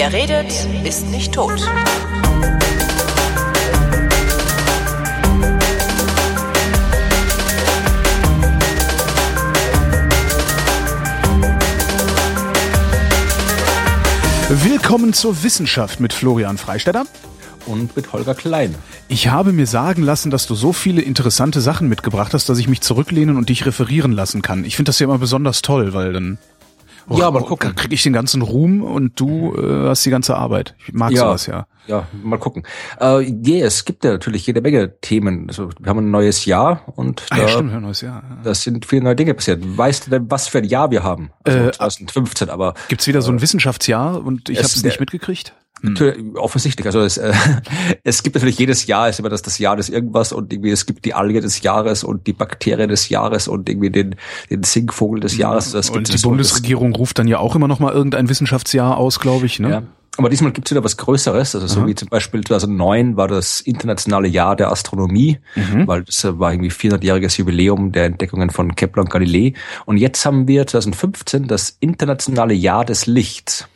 Wer redet, ist nicht tot. Willkommen zur Wissenschaft mit Florian Freistetter. Und mit Holger Klein. Ich habe mir sagen lassen, dass du so viele interessante Sachen mitgebracht hast, dass ich mich zurücklehnen und dich referieren lassen kann. Ich finde das ja immer besonders toll, weil dann Ja, mal gucken. kriege ich den ganzen Ruhm und du äh, hast die ganze Arbeit. Ich mag Ja. sowas ja. Ja, mal gucken. Äh, yeah, es gibt ja natürlich jede Menge Themen. Also, wir haben ein neues Jahr und Ah, da, ja, stimmt, ja, neues Jahr. Ja. da sind viele neue Dinge passiert. Weißt du denn, was für ein Jahr wir haben? Also Äh, 2015, aber Gibt's wieder so ein Wissenschaftsjahr und ich habe es nicht mitgekriegt? Natürlich, offensichtlich. Also es, äh, es gibt natürlich jedes Jahr ist immer das, das Jahr des irgendwas und irgendwie es gibt die Alge des Jahres und die Bakterie des Jahres und irgendwie den, den Singvogel des Jahres. Das Und die Bundesregierung ruft dann ja auch immer noch mal irgendein Wissenschaftsjahr aus, glaube ich. Ne? Ja. Aber diesmal gibt's wieder was Größeres, also so wie zum Beispiel 2009 war das internationale Jahr der Astronomie, weil das äh, war irgendwie 400-jähriges Jubiläum der Entdeckungen von Kepler und Galilei. Und jetzt haben wir 2015 das internationale Jahr des Lichts.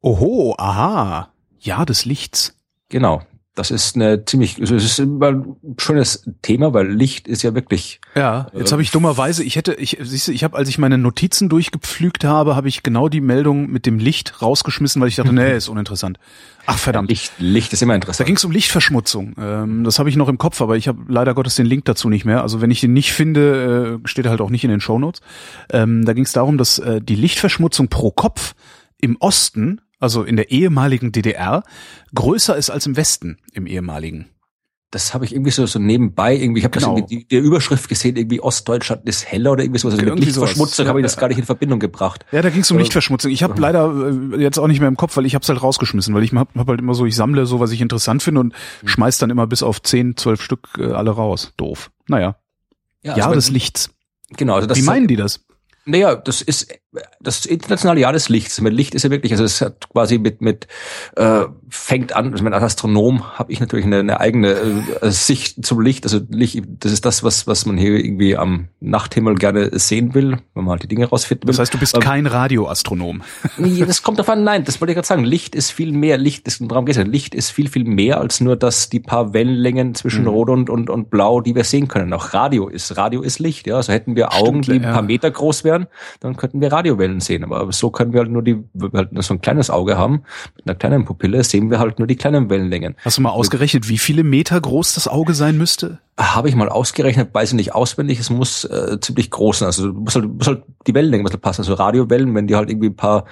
Oho, aha. Jahr des Lichts. Genau. Das ist eine ziemlich, also es ist immer ein schönes Thema, weil Licht ist ja wirklich, Ja, jetzt Äh, habe ich dummerweise, ich hätte, ich, siehst du, ich habe, als ich meine Notizen durchgepflügt habe, habe ich genau die Meldung mit dem Licht rausgeschmissen, weil ich dachte, nee, ist uninteressant. Ach verdammt. Licht, Licht ist immer Da interessant. ging es um Lichtverschmutzung. Ähm, das habe ich noch im Kopf, aber ich habe leider Gottes den Link dazu nicht mehr. Also wenn ich den nicht finde, äh, steht er halt auch nicht in den Shownotes. Ähm, da ging es darum, dass äh, die Lichtverschmutzung pro Kopf im Osten, also in der ehemaligen DDR, größer ist als im Westen, im ehemaligen. Das habe ich irgendwie so, so nebenbei irgendwie, ich habe Genau. das irgendwie, die, Überschrift gesehen, irgendwie Ostdeutschland ist heller oder irgendwie sowas. Also Irgendwie. Lichtverschmutzung Ja, habe ich das gar nicht in Verbindung gebracht. Ja, da ging es um Äh, Lichtverschmutzung. Ich habe leider äh, jetzt auch nicht mehr im Kopf, weil ich habe es halt rausgeschmissen, weil ich hab, hab halt immer so, ich sammle so, was ich interessant finde und Mhm. schmeiß dann immer bis auf 10, 12 Stück äh, alle raus. Doof. Naja, Ja, Jahr also des Lichts. Genau, also das Wie meinen die das? Naja, das ist das internationale Jahr des Lichts. Mit Licht ist ja wirklich, also es hat quasi mit mit äh, fängt an. Also als Astronom habe ich natürlich eine, eine eigene äh, Sicht zum Licht. Also Licht, das ist das, was was man hier irgendwie am Nachthimmel gerne sehen will, wenn man halt die Dinge rausfinden will. Das heißt, du bist Ähm, kein Radioastronom. Nee, das kommt davon, nein, das wollte ich gerade sagen. Licht ist viel mehr, Licht ist, darum geht's ja. Licht ist viel, viel mehr als nur das, die paar Wellenlängen zwischen Mhm. Rot und, und, und Blau, die wir sehen können. Auch Radio ist, Radio ist Licht, ja. Also hätten wir Augen, Stimmt, die ein ja. paar Meter groß wären, dann könnten wir Radiowellen sehen. Aber so können wir halt nur die, halt nur so ein kleines Auge haben, mit einer kleinen Pupille, sehen wir halt nur die kleinen Wellenlängen. Hast du mal ausgerechnet, wie viele Meter groß das Auge sein müsste? Habe ich mal ausgerechnet, weiß ich nicht auswendig, es muss äh, ziemlich groß sein. Also muss halt, muss halt die Wellenlänge muss halt passen. Also Radiowellen, wenn die halt irgendwie ein paar,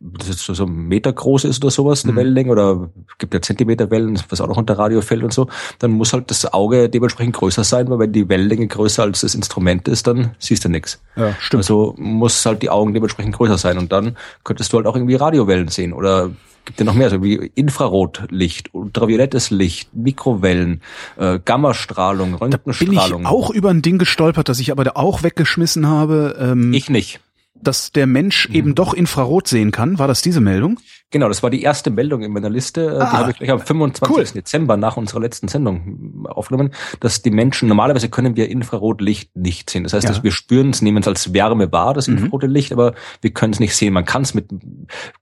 das ist so, so ein Meter groß ist oder sowas, eine Mhm. Wellenlänge, oder gibt ja Zentimeterwellen, was auch noch unter Radio fällt und so, dann muss halt das Auge dementsprechend größer sein, weil wenn die Wellenlänge größer als das Instrument ist, dann siehst du nichts. Ja, stimmt. Also muss halt die Augen dementsprechend größer sein und dann könntest du halt auch irgendwie Radiowellen sehen oder gibt ja noch mehr, so wie Infrarotlicht, ultraviolettes Licht, Mikrowellen, äh, Gammastrahlung, Bin ich Röntgenstrahlung. auch über ein Ding gestolpert, das ich aber da auch weggeschmissen habe, ähm, Ich nicht. dass der Mensch eben doch Infrarot sehen kann. War das diese Meldung? Genau, das war die erste Meldung in meiner Liste. Äh, Ah, die habe ich gleich am 25. cool. Dezember nach unserer letzten Sendung aufgenommen, dass die Menschen, normalerweise können wir Infrarotlicht nicht sehen. Das heißt, Ja. Mhm. dass wir spüren es, nehmen es als Wärme wahr, das infrarote Licht, aber wir können es nicht sehen. Man kann es mit,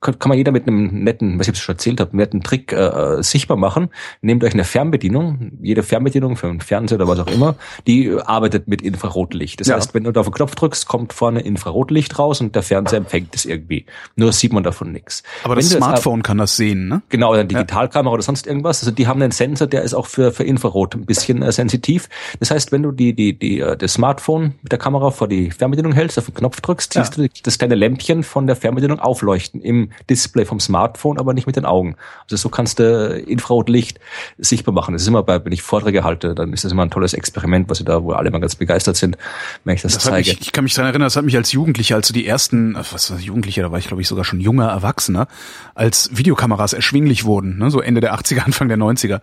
kann, kann man jeder mit einem netten, was ich schon erzählt habe, netten Trick äh, sichtbar machen. Nehmt euch eine Fernbedienung, jede Fernbedienung für einen Fernseher oder was auch immer, die äh, arbeitet mit Infrarotlicht. Das Ja. heißt, wenn du da auf den Knopf drückst, kommt vorne Infrarotlicht raus und der Fernseher empfängt es irgendwie. Nur sieht man davon nichts. Aber das Smartphone kann das sehen, ne? Genau, oder eine Digitalkamera oder sonst irgendwas. Also die haben einen Sensor, der ist auch für, für Infrarot ein bisschen äh, sensitiv. Das heißt, wenn du die, die, die, äh, das Smartphone mit der Kamera vor die Fernbedienung hältst, auf den Knopf drückst, siehst du das kleine Lämpchen von der Fernbedienung aufleuchten im Display vom Smartphone, aber nicht mit den Augen. Also so kannst du äh, Infrarotlicht sichtbar machen. Das ist immer bei, wenn ich Vorträge halte, dann ist das immer ein tolles Experiment, was ich da, wo alle mal ganz begeistert sind, wenn ich das, Das zeige. mich, ich kann mich daran erinnern, das hat mich als Jugendlicher, als so die ersten, ach, was war Jugendlicher, da war ich glaube ich sogar schon junger Erwachsener, als Videokameras erschwinglich wurden, ne, so Ende der 80er, Anfang der 90er,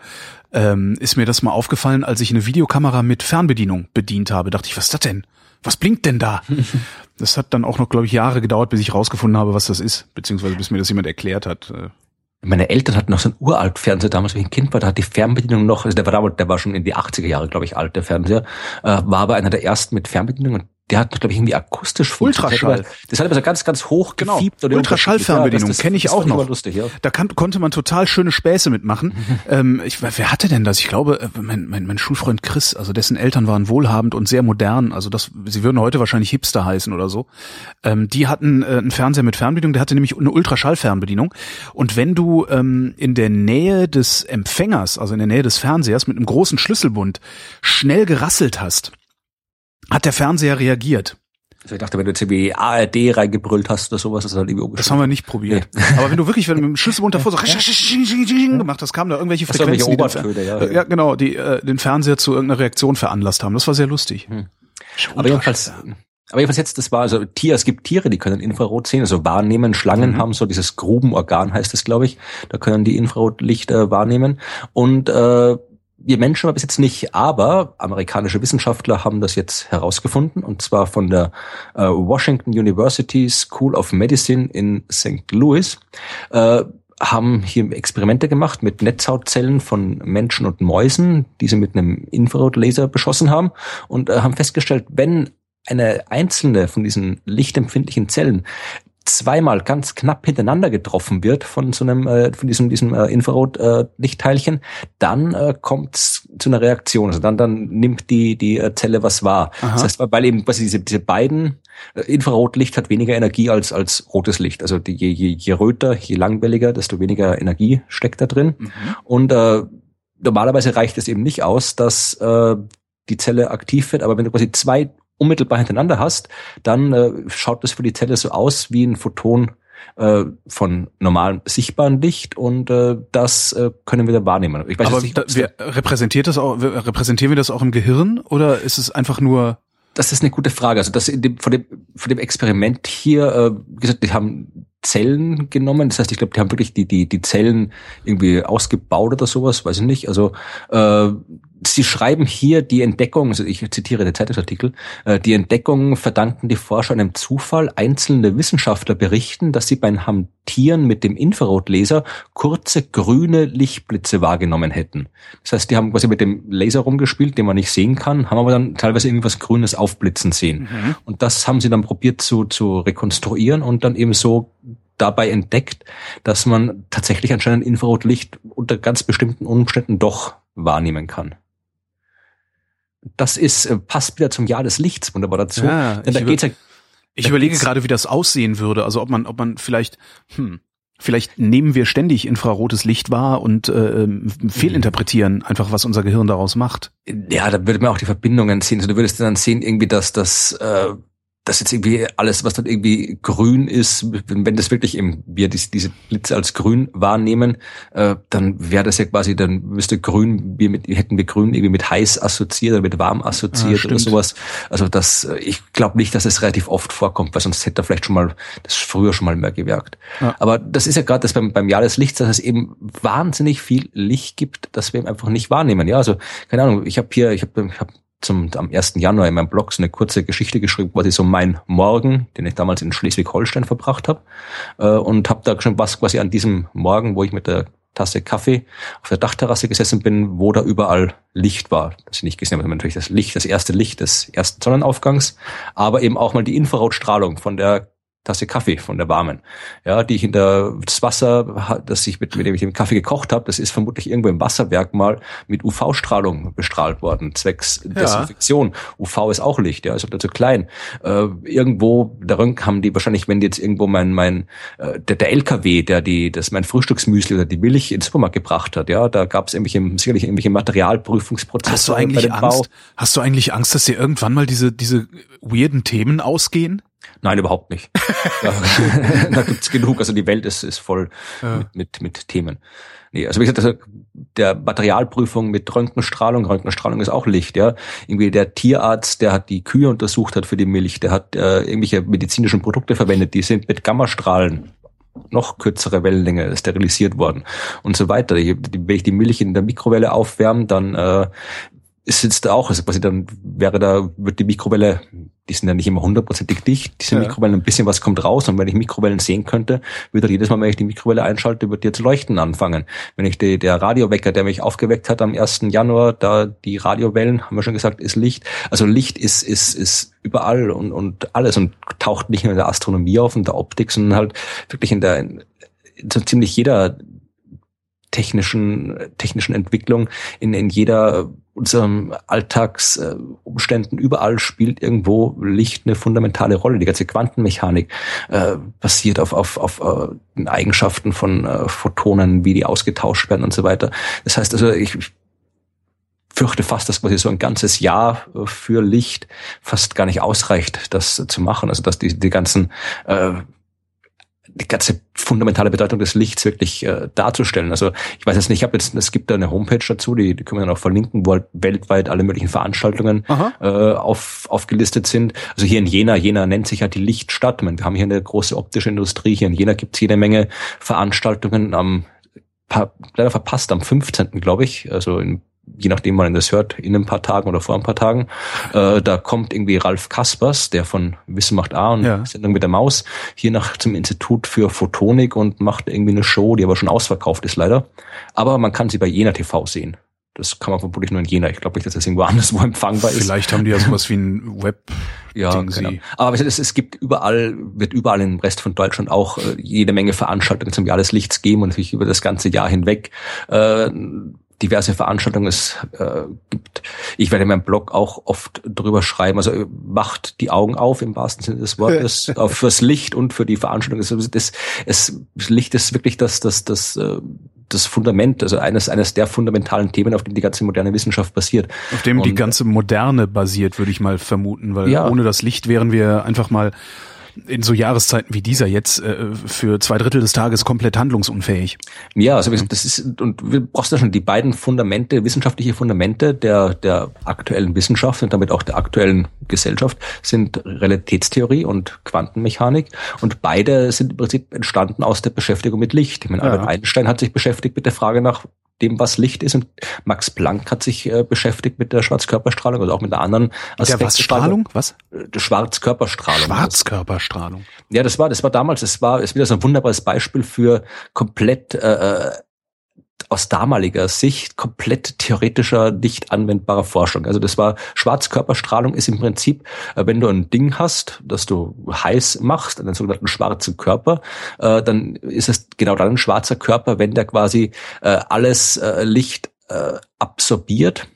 ähm, ist mir das mal aufgefallen, als ich eine Videokamera mit Fernbedienung bedient habe. Dachte ich, was ist das denn? Was blinkt denn da? das hat dann auch noch, glaube ich, Jahre gedauert, bis ich rausgefunden habe, was das ist, beziehungsweise bis mir das jemand erklärt hat. Äh, Meine Eltern hatten noch so einen uralt Fernseher damals, wie ich ein Kind war, da hat die Fernbedienung noch, also der war damals, der war schon in die 80er Jahre, glaube ich, alt, der Fernseher, äh, war aber einer der ersten mit Fernbedienung und der hat, glaube ich, irgendwie akustisch Ultraschall. Das hat aber so ganz, ganz hoch genau. gefiebt. Ultraschallfernbedienung Ja, kenne ich auch noch. Lustig, ja. Da kann, konnte man total schöne Späße mitmachen. ähm, ich, wer hatte denn das? Ich glaube, äh, mein, mein, mein Schulfreund Chris, also dessen Eltern waren wohlhabend und sehr modern. Also das, sie würden heute wahrscheinlich Hipster heißen oder so. Ähm, die hatten äh, einen Fernseher mit Fernbedienung, der hatte nämlich eine Ultraschallfernbedienung. Und wenn du ähm, in der Nähe des Empfängers, also in der Nähe des Fernsehers mit einem großen Schlüsselbund schnell gerasselt hast, hat der Fernseher reagiert. Also ich dachte, wenn du jetzt irgendwie ARD reingebrüllt hast oder sowas, ist das halt irgendwie Das haben wir nicht probiert. Aber wenn du wirklich, wenn du mit dem Schlüsselbund davor so gemacht hast, kamen da irgendwelche Ach so, irgendwelche Frequenzen, die ja, Fer- ja. ja genau, die äh, den Fernseher zu irgendeiner Reaktion veranlasst haben. Das war sehr lustig. Hm. Aber jedenfalls, aber jedenfalls jetzt, das war also Tier, es gibt Tiere, die können Infrarot sehen, also wahrnehmen. Schlangen Mhm. haben so dieses Grubenorgan, heißt es, glaube ich. Da können die Infrarotlicht äh, wahrnehmen. Und äh, wir Menschen aber bis jetzt nicht, aber amerikanische Wissenschaftler haben das jetzt herausgefunden, und zwar von der äh, Washington University School of Medicine in St. Louis. Äh, haben hier Experimente gemacht mit Netzhautzellen von Menschen und Mäusen, die sie mit einem Infrarotlaser beschossen haben und äh, haben festgestellt, wenn eine einzelne von diesen lichtempfindlichen Zellen zweimal ganz knapp hintereinander getroffen wird von so einem äh, von diesem diesem äh, Infrarot-Lichtteilchen, dann äh, kommt es zu einer Reaktion. Also dann dann nimmt die die äh, Zelle was wahr. Aha. Das heißt, weil eben quasi diese diese beiden äh, Infrarotlicht hat weniger Energie als als rotes Licht. Also die, je, je, je röter, je langwelliger, desto weniger Energie steckt da drin. Mhm. Und äh, normalerweise reicht es eben nicht aus, dass äh, die Zelle aktiv wird, aber wenn du quasi zwei unmittelbar hintereinander hast, dann äh, schaut das für die Zelle so aus wie ein Photon äh, von normalem sichtbaren Licht und äh, das äh, können wir dann wahrnehmen. Ich weiß Aber nicht, da, wir, repräsentiert das auch, repräsentieren wir das auch im Gehirn oder ist es einfach nur Das ist eine gute Frage. Also das in dem, von dem von dem Experiment hier, äh, wie gesagt, die haben Zellen genommen. Das heißt, ich glaube, die haben wirklich die die die Zellen irgendwie ausgebaut oder sowas, weiß ich nicht. Also äh, sie schreiben hier die Entdeckung, also ich zitiere den Zeitungsartikel, äh, die Entdeckung verdanken die Forscher einem Zufall. Einzelne Wissenschaftler berichten, dass sie beim Hantieren mit dem Infrarotlaser kurze grüne Lichtblitze wahrgenommen hätten. Das heißt, die haben quasi mit dem Laser rumgespielt, den man nicht sehen kann, haben aber dann teilweise irgendwas Grünes aufblitzen sehen. Und das haben sie dann probiert zu, zu rekonstruieren und dann eben so dabei entdeckt, dass man tatsächlich anscheinend Infrarotlicht unter ganz bestimmten Umständen doch wahrnehmen kann. Das ist, äh, passt wieder zum Jahr des Lichts wunderbar dazu. Ja, denn da ich geht's ja Ich Da überlege gerade, wie das aussehen würde. Also ob man, ob man vielleicht, hm, vielleicht nehmen wir ständig infrarotes Licht wahr und äh, ähm, fehlinterpretieren einfach, was unser Gehirn daraus macht. Ja, da würde man auch die Verbindungen sehen. Also du würdest dann sehen, irgendwie, dass das, äh, dass jetzt irgendwie alles, was dann irgendwie grün ist, wenn, das wirklich eben wir diese, Blitze als grün wahrnehmen, äh, dann wäre das ja quasi, dann müsste grün, wir mit, hätten wir grün irgendwie mit heiß assoziiert oder mit warm assoziiert oder stimmt. sowas. Also das, äh, ich glaube nicht, dass es relativ oft vorkommt, weil sonst hätte er vielleicht schon mal das früher schon mal mehr gewirkt. Ja. Aber das ist ja gerade das beim, beim Jahr des Lichts, dass es eben wahnsinnig viel Licht gibt, das wir eben einfach nicht wahrnehmen. Ja, also keine Ahnung, ich habe hier, ich habe ich hab zum am 1. Januar in meinem Blog so eine kurze Geschichte geschrieben, quasi so mein Morgen, den ich damals in Schleswig-Holstein verbracht habe äh, und habe da schon was quasi an diesem Morgen, wo ich mit der Tasse Kaffee auf der Dachterrasse gesessen bin, wo da überall Licht war. Das ich nicht gesehen habe. Natürlich das Licht, das erste Licht des ersten Sonnenaufgangs, aber eben auch mal die Infrarotstrahlung von der Tasse Kaffee von der warmen, ja, die ich in der das Wasser, das ich mit, mit dem ich den Kaffee gekocht habe, das ist vermutlich irgendwo im Wasserwerk mal mit UV-Strahlung bestrahlt worden, zwecks Desinfektion. UV ist auch Licht, ja, ist aber zu klein. Äh, irgendwo, da haben die wahrscheinlich, wenn die jetzt irgendwo mein mein äh, der, der LKW, der die das mein Frühstücksmüsli oder die Milch ins Supermarkt gebracht hat, ja, da gab es irgendwelche sicherlich irgendwelche Materialprüfungsprozesse Hast du eigentlich dem Bau. Angst? Hast du eigentlich Angst, dass dir irgendwann mal diese diese weirden Themen ausgehen? Nein, überhaupt nicht. Da gibt's genug. Also die Welt ist, ist voll Ja. mit, mit, mit Themen. Nee, also wie gesagt, also der Materialprüfung mit Röntgenstrahlung, Röntgenstrahlung ist auch Licht, ja. Irgendwie der Tierarzt, der hat die Kühe untersucht hat für die Milch, der hat äh, irgendwelche medizinischen Produkte verwendet, die sind mit Gammastrahlen noch kürzere Wellenlänge sterilisiert worden und so weiter. Die- Wenn ich die Milch in der Mikrowelle aufwärme, dann äh, sitzt da auch, also quasi dann wäre da, wird die Mikrowelle, die sind ja nicht immer hundertprozentig dicht, diese ja. Mikrowellen, ein bisschen was kommt raus und wenn ich Mikrowellen sehen könnte, würde jedes Mal, wenn ich die Mikrowelle einschalte, würde die zu leuchten anfangen. Wenn ich die, der Radiowecker, der mich aufgeweckt hat am 1. Januar, da die Radiowellen, haben wir schon gesagt, ist Licht. Also Licht ist, ist, ist überall und, und alles und taucht nicht nur in der Astronomie auf und der Optik, sondern halt wirklich in der, in so ziemlich jeder technischen, technischen Entwicklung, in, in jeder unserem Alltagsumständen, äh, überall spielt irgendwo Licht eine fundamentale Rolle. Die ganze Quantenmechanik äh, basiert auf, auf, auf äh, den Eigenschaften von äh, Photonen, wie die ausgetauscht werden und so weiter. Das heißt also, ich, ich fürchte fast, dass quasi so ein ganzes Jahr äh, für Licht fast gar nicht ausreicht, das zu machen. Also dass die, die ganzen äh, die ganze fundamentale Bedeutung des Lichts wirklich äh, darzustellen. Also ich weiß jetzt nicht, ich habe jetzt, es gibt da eine Homepage dazu, die, die können wir dann auch verlinken, wo halt weltweit alle möglichen Veranstaltungen äh, auf, aufgelistet sind. Also hier in Jena, Jena nennt sich ja die Lichtstadt. Meine, wir haben hier eine große optische Industrie. Hier in Jena gibt es jede Menge Veranstaltungen am leider verpasst am 15. glaube ich, also in je nachdem man das hört, in ein paar Tagen oder vor ein paar Tagen. Äh, da kommt irgendwie Ralf Kaspers, der von Wissen macht A und ja. Sendung mit der Maus, hier nach zum Institut für Photonik und macht irgendwie eine Show, die aber schon ausverkauft ist leider. Aber man kann sie bei Jena TV sehen. Das kann man vermutlich nur in Jena. Ich glaube nicht, dass das irgendwo anderswo empfangbar ist. Vielleicht haben die ja sowas wie ein Web. ja, genau. Aber es, es gibt überall, wird überall im Rest von Deutschland auch äh, jede Menge Veranstaltungen zum Jahr des Lichts geben und natürlich über das ganze Jahr hinweg äh, diverse Veranstaltungen es äh, gibt. Ich werde in meinem Blog auch oft drüber schreiben. Also äh, macht die Augen auf im wahrsten Sinne des Wortes auf fürs Licht und für die Veranstaltung. Das, das, es, das Licht ist wirklich das, das, das, äh, das Fundament, also eines, eines der fundamentalen Themen, auf dem die ganze moderne Wissenschaft basiert. Auf dem und, die ganze Moderne basiert, würde ich mal vermuten, weil ja. ohne das Licht wären wir einfach mal in so Jahreszeiten wie dieser jetzt äh, für zwei Drittel des Tages komplett handlungsunfähig. Ja, also das ist und du brauchst ja schon die beiden Fundamente, wissenschaftliche Fundamente der der aktuellen Wissenschaft und damit auch der aktuellen Gesellschaft sind Realitätstheorie und Quantenmechanik und beide sind im Prinzip entstanden aus der Beschäftigung mit Licht. Ich meine, ja. Albert Einstein hat sich beschäftigt mit der Frage nach dem, was Licht ist. Und Max Planck hat sich äh, beschäftigt mit der Schwarzkörperstrahlung oder auch mit einer anderen Aspekt. Der was Strahlung? Was? Äh, Schwarzkörperstrahlung. Schwarzkörperstrahlung. Ja, das war, das war damals, das war, ist wieder so ein wunderbares Beispiel für komplett äh, äh aus damaliger Sicht komplett theoretischer, nicht anwendbarer Forschung. Also das war Schwarzkörperstrahlung ist im Prinzip, äh, wenn du ein Ding hast, das du heiß machst, einen sogenannten schwarzen Körper, äh, dann ist es genau dann ein schwarzer Körper, wenn der quasi äh, alles Licht absorbiert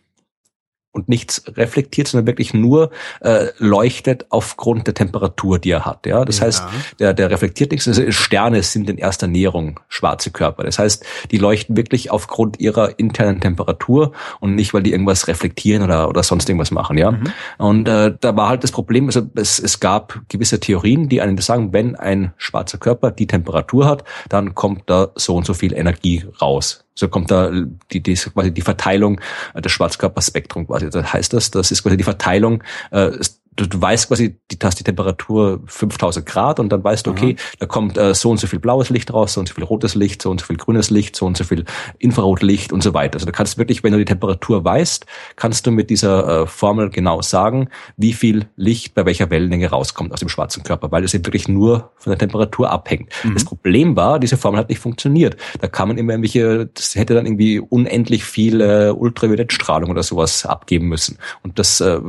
und nichts reflektiert, sondern wirklich nur äh, leuchtet aufgrund der Temperatur, die er hat. Ja, das ja. heißt, der der reflektiert nichts. Also Sterne sind in erster Näherung schwarze Körper. Das heißt, die leuchten wirklich aufgrund ihrer internen Temperatur und nicht, weil die irgendwas reflektieren oder oder sonst irgendwas machen. Ja, mhm. und äh, da war halt das Problem. Also es, es gab gewisse Theorien, die einen sagen, wenn ein schwarzer Körper die Temperatur hat, dann kommt da so und so viel Energie raus. So kommt da die, die, quasi die Verteilung des Schwarzkörperspektrum quasi. Das heißt das, das ist quasi die Verteilung äh, du, du weißt quasi, die, hast die Temperatur 5000 Grad und dann weißt du, okay, mhm. da kommt äh, so und so viel blaues Licht raus, so und so viel rotes Licht, so und so viel grünes Licht, so und so viel Infrarotlicht und so weiter. Also du kannst wirklich, wenn du die Temperatur weißt, kannst du mit dieser äh, Formel genau sagen, wie viel Licht bei welcher Wellenlänge rauskommt aus dem schwarzen Körper, weil es eben wirklich nur von der Temperatur abhängt. Mhm. Das Problem war, diese Formel hat nicht funktioniert. Da kamen immer irgendwelche, das hätte dann irgendwie unendlich viel äh, Ultraviolettstrahlung oder sowas abgeben müssen. Und das äh,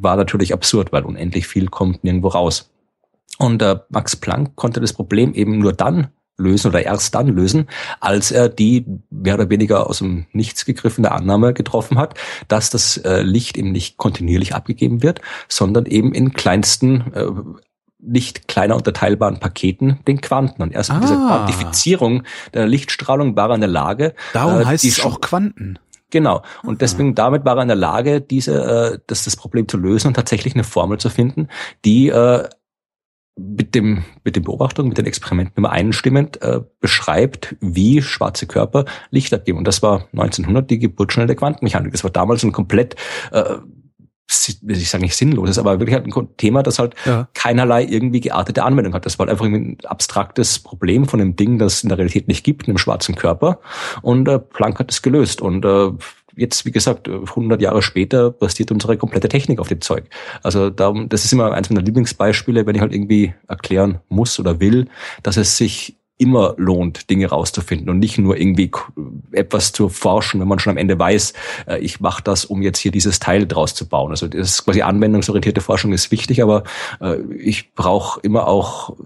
war natürlich absurd, weil unendlich viel kommt nirgendwo raus. Und äh, Max Planck konnte das Problem eben nur dann lösen oder erst dann lösen, als er die mehr oder weniger aus dem Nichts gegriffene Annahme getroffen hat, dass das äh, Licht eben nicht kontinuierlich abgegeben wird, sondern eben in kleinsten äh, nicht kleiner unterteilbaren Paketen, den Quanten. Und erst mit dieser ah. Quantifizierung der Lichtstrahlung war er in der Lage. Darum äh, heißt es auch Quanten. Genau. Und deswegen damit war er in der Lage, diese, äh, das, das Problem zu lösen und tatsächlich eine Formel zu finden, die äh, mit dem mit den Beobachtungen, mit den Experimenten immer einstimmend äh, beschreibt, wie schwarze Körper Licht abgeben. Und das war 1900 die Geburtsstunde der Quantenmechanik. Das war damals ein komplett äh, will ich sagen nicht sinnloses, aber wirklich halt ein Thema, das halt ja. keinerlei irgendwie geartete Anwendung hat. Das war halt einfach ein abstraktes Problem von einem Ding, das in der Realität nicht gibt, einem schwarzen Körper. Und äh, Planck hat es gelöst. Und äh, jetzt, wie gesagt, 100 Jahre später basiert unsere komplette Technik auf dem Zeug. Also darum, das ist immer eins meiner Lieblingsbeispiele, wenn ich halt irgendwie erklären muss oder will, dass es sich immer lohnt, Dinge rauszufinden und nicht nur irgendwie etwas zu forschen, wenn man schon am Ende weiß, äh, ich mache das, um jetzt hier dieses Teil draus zu bauen. Also das ist quasi anwendungsorientierte Forschung ist wichtig, aber äh, ich brauche immer auch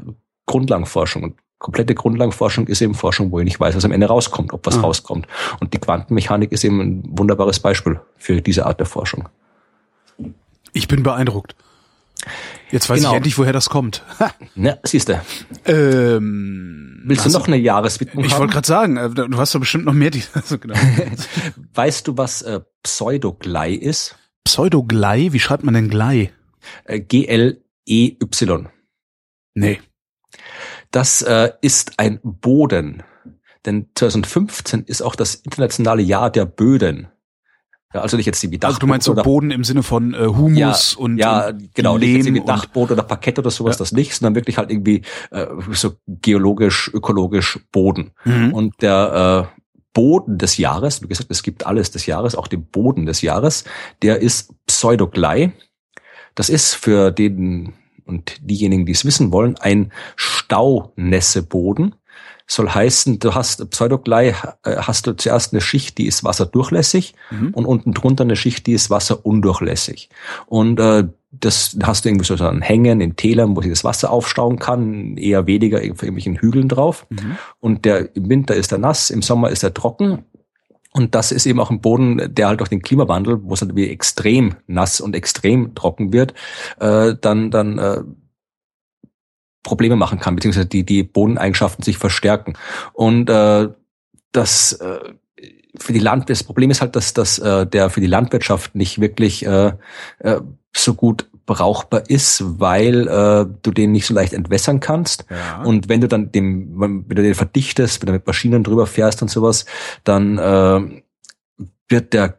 Grundlagenforschung und komplette Grundlagenforschung ist eben Forschung, wo ich nicht weiß, was am Ende rauskommt, ob was ah. rauskommt. Und die Quantenmechanik ist eben ein wunderbares Beispiel für diese Art der Forschung. Ich bin beeindruckt. Jetzt weiß genau. ich endlich, woher das kommt. Na, siehst du. Ähm, Willst du noch eine Jahreswidmung Ich wollte gerade sagen, äh, du hast doch bestimmt noch mehr. Die, also genau. weißt du, was äh, Pseudoglei ist? Pseudoglei? Wie schreibt man denn Glei? Äh, G-L-E-Y. Nee. Das äh, ist ein Boden. Denn 2015 ist auch das internationale Jahr der Böden. Ja, also nicht jetzt die wie Dachboden. Also du meinst so Boden im Sinne von äh, Humus ja, und Ja, genau, Lehm nicht jetzt irgendwie Dachboden oder Parkett oder sowas, ja. das nicht, sondern wirklich halt irgendwie äh, so geologisch, ökologisch Boden. Mhm. Und der äh, Boden des Jahres, wie gesagt, es gibt alles des Jahres, auch den Boden des Jahres, der ist Pseudoglei. Das ist für den und diejenigen, die es wissen wollen, ein Staunässeboden soll heißen, du hast Pseudoglei, äh, hast du zuerst eine Schicht, die ist wasserdurchlässig mhm. und unten drunter eine Schicht, die ist wasserundurchlässig. Und äh, das hast du irgendwie so an Hängen in Tälern, wo sich das Wasser aufstauen kann, eher weniger auf irgendwelchen Hügeln drauf. Mhm. Und der im Winter ist er nass, im Sommer ist er trocken. Und das ist eben auch ein Boden, der halt durch den Klimawandel, wo es halt wie extrem nass und extrem trocken wird, äh, dann dann äh, Probleme machen kann, beziehungsweise die, die Bodeneigenschaften sich verstärken. Und äh, das äh, für die Land das Problem ist halt, dass, dass äh, der für die Landwirtschaft nicht wirklich äh, äh, so gut brauchbar ist, weil äh, du den nicht so leicht entwässern kannst. Ja. Und wenn du dann dem, wenn du den verdichtest, wenn du mit Maschinen drüber fährst und sowas, dann äh, wird der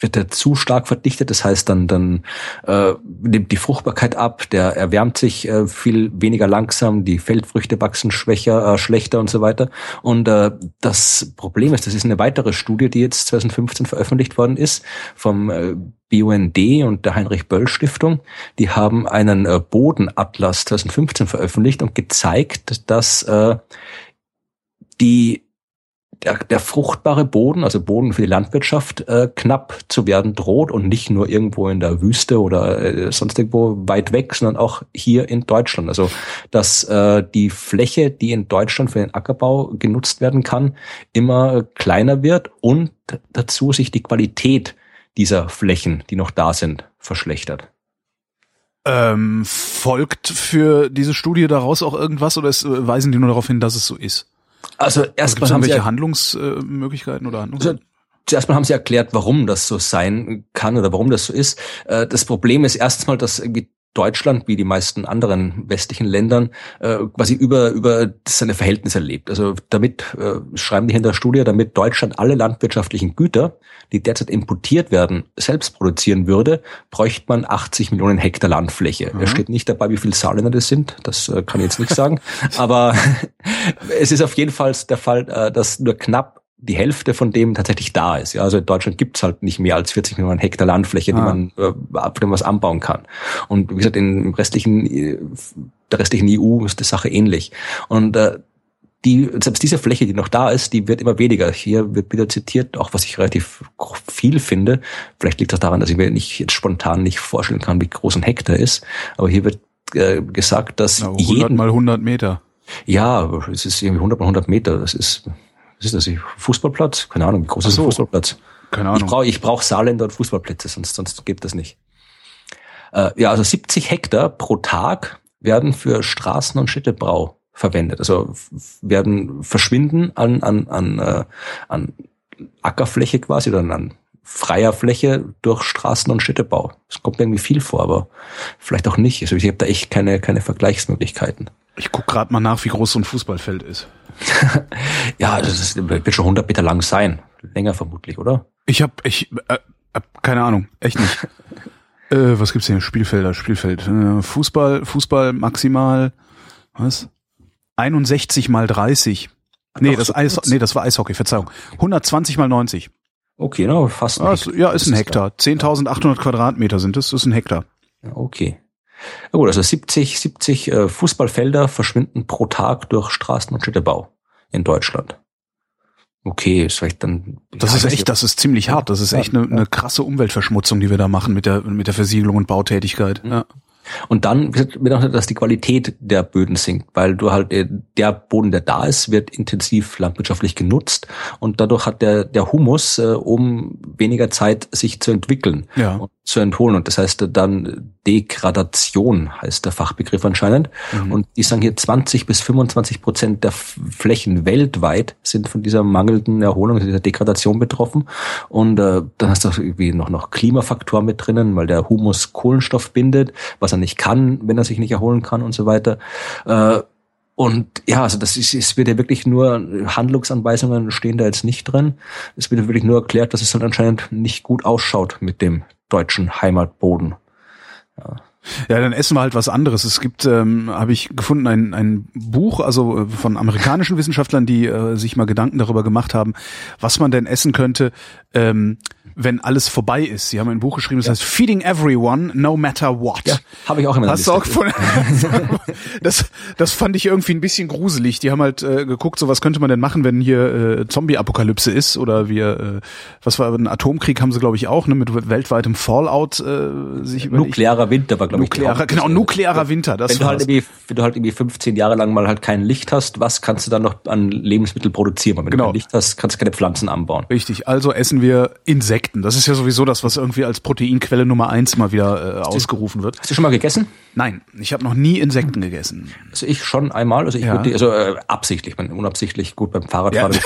wird er zu stark verdichtet, das heißt dann dann äh, nimmt die Fruchtbarkeit ab, der erwärmt sich äh, viel weniger langsam, die Feldfrüchte wachsen schwächer, äh, schlechter und so weiter. Und äh, das Problem ist, das ist eine weitere Studie, die jetzt 2015 veröffentlicht worden ist vom äh, BUND und der Heinrich Böll Stiftung. Die haben einen äh, Bodenatlas 2015 veröffentlicht und gezeigt, dass äh, die der, der fruchtbare Boden, also Boden für die Landwirtschaft, äh, knapp zu werden droht und nicht nur irgendwo in der Wüste oder äh, sonst irgendwo weit weg, sondern auch hier in Deutschland. Also dass äh, die Fläche, die in Deutschland für den Ackerbau genutzt werden kann, immer kleiner wird und dazu sich die Qualität dieser Flächen, die noch da sind, verschlechtert. Ähm, folgt für diese Studie daraus auch irgendwas oder äh, weisen die nur darauf hin, dass es so ist? Also erstmal haben sie Handlungsmöglichkeiten oder Handlungs also, Zuerst mal haben sie erklärt, warum das so sein kann oder warum das so ist. Äh, das Problem ist erstmal, dass Deutschland, wie die meisten anderen westlichen Ländern, äh, quasi über, über seine Verhältnisse lebt. Also damit, äh, schreiben die in der Studie, damit Deutschland alle landwirtschaftlichen Güter, die derzeit importiert werden, selbst produzieren würde, bräuchte man 80 Millionen Hektar Landfläche. Mhm. Es steht nicht dabei, wie viel Saarländer das sind, das äh, kann ich jetzt nicht sagen. Aber es ist auf jeden Fall der Fall, äh, dass nur knapp die Hälfte von dem tatsächlich da ist. Ja, also in Deutschland gibt's halt nicht mehr als 40 Millionen Hektar Landfläche, ah. die man äh, ab dem was anbauen kann. Und wie gesagt, im restlichen, äh, der restlichen EU ist die Sache ähnlich. Und äh, die, selbst diese Fläche, die noch da ist, die wird immer weniger. Hier wird wieder zitiert, auch was ich relativ viel finde. Vielleicht liegt das daran, dass ich mir nicht jetzt spontan nicht vorstellen kann, wie groß ein Hektar ist. Aber hier wird äh, gesagt, dass Na, 100 jeden, mal 100 Meter. Ja, es ist irgendwie 100 mal 100 Meter. Das ist was ist das? Fußballplatz? Keine Ahnung, wie groß ist so. ein Fußballplatz? Keine Ahnung. Ich brauche ich brauch Saarländer und Fußballplätze, sonst, sonst gibt das nicht. Äh, ja, also 70 Hektar pro Tag werden für Straßen- und Städtebrau verwendet. Also werden verschwinden an, an, an, äh, an Ackerfläche quasi oder an freier Fläche durch Straßen- und Städtebau. Das kommt mir irgendwie viel vor, aber vielleicht auch nicht. Also ich habe da echt keine, keine Vergleichsmöglichkeiten. Ich guck gerade mal nach, wie groß so ein Fußballfeld ist. ja, also das wird schon 100 Meter lang sein. Länger vermutlich, oder? Ich habe ich äh, keine Ahnung, echt nicht. äh, was gibt's hier? Spielfelder, Spielfeld. Äh, Fußball, Fußball maximal was? 61 mal 30. Nee, das Eis, nee, das war Eishockey, Verzeihung. 120 mal 90. Okay, no, fast ein ah, Hektar. Ja, ist ein Hektar. 10.800 Quadratmeter sind es, das ist ein Hektar. Ja, okay. Ja gut, also 70, 70 äh, Fußballfelder verschwinden pro Tag durch Straßen- und Städtebau in Deutschland. Okay, ist vielleicht dann. Das ist echt, das ist ziemlich hart. Das ist echt eine, eine krasse Umweltverschmutzung, die wir da machen mit der mit der Versiegelung und Bautätigkeit. Mhm. Ja. Und dann wird auch, dass die Qualität der Böden sinkt, weil du halt äh, der Boden, der da ist, wird intensiv landwirtschaftlich genutzt und dadurch hat der der Humus äh, um weniger Zeit sich zu entwickeln ja. und zu entholen und das heißt dann Degradation heißt der Fachbegriff anscheinend mhm. und die sagen hier 20 bis 25 Prozent der Flächen weltweit sind von dieser mangelnden Erholung, dieser Degradation betroffen und äh, dann hast du irgendwie noch noch Klimafaktor mit drinnen, weil der Humus Kohlenstoff bindet, was er nicht kann, wenn er sich nicht erholen kann und so weiter. Äh, und ja, also das ist, es wird ja wirklich nur Handlungsanweisungen stehen da jetzt nicht drin. Es wird ja wirklich nur erklärt, dass es halt anscheinend nicht gut ausschaut mit dem deutschen Heimatboden. Ja. Ja, dann essen wir halt was anderes. Es gibt, ähm, habe ich gefunden, ein, ein Buch, also äh, von amerikanischen Wissenschaftlern, die äh, sich mal Gedanken darüber gemacht haben, was man denn essen könnte, ähm, wenn alles vorbei ist. Sie haben ein Buch geschrieben, das ja. heißt Feeding Everyone, No Matter What. Ja, habe ich auch immer. Hast du auch gefunden? das, das fand ich irgendwie ein bisschen gruselig. Die haben halt äh, geguckt, so was könnte man denn machen, wenn hier äh, Zombie-Apokalypse ist oder wir, äh, was war, ein Atomkrieg haben sie glaube ich auch, ne, mit weltweitem Fallout äh, sich. Nuklearer Winter war glaube ich. Nuklearer, genau, nuklearer Winter. Das wenn du halt irgendwie, wenn du halt irgendwie 15 Jahre lang mal halt kein Licht hast, was kannst du dann noch an Lebensmittel produzieren? Weil wenn genau. du kein Licht hast, kannst du keine Pflanzen anbauen. Richtig. Also essen wir Insekten. Das ist ja sowieso das, was irgendwie als Proteinquelle Nummer eins mal wieder äh, ausgerufen wird. Hast du schon mal gegessen? Nein, ich habe noch nie Insekten gegessen. Also ich schon einmal, also ich ja. würde, also äh, absichtlich, man unabsichtlich gut beim Fahrradfahren. Ja.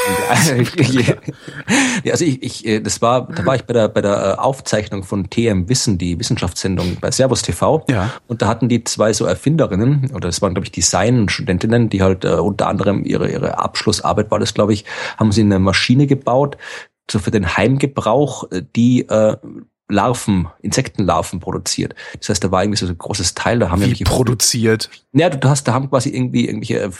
ja, also ich, ich, äh, das war, da war ich bei der bei der äh, Aufzeichnung von TM Wissen, die Wissenschaftssendung bei Servus TV. Ja. Und da hatten die zwei so Erfinderinnen, oder das waren glaube ich Design-Studentinnen, die halt äh, unter anderem ihre ihre Abschlussarbeit war das, glaube ich, haben sie eine Maschine gebaut, so für den Heimgebrauch, äh, die äh, Larven, Insektenlarven produziert. Das heißt, da war irgendwie so ein großes Teil, da haben Wie wir produziert. Ja, du hast, da haben quasi irgendwie irgendwelche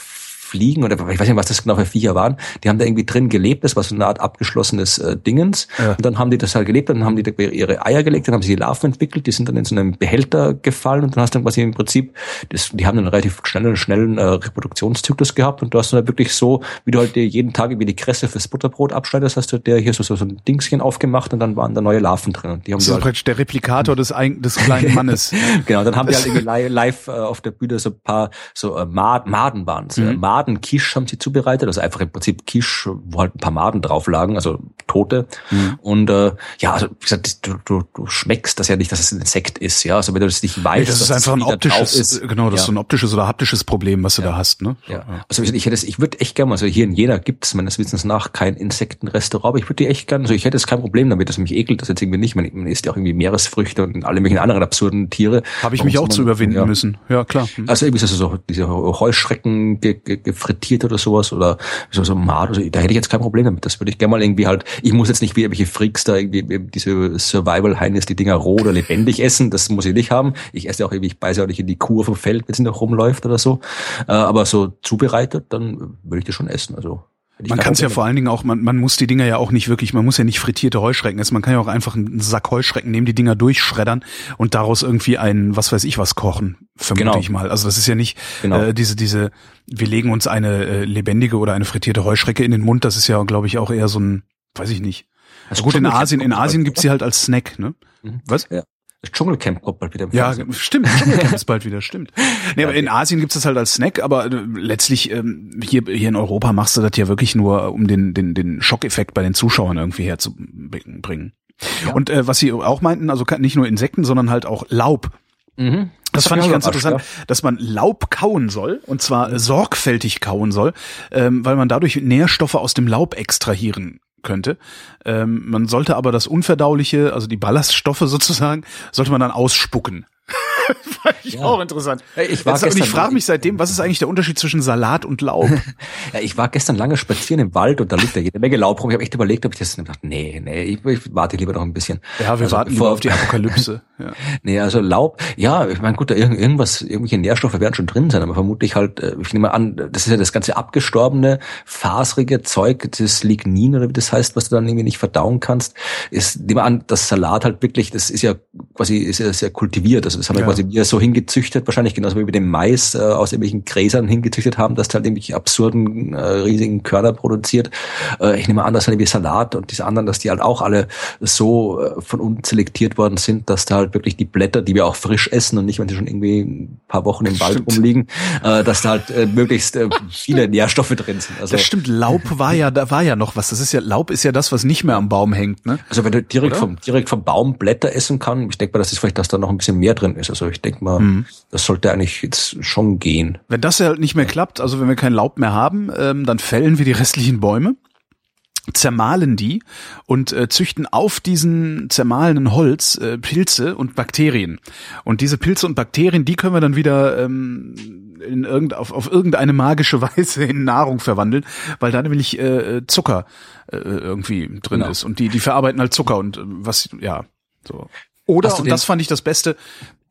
Fliegen oder ich weiß nicht, was das genau für Viecher waren, die haben da irgendwie drin gelebt, das war so eine Art abgeschlossenes äh, Dingens. Ja. Und dann haben die das halt gelebt, dann haben die da ihre Eier gelegt, dann haben sie die Larven entwickelt, die sind dann in so einem Behälter gefallen und dann hast du dann quasi im Prinzip, das, die haben einen relativ schnellen, schnellen äh, Reproduktionszyklus gehabt und du hast dann halt wirklich so, wie du halt dir jeden Tag irgendwie die Kresse fürs Butterbrot abschneidest, hast du der hier so, so, so ein Dingschen aufgemacht und dann waren da neue Larven drin. Und die haben das ist halt praktisch der Replikator des, des kleinen Mannes. genau, dann haben die halt irgendwie live äh, auf der Bühne so ein paar so äh, Maden waren es. Mhm. Madenkisch haben sie zubereitet, also einfach im Prinzip Quiche, wo halt ein paar Maden drauf lagen, also Tote. Mhm. Und äh, ja, also wie gesagt, du, du, du schmeckst das ja nicht, dass es ein Insekt ist, ja. Also wenn du das nicht weißt, nee, das ist einfach ein optisches, ist, genau, das ja. ist so ein optisches oder haptisches Problem, was du ja. da hast, ne? Ja. Also ich hätte, ich würde echt gerne, also hier in Jena gibt es meines Wissens nach kein Insektenrestaurant, aber ich würde die echt gerne, also ich hätte jetzt kein Problem damit, dass mich ekelt das jetzt irgendwie nicht. Man, man isst ja auch irgendwie Meeresfrüchte und alle möglichen anderen absurden Tiere. Habe ich mich auch zu überwinden ja. müssen. Ja, klar. Hm. Also irgendwie ist das so diese Heuschrecken gefrittiert oder sowas oder so, so Mad, also, da hätte ich jetzt kein Problem damit. Das würde ich gerne mal irgendwie halt, ich muss jetzt nicht wie irgendwelche Freaks da irgendwie diese Survival-Heinis die Dinger roh oder lebendig essen, das muss ich nicht haben. Ich esse auch irgendwie, ich beiße auch nicht in die Kuh vom Feld, wenn sie noch rumläuft oder so. Äh, aber so zubereitet, dann würde ich das schon essen. Also man kann es ja vor allen Dingen auch, man, man muss die Dinger ja auch nicht wirklich, man muss ja nicht frittierte Heuschrecken essen, man kann ja auch einfach einen Sack Heuschrecken nehmen, die Dinger durchschreddern und daraus irgendwie ein, was weiß ich was kochen, vermute genau. ich mal. Also das ist ja nicht genau. äh, diese, diese, wir legen uns eine äh, lebendige oder eine frittierte Heuschrecke in den Mund, das ist ja, glaube ich, auch eher so ein, weiß ich nicht. Also gut, in Asien, in Asien gibt's sie halt als Snack, ne? Mhm. Was? Ja. Dschungelcamp kommt bald wieder. Ja, stimmt. Dschungelcamp ist bald wieder, stimmt. Nee, aber in Asien gibt's das halt als Snack, aber äh, letztlich ähm, hier, hier in Europa machst du das ja wirklich nur, um den, den, den Schockeffekt bei den Zuschauern irgendwie herzubringen. Ja. Und äh, was sie auch meinten, also nicht nur Insekten, sondern halt auch Laub. Mhm. Das, das fand ich ganz interessant, dass man Laub kauen soll und zwar sorgfältig kauen soll, ähm, weil man dadurch Nährstoffe aus dem Laub extrahieren könnte. Ähm, man sollte aber das Unverdauliche, also die Ballaststoffe sozusagen, sollte man dann ausspucken. Ich ja. auch interessant. Ich, war Jetzt, und ich frage mich seitdem, was ist eigentlich der Unterschied zwischen Salat und Laub? ja, ich war gestern lange spazieren im Wald und da liegt da jede Menge Laub rum. Ich habe echt überlegt, ob ich das gedacht, nee, nee, ich, ich warte lieber noch ein bisschen. Ja, wir also, warten vor, auf die Apokalypse. ja. Nee, also Laub, ja, ich meine, gut, da irgendwas, irgendwelche Nährstoffe werden schon drin sein, aber vermutlich halt, äh, ich nehme an, das ist ja das ganze abgestorbene, faserige Zeug, das Lignin oder wie das heißt, was du dann irgendwie nicht verdauen kannst, ist, nehme an, das Salat halt wirklich, das ist ja quasi, ist ja sehr kultiviert, also das haben wir quasi wir so hingezüchtet, wahrscheinlich genauso wie wir den Mais äh, aus irgendwelchen Gräsern hingezüchtet haben, dass der halt irgendwelche absurden, äh, riesigen Körner produziert. Äh, ich nehme an, dass halt wie Salat und diese anderen, dass die halt auch alle so äh, von uns selektiert worden sind, dass da halt wirklich die Blätter, die wir auch frisch essen und nicht, wenn sie schon irgendwie ein paar Wochen im Wald stimmt. rumliegen, äh, dass da halt äh, möglichst äh, viele Nährstoffe drin sind. Also, das stimmt, Laub war ja, da war ja noch was. Das ist ja, Laub ist ja das, was nicht mehr am Baum hängt, ne? Also wenn du direkt vom, direkt vom Baum Blätter essen kann, ich denke mal, das ist vielleicht, dass da noch ein bisschen mehr drin ist. Also ich denke mal, mhm. das sollte eigentlich jetzt schon gehen. Wenn das ja nicht mehr klappt, also wenn wir kein Laub mehr haben, ähm, dann fällen wir die restlichen Bäume zermahlen die und äh, züchten auf diesen zermahlenen Holz äh, Pilze und Bakterien. Und diese Pilze und Bakterien, die können wir dann wieder ähm, in irgend, auf, auf irgendeine magische Weise in Nahrung verwandeln, weil da nämlich äh, Zucker äh, irgendwie drin genau. ist. Und die, die verarbeiten halt Zucker und äh, was, ja, so. Oder, und das fand ich das Beste,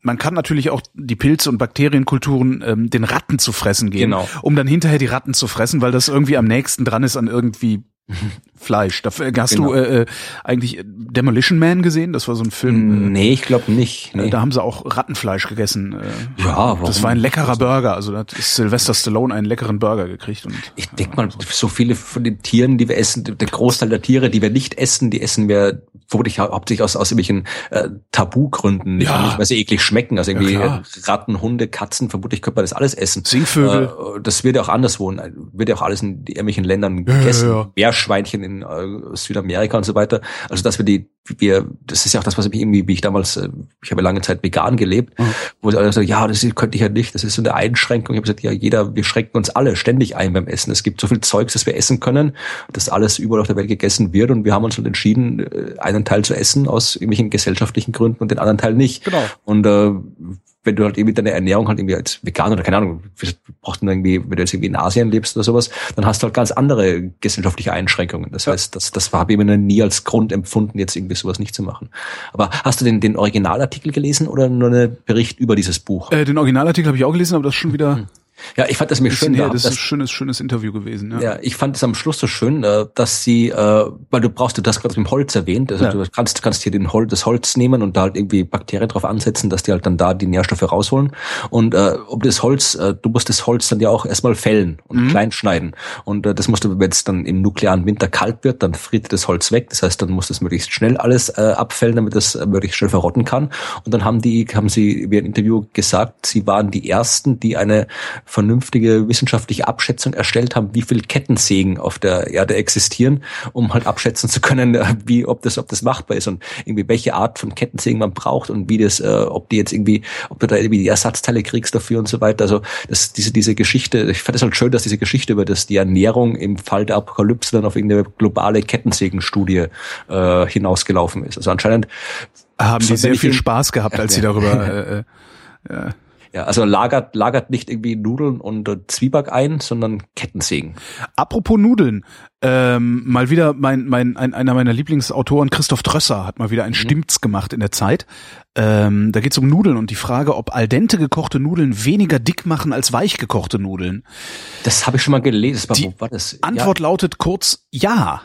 man kann natürlich auch die Pilze und Bakterienkulturen ähm, den Ratten zu fressen geben, genau. um dann hinterher die Ratten zu fressen, weil das irgendwie am nächsten dran ist an irgendwie Fleisch. Dafür, hast genau. du äh, äh, eigentlich Demolition Man gesehen? Das war so ein Film. Äh, nee, ich glaube nicht. Nee. Da haben sie auch Rattenfleisch gegessen. Äh, ja, warum? Das war ein leckerer Burger. Also da hat Sylvester Stallone einen leckeren Burger gekriegt. Und, ich denk mal, so viele von den Tieren, die wir essen, der Großteil der Tiere, die wir nicht essen, die essen wir vermutlich hauptsächlich aus, aus irgendwelchen äh, Tabugründen. Nicht, ja. nicht, weil sie eklig schmecken. Also irgendwie ja, Ratten, Hunde, Katzen, vermutlich könnte man das alles essen. Singvögel. Äh, das wird ja auch anderswo, wird ja auch alles in irgendwelchen Ländern gegessen. Ja, ja, Meerschweinchen in äh, Südamerika und so weiter. Also dass wir die, wir, das ist ja auch das, was ich irgendwie, wie ich damals, äh, ich habe lange Zeit vegan gelebt, mhm. wo alle sagen, ja, das könnte ich ja nicht, das ist so eine Einschränkung. Ich habe gesagt, ja, jeder, wir schränken uns alle ständig ein beim Essen. Es gibt so viel Zeugs, das wir essen können, dass alles überall auf der Welt gegessen wird und wir haben uns halt entschieden, äh, einen Teil zu essen aus irgendwelchen gesellschaftlichen Gründen und den anderen Teil nicht. Genau. Und äh, wenn du halt irgendwie deine Ernährung halt irgendwie als vegan oder keine Ahnung, brauchst du irgendwie, wenn du jetzt irgendwie in Asien lebst oder sowas, dann hast du halt ganz andere gesellschaftliche Einschränkungen. Das ja. heißt, das, das habe ich mir nie als Grund empfunden, jetzt irgendwie sowas nicht zu machen. Aber hast du den, den Originalartikel gelesen oder nur einen Bericht über dieses Buch? Äh, den Originalartikel habe ich auch gelesen, aber das ist schon wieder. Hm ja, ich fand das mir schön. Her, das ist ein schönes, schönes Interview gewesen. Ja, ja ich fand es am Schluss so schön, äh, dass sie, äh, weil du brauchst, du das gerade mit dem Holz erwähnt, also ja. du kannst, kannst hier den Holz, das Holz nehmen und da halt irgendwie Bakterien drauf ansetzen, dass die halt dann da die Nährstoffe rausholen. Und äh, ob das Holz, äh, du musst das Holz dann ja auch erstmal fällen und mhm. klein schneiden. Und äh, das musst du, wenn es dann im nuklearen Winter kalt wird, dann friert das Holz weg. Das heißt, dann muss das möglichst schnell alles äh, abfällen, damit das äh, möglichst schnell verrotten kann. Und dann haben die, haben sie wie ein Interview gesagt, sie waren die ersten, die eine vernünftige wissenschaftliche Abschätzung erstellt haben, wie viel Kettensägen auf der Erde existieren, um halt abschätzen zu können, äh, wie ob das ob das machbar ist und irgendwie welche Art von Kettensägen man braucht und wie das, äh, ob die jetzt irgendwie, ob du da irgendwie die Ersatzteile kriegst dafür und so weiter. Also das diese diese Geschichte, ich fand es halt schön, dass diese Geschichte über das die Ernährung im Fall der Apokalypse dann auf irgendeine globale Kettensägenstudie äh, hinausgelaufen ist. Also anscheinend haben die sehr viel Spaß gehabt, als sie darüber äh, äh, ja. Also lagert, lagert nicht irgendwie Nudeln und äh, Zwieback ein, sondern Kettensägen. Apropos Nudeln, ähm, mal wieder mein, mein, ein, einer meiner Lieblingsautoren, Christoph Trösser, hat mal wieder ein mhm. Stimmt's gemacht in der Zeit. Ähm, da geht's um Nudeln und die Frage, ob al dente gekochte Nudeln weniger dick machen als weich gekochte Nudeln. Das habe ich schon mal gelesen. War, die war das? Antwort ja. lautet kurz ja.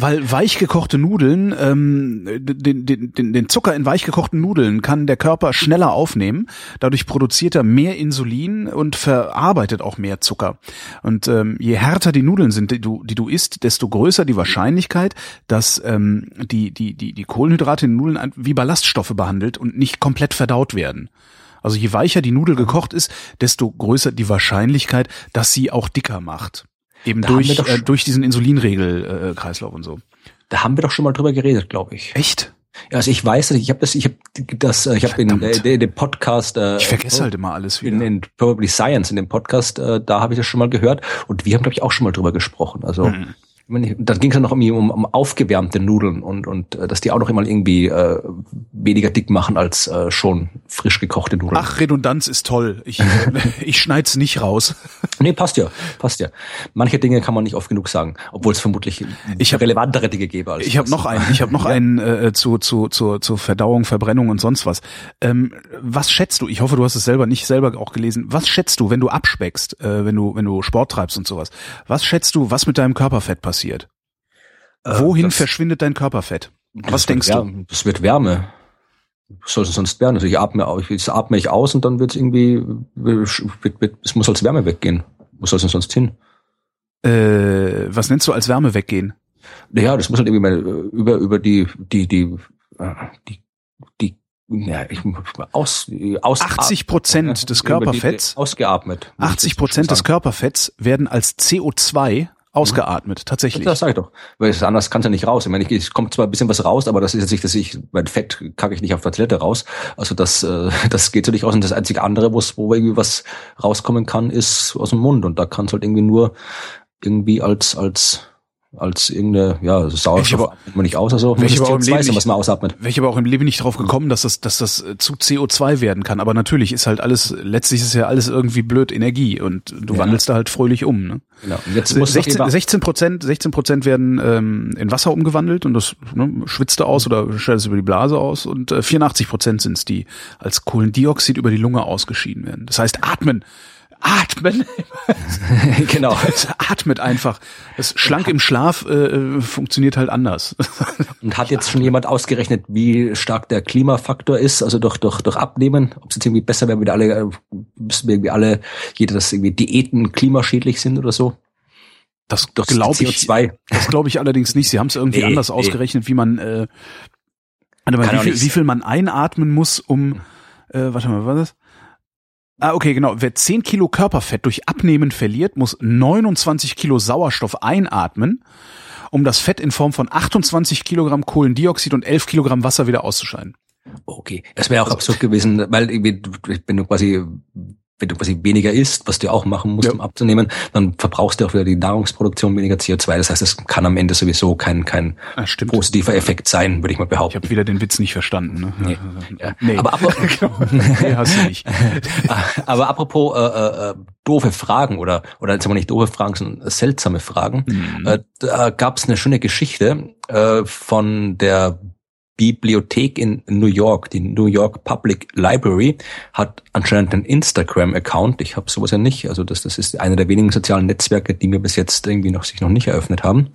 Weil weichgekochte Nudeln, ähm, den, den, den, Zucker in weichgekochten Nudeln kann der Körper schneller aufnehmen. Dadurch produziert er mehr Insulin und verarbeitet auch mehr Zucker. Und ähm, je härter die Nudeln sind, die du, die du isst, desto größer die Wahrscheinlichkeit, dass ähm, die, die, die, die Kohlenhydrate in Nudeln wie Ballaststoffe behandelt und nicht komplett verdaut werden. Also je weicher die Nudel gekocht ist, desto größer die Wahrscheinlichkeit, dass sie auch dicker macht. Eben da durch, äh, durch diesen Insulinregel-Kreislauf äh, und so. Da haben wir doch schon mal drüber geredet, glaube ich. Echt? Ja, also ich weiß, ich habe das, ich habe das, äh, ich habe in äh, dem Podcast. Äh, ich vergesse halt immer alles wieder. In, in Probably Science in dem Podcast, äh, da habe ich das schon mal gehört und wir haben glaube ich auch schon mal drüber gesprochen. Also. Hm. dann ging es ja noch irgendwie um, um aufgewärmte Nudeln und, und äh, dass die auch noch immer irgendwie äh, weniger dick machen als äh, schon frisch gekochte Nudeln. Ach, Redundanz ist toll. Ich, äh, ich schneid's nicht raus. Nee, passt ja, passt ja. Manche Dinge kann man nicht oft genug sagen, obwohl es vermutlich ich hab, relevantere Dinge gäbe. Als ich habe noch einen, ich habe noch einen äh, zu, zu, zu, zu Verdauung, Verbrennung und sonst was. Ähm, was schätzt du? Ich hoffe, du hast es selber nicht selber auch gelesen. Was schätzt du, wenn du abspeckst, äh, wenn du wenn du Sport treibst und sowas? Was schätzt du, was mit deinem Körperfett passiert? Äh, Wohin verschwindet dein Körperfett? Was denkst du? Es wird Wärme. Was soll es sonst werden? Also ich atme, jetzt atme ich aus und dann wird es irgendwie, es muss als Wärme weggehen. Wo soll es denn sonst hin? Äh, was nennst du als Wärme weggehen? Naja, das muss halt irgendwie mal über, über die, die, die, äh, die, die ja, ich, aus, aus 80 Prozent des Körperfetts ausgeatmet. 80 Prozent des Körperfetts werden als CO2 ausgeatmet, tatsächlich. Das sage ich doch. Weil anders kann es ja nicht raus. Ich meine, es kommt zwar ein bisschen was raus, aber das ist jetzt nicht, dass ich, mein Fett kacke ich nicht auf der Toilette raus. Also das, äh, das geht so nicht raus. Und das einzige andere, wo irgendwie was rauskommen kann, ist aus dem Mund. Und da kann es halt irgendwie nur irgendwie als, als als irgendeine, ja, Sauerstoff aber, atmet man nicht aus, also welche aber, auch im Leben nicht, was man ausatmet. Welche aber auch im Leben nicht drauf gekommen, dass das, dass das äh, zu CO2 werden kann. Aber natürlich ist halt alles, letztlich ist ja alles irgendwie blöd Energie und du ja. wandelst da halt fröhlich um. Ne? Genau. Und jetzt muss 16, 16 Prozent, 16 Prozent werden ähm, in Wasser umgewandelt und das ne, schwitzt du aus oder scheidet es über die Blase aus und äh, 84 Prozent sind es, die als Kohlendioxid über die Lunge ausgeschieden werden. Das heißt, atmen atmen. genau. atmet einfach. Das schlank im Schlaf äh, funktioniert halt anders. Und hat jetzt schon jemand ausgerechnet, wie stark der Klimafaktor ist, also durch, durch, durch Abnehmen, ob es jetzt irgendwie besser wäre, wenn wir alle, äh, müssen wir irgendwie alle, jeder, dass irgendwie Diäten klimaschädlich sind oder so? Das glaube ich. Das glaube ich allerdings nicht. Sie haben es irgendwie nee, anders nee. ausgerechnet, wie man, äh, mal, wie viel, wie viel man einatmen muss, um, äh, warte mal, was ist das? Ah, okay, genau. Wer 10 Kilo Körperfett durch Abnehmen verliert, muss 29 Kilo Sauerstoff einatmen, um das Fett in Form von 28 Kilogramm Kohlendioxid und 11 Kilogramm Wasser wieder auszuscheiden. Okay, das wäre auch absurd gewesen, weil wenn du quasi wenn du quasi weniger isst, was du auch machen musst, ja. um abzunehmen, dann verbrauchst du auch wieder die Nahrungsproduktion weniger CO2. Das heißt, es kann am Ende sowieso kein, kein ah, positiver Effekt sein, würde ich mal behaupten. Ich habe wieder den Witz nicht verstanden. Ne? Nee. Ja. nee. Aber apropos, nee, hast du nicht. Aber apropos äh, äh, doofe Fragen oder oder jetzt aber nicht doofe Fragen, sondern seltsame Fragen. Mhm. Äh, da gab es eine schöne Geschichte äh, von der Bibliothek in New York, die New York Public Library, hat anscheinend einen Instagram-Account. Ich habe sowas ja nicht. Also das, das ist einer der wenigen sozialen Netzwerke, die mir bis jetzt irgendwie noch sich noch nicht eröffnet haben.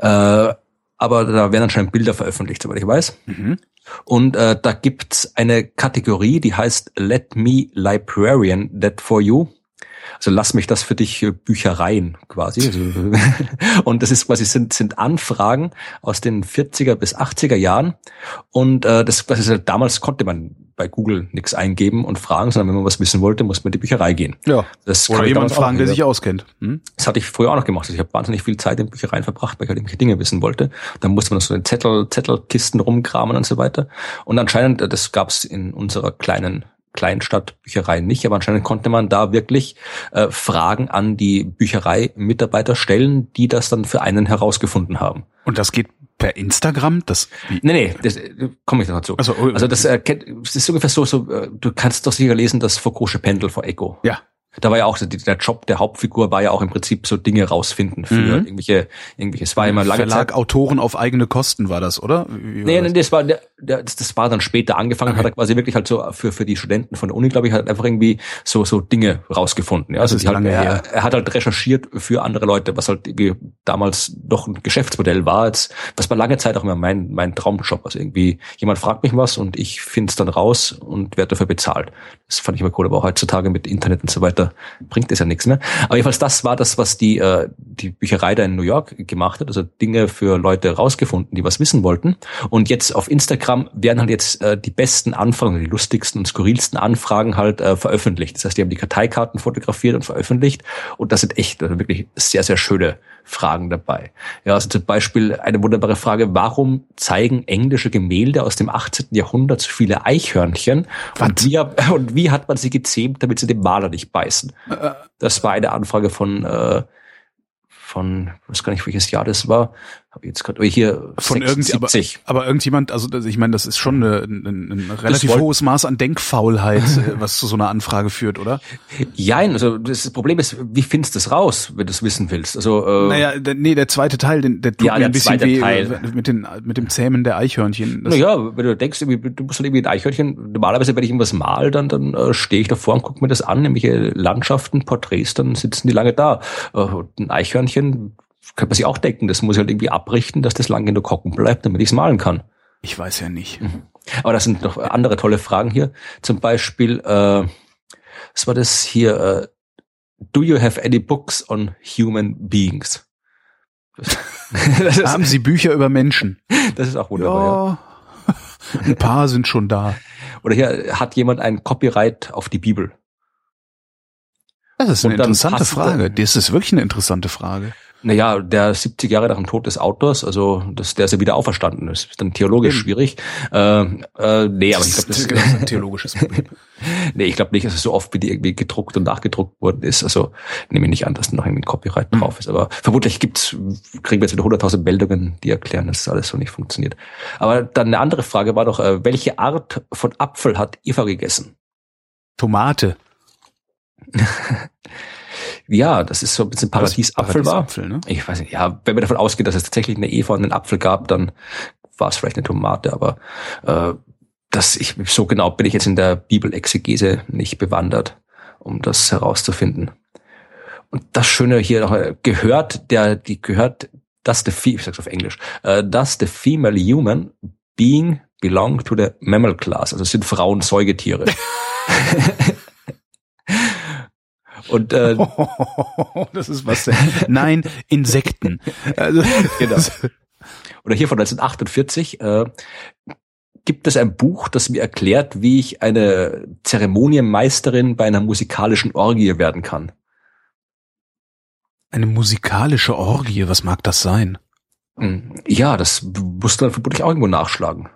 Äh, aber da werden anscheinend Bilder veröffentlicht, soweit ich weiß. Mhm. Und äh, da gibt's eine Kategorie, die heißt Let Me Librarian That For You. Also lass mich das für dich äh, Büchereien quasi. Also, und das ist quasi sind, sind Anfragen aus den 40er bis 80er Jahren. Und äh, das quasi halt, damals konnte man bei Google nichts eingeben und fragen, sondern wenn man was wissen wollte, muss man in die Bücherei gehen. Ja. Das Oder jemand fragen, der sich auskennt. Hm? Das hatte ich früher auch noch gemacht. Also ich habe wahnsinnig viel Zeit in Büchereien verbracht, weil ich halt irgendwelche Dinge wissen wollte. Dann musste man so in Zettel, Zettelkisten rumkramen und so weiter. Und anscheinend, äh, das gab es in unserer kleinen Kleinstadtbücherei nicht, aber anscheinend konnte man da wirklich äh, Fragen an die Bücherei-Mitarbeiter stellen, die das dann für einen herausgefunden haben. Und das geht per Instagram? Das nee, nee, das äh, komme ich dazu. Also, also das, äh, das ist ungefähr so, so, äh, du kannst doch sicher lesen, das Foucault'sche Pendel vor Echo. Ja. Da war ja auch der Job der Hauptfigur war ja auch im Prinzip so Dinge rausfinden für mhm. irgendwelche, irgendwelche, es war immer lange Verlag, Zeit. Autoren auf eigene Kosten war das, oder? Wie nee, nee, das war, das, war dann später angefangen, okay. hat er quasi wirklich halt so für, für die Studenten von der Uni, glaube ich, hat einfach irgendwie so, so Dinge rausgefunden. Ja, also die halt, er, er, hat halt recherchiert für andere Leute, was halt damals doch ein Geschäftsmodell war, jetzt, was war lange Zeit auch immer mein, mein Traumjob. Also irgendwie, jemand fragt mich was und ich finde es dann raus und werde dafür bezahlt. Das fand ich immer cool, aber auch heutzutage mit Internet und so weiter bringt es ja nichts mehr. Aber jedenfalls das war das, was die, äh, die Bücherei da in New York gemacht hat. Also Dinge für Leute rausgefunden, die was wissen wollten. Und jetzt auf Instagram werden halt jetzt äh, die besten Anfragen, die lustigsten und skurrilsten Anfragen halt äh, veröffentlicht. Das heißt, die haben die Karteikarten fotografiert und veröffentlicht. Und das sind echt also wirklich sehr, sehr schöne Fragen dabei. Ja, also zum Beispiel eine wunderbare Frage, warum zeigen englische Gemälde aus dem 18. Jahrhundert so viele Eichhörnchen? Und wie, und wie, hat man sie gezähmt, damit sie dem Maler nicht beißen? Äh, das war eine Anfrage von, äh, von, ich weiß gar nicht, welches Jahr das war, habe jetzt gerade hier von 76. Aber, aber irgendjemand, also ich meine, das ist schon eine, ein, ein relativ hohes Maß an Denkfaulheit, äh, was zu so einer Anfrage führt, oder? Ja, also das Problem ist, wie findest du es raus, wenn du es wissen willst? Also äh, naja, der, nee, der zweite Teil, den, der tut ja, mir ein bisschen weh Teil. mit den mit dem Zähmen der Eichhörnchen. Naja, wenn du denkst, du musst halt irgendwie ein Eichhörnchen. Normalerweise, wenn ich irgendwas mal, dann dann äh, stehe ich davor und gucke mir das an, nämlich Landschaften, Porträts, dann sitzen die lange da. Äh, ein Eichhörnchen könnte man sich auch denken, das muss ich halt irgendwie abrichten, dass das lange in der Kocken bleibt, damit ich es malen kann. Ich weiß ja nicht. Mhm. Aber das sind noch andere tolle Fragen hier. Zum Beispiel, äh, was war das hier? Äh, Do you have any books on human beings? Haben Sie Bücher über Menschen? Das ist auch wunderbar. Ja. ja. Ein paar sind schon da. Oder hier hat jemand ein Copyright auf die Bibel. Das ist eine interessante Frage. Das ist wirklich eine interessante Frage. Naja, der 70 Jahre nach dem Tod des Autors, also dass der ist ja wieder auferstanden ist, ist dann theologisch Eben. schwierig. Äh, äh, nee, aber ich glaube, das ist ein theologisches Problem. nee, ich glaube nicht, dass es so oft wie die irgendwie gedruckt und nachgedruckt worden ist. Also nehme ich nicht an, dass da noch irgendwie ein Copyright mhm. drauf ist. Aber vermutlich gibt's, kriegen wir jetzt wieder 100.000 Meldungen, die erklären, dass das alles so nicht funktioniert. Aber dann eine andere Frage war doch, äh, welche Art von Apfel hat Eva gegessen? Tomate. Ja, das ist so ein bisschen Paradiesapfel war. Ne? Ich weiß nicht, ja, wenn man davon ausgeht, dass es tatsächlich eine Eva und einen Apfel gab, dann war es vielleicht eine Tomate, aber äh, das ich so genau bin ich jetzt in der Bibelexegese nicht bewandert, um das herauszufinden. Und das Schöne hier noch äh, gehört, der die gehört, dass the ich sag's auf Englisch, uh, does the female human being belong to the mammal class, also sind Frauen Säugetiere. Und äh, das ist was. Denn? Nein, Insekten. Also, genau. Oder hier von 1948 äh, gibt es ein Buch, das mir erklärt, wie ich eine Zeremonienmeisterin bei einer musikalischen Orgie werden kann. Eine musikalische Orgie, was mag das sein? Hm, ja, das musst du dann vermutlich auch irgendwo nachschlagen.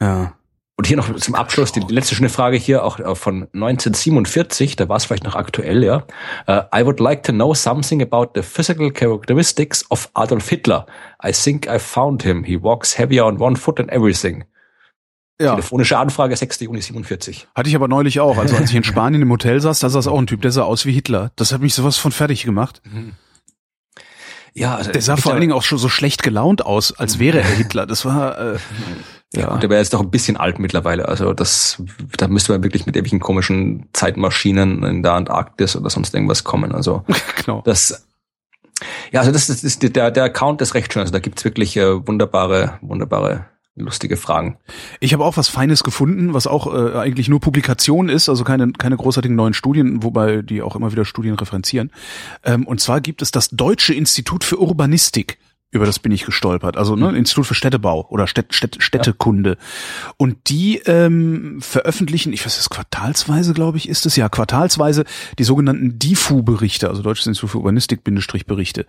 Ja. Und hier noch zum Abschluss die letzte schöne Frage hier auch äh, von 1947, da war es vielleicht noch aktuell, ja. Uh, I would like to know something about the physical characteristics of Adolf Hitler. I think I found him. He walks heavier on one foot and everything. Ja. Telefonische Anfrage 6. Juni 47. Hatte ich aber neulich auch. Also als ich in Spanien im Hotel saß, da saß auch ein Typ, der sah aus wie Hitler. Das hat mich sowas von fertig gemacht. Mhm. Ja, also der sah vor allen Dingen auch schon so schlecht gelaunt aus, als wäre er Hitler. Das war äh, ja. Und der wäre jetzt doch ein bisschen alt mittlerweile. Also das, da müsste man wirklich mit irgendwelchen komischen Zeitmaschinen in der Antarktis oder sonst irgendwas kommen. Also genau. das, ja, also das, das ist der der Account ist recht schön. Also da gibt's wirklich äh, wunderbare, wunderbare lustige Fragen. Ich habe auch was Feines gefunden, was auch äh, eigentlich nur Publikation ist, also keine, keine großartigen neuen Studien, wobei die auch immer wieder Studien referenzieren. Ähm, und zwar gibt es das Deutsche Institut für Urbanistik über das bin ich gestolpert. Also ne, mhm. Institut für Städtebau oder Städt, Städt, Städtekunde. Ja. Und die ähm, veröffentlichen, ich weiß es quartalsweise, glaube ich, ist es ja quartalsweise die sogenannten DIFU-Berichte, also Deutsches Institut für Urbanistik-Berichte.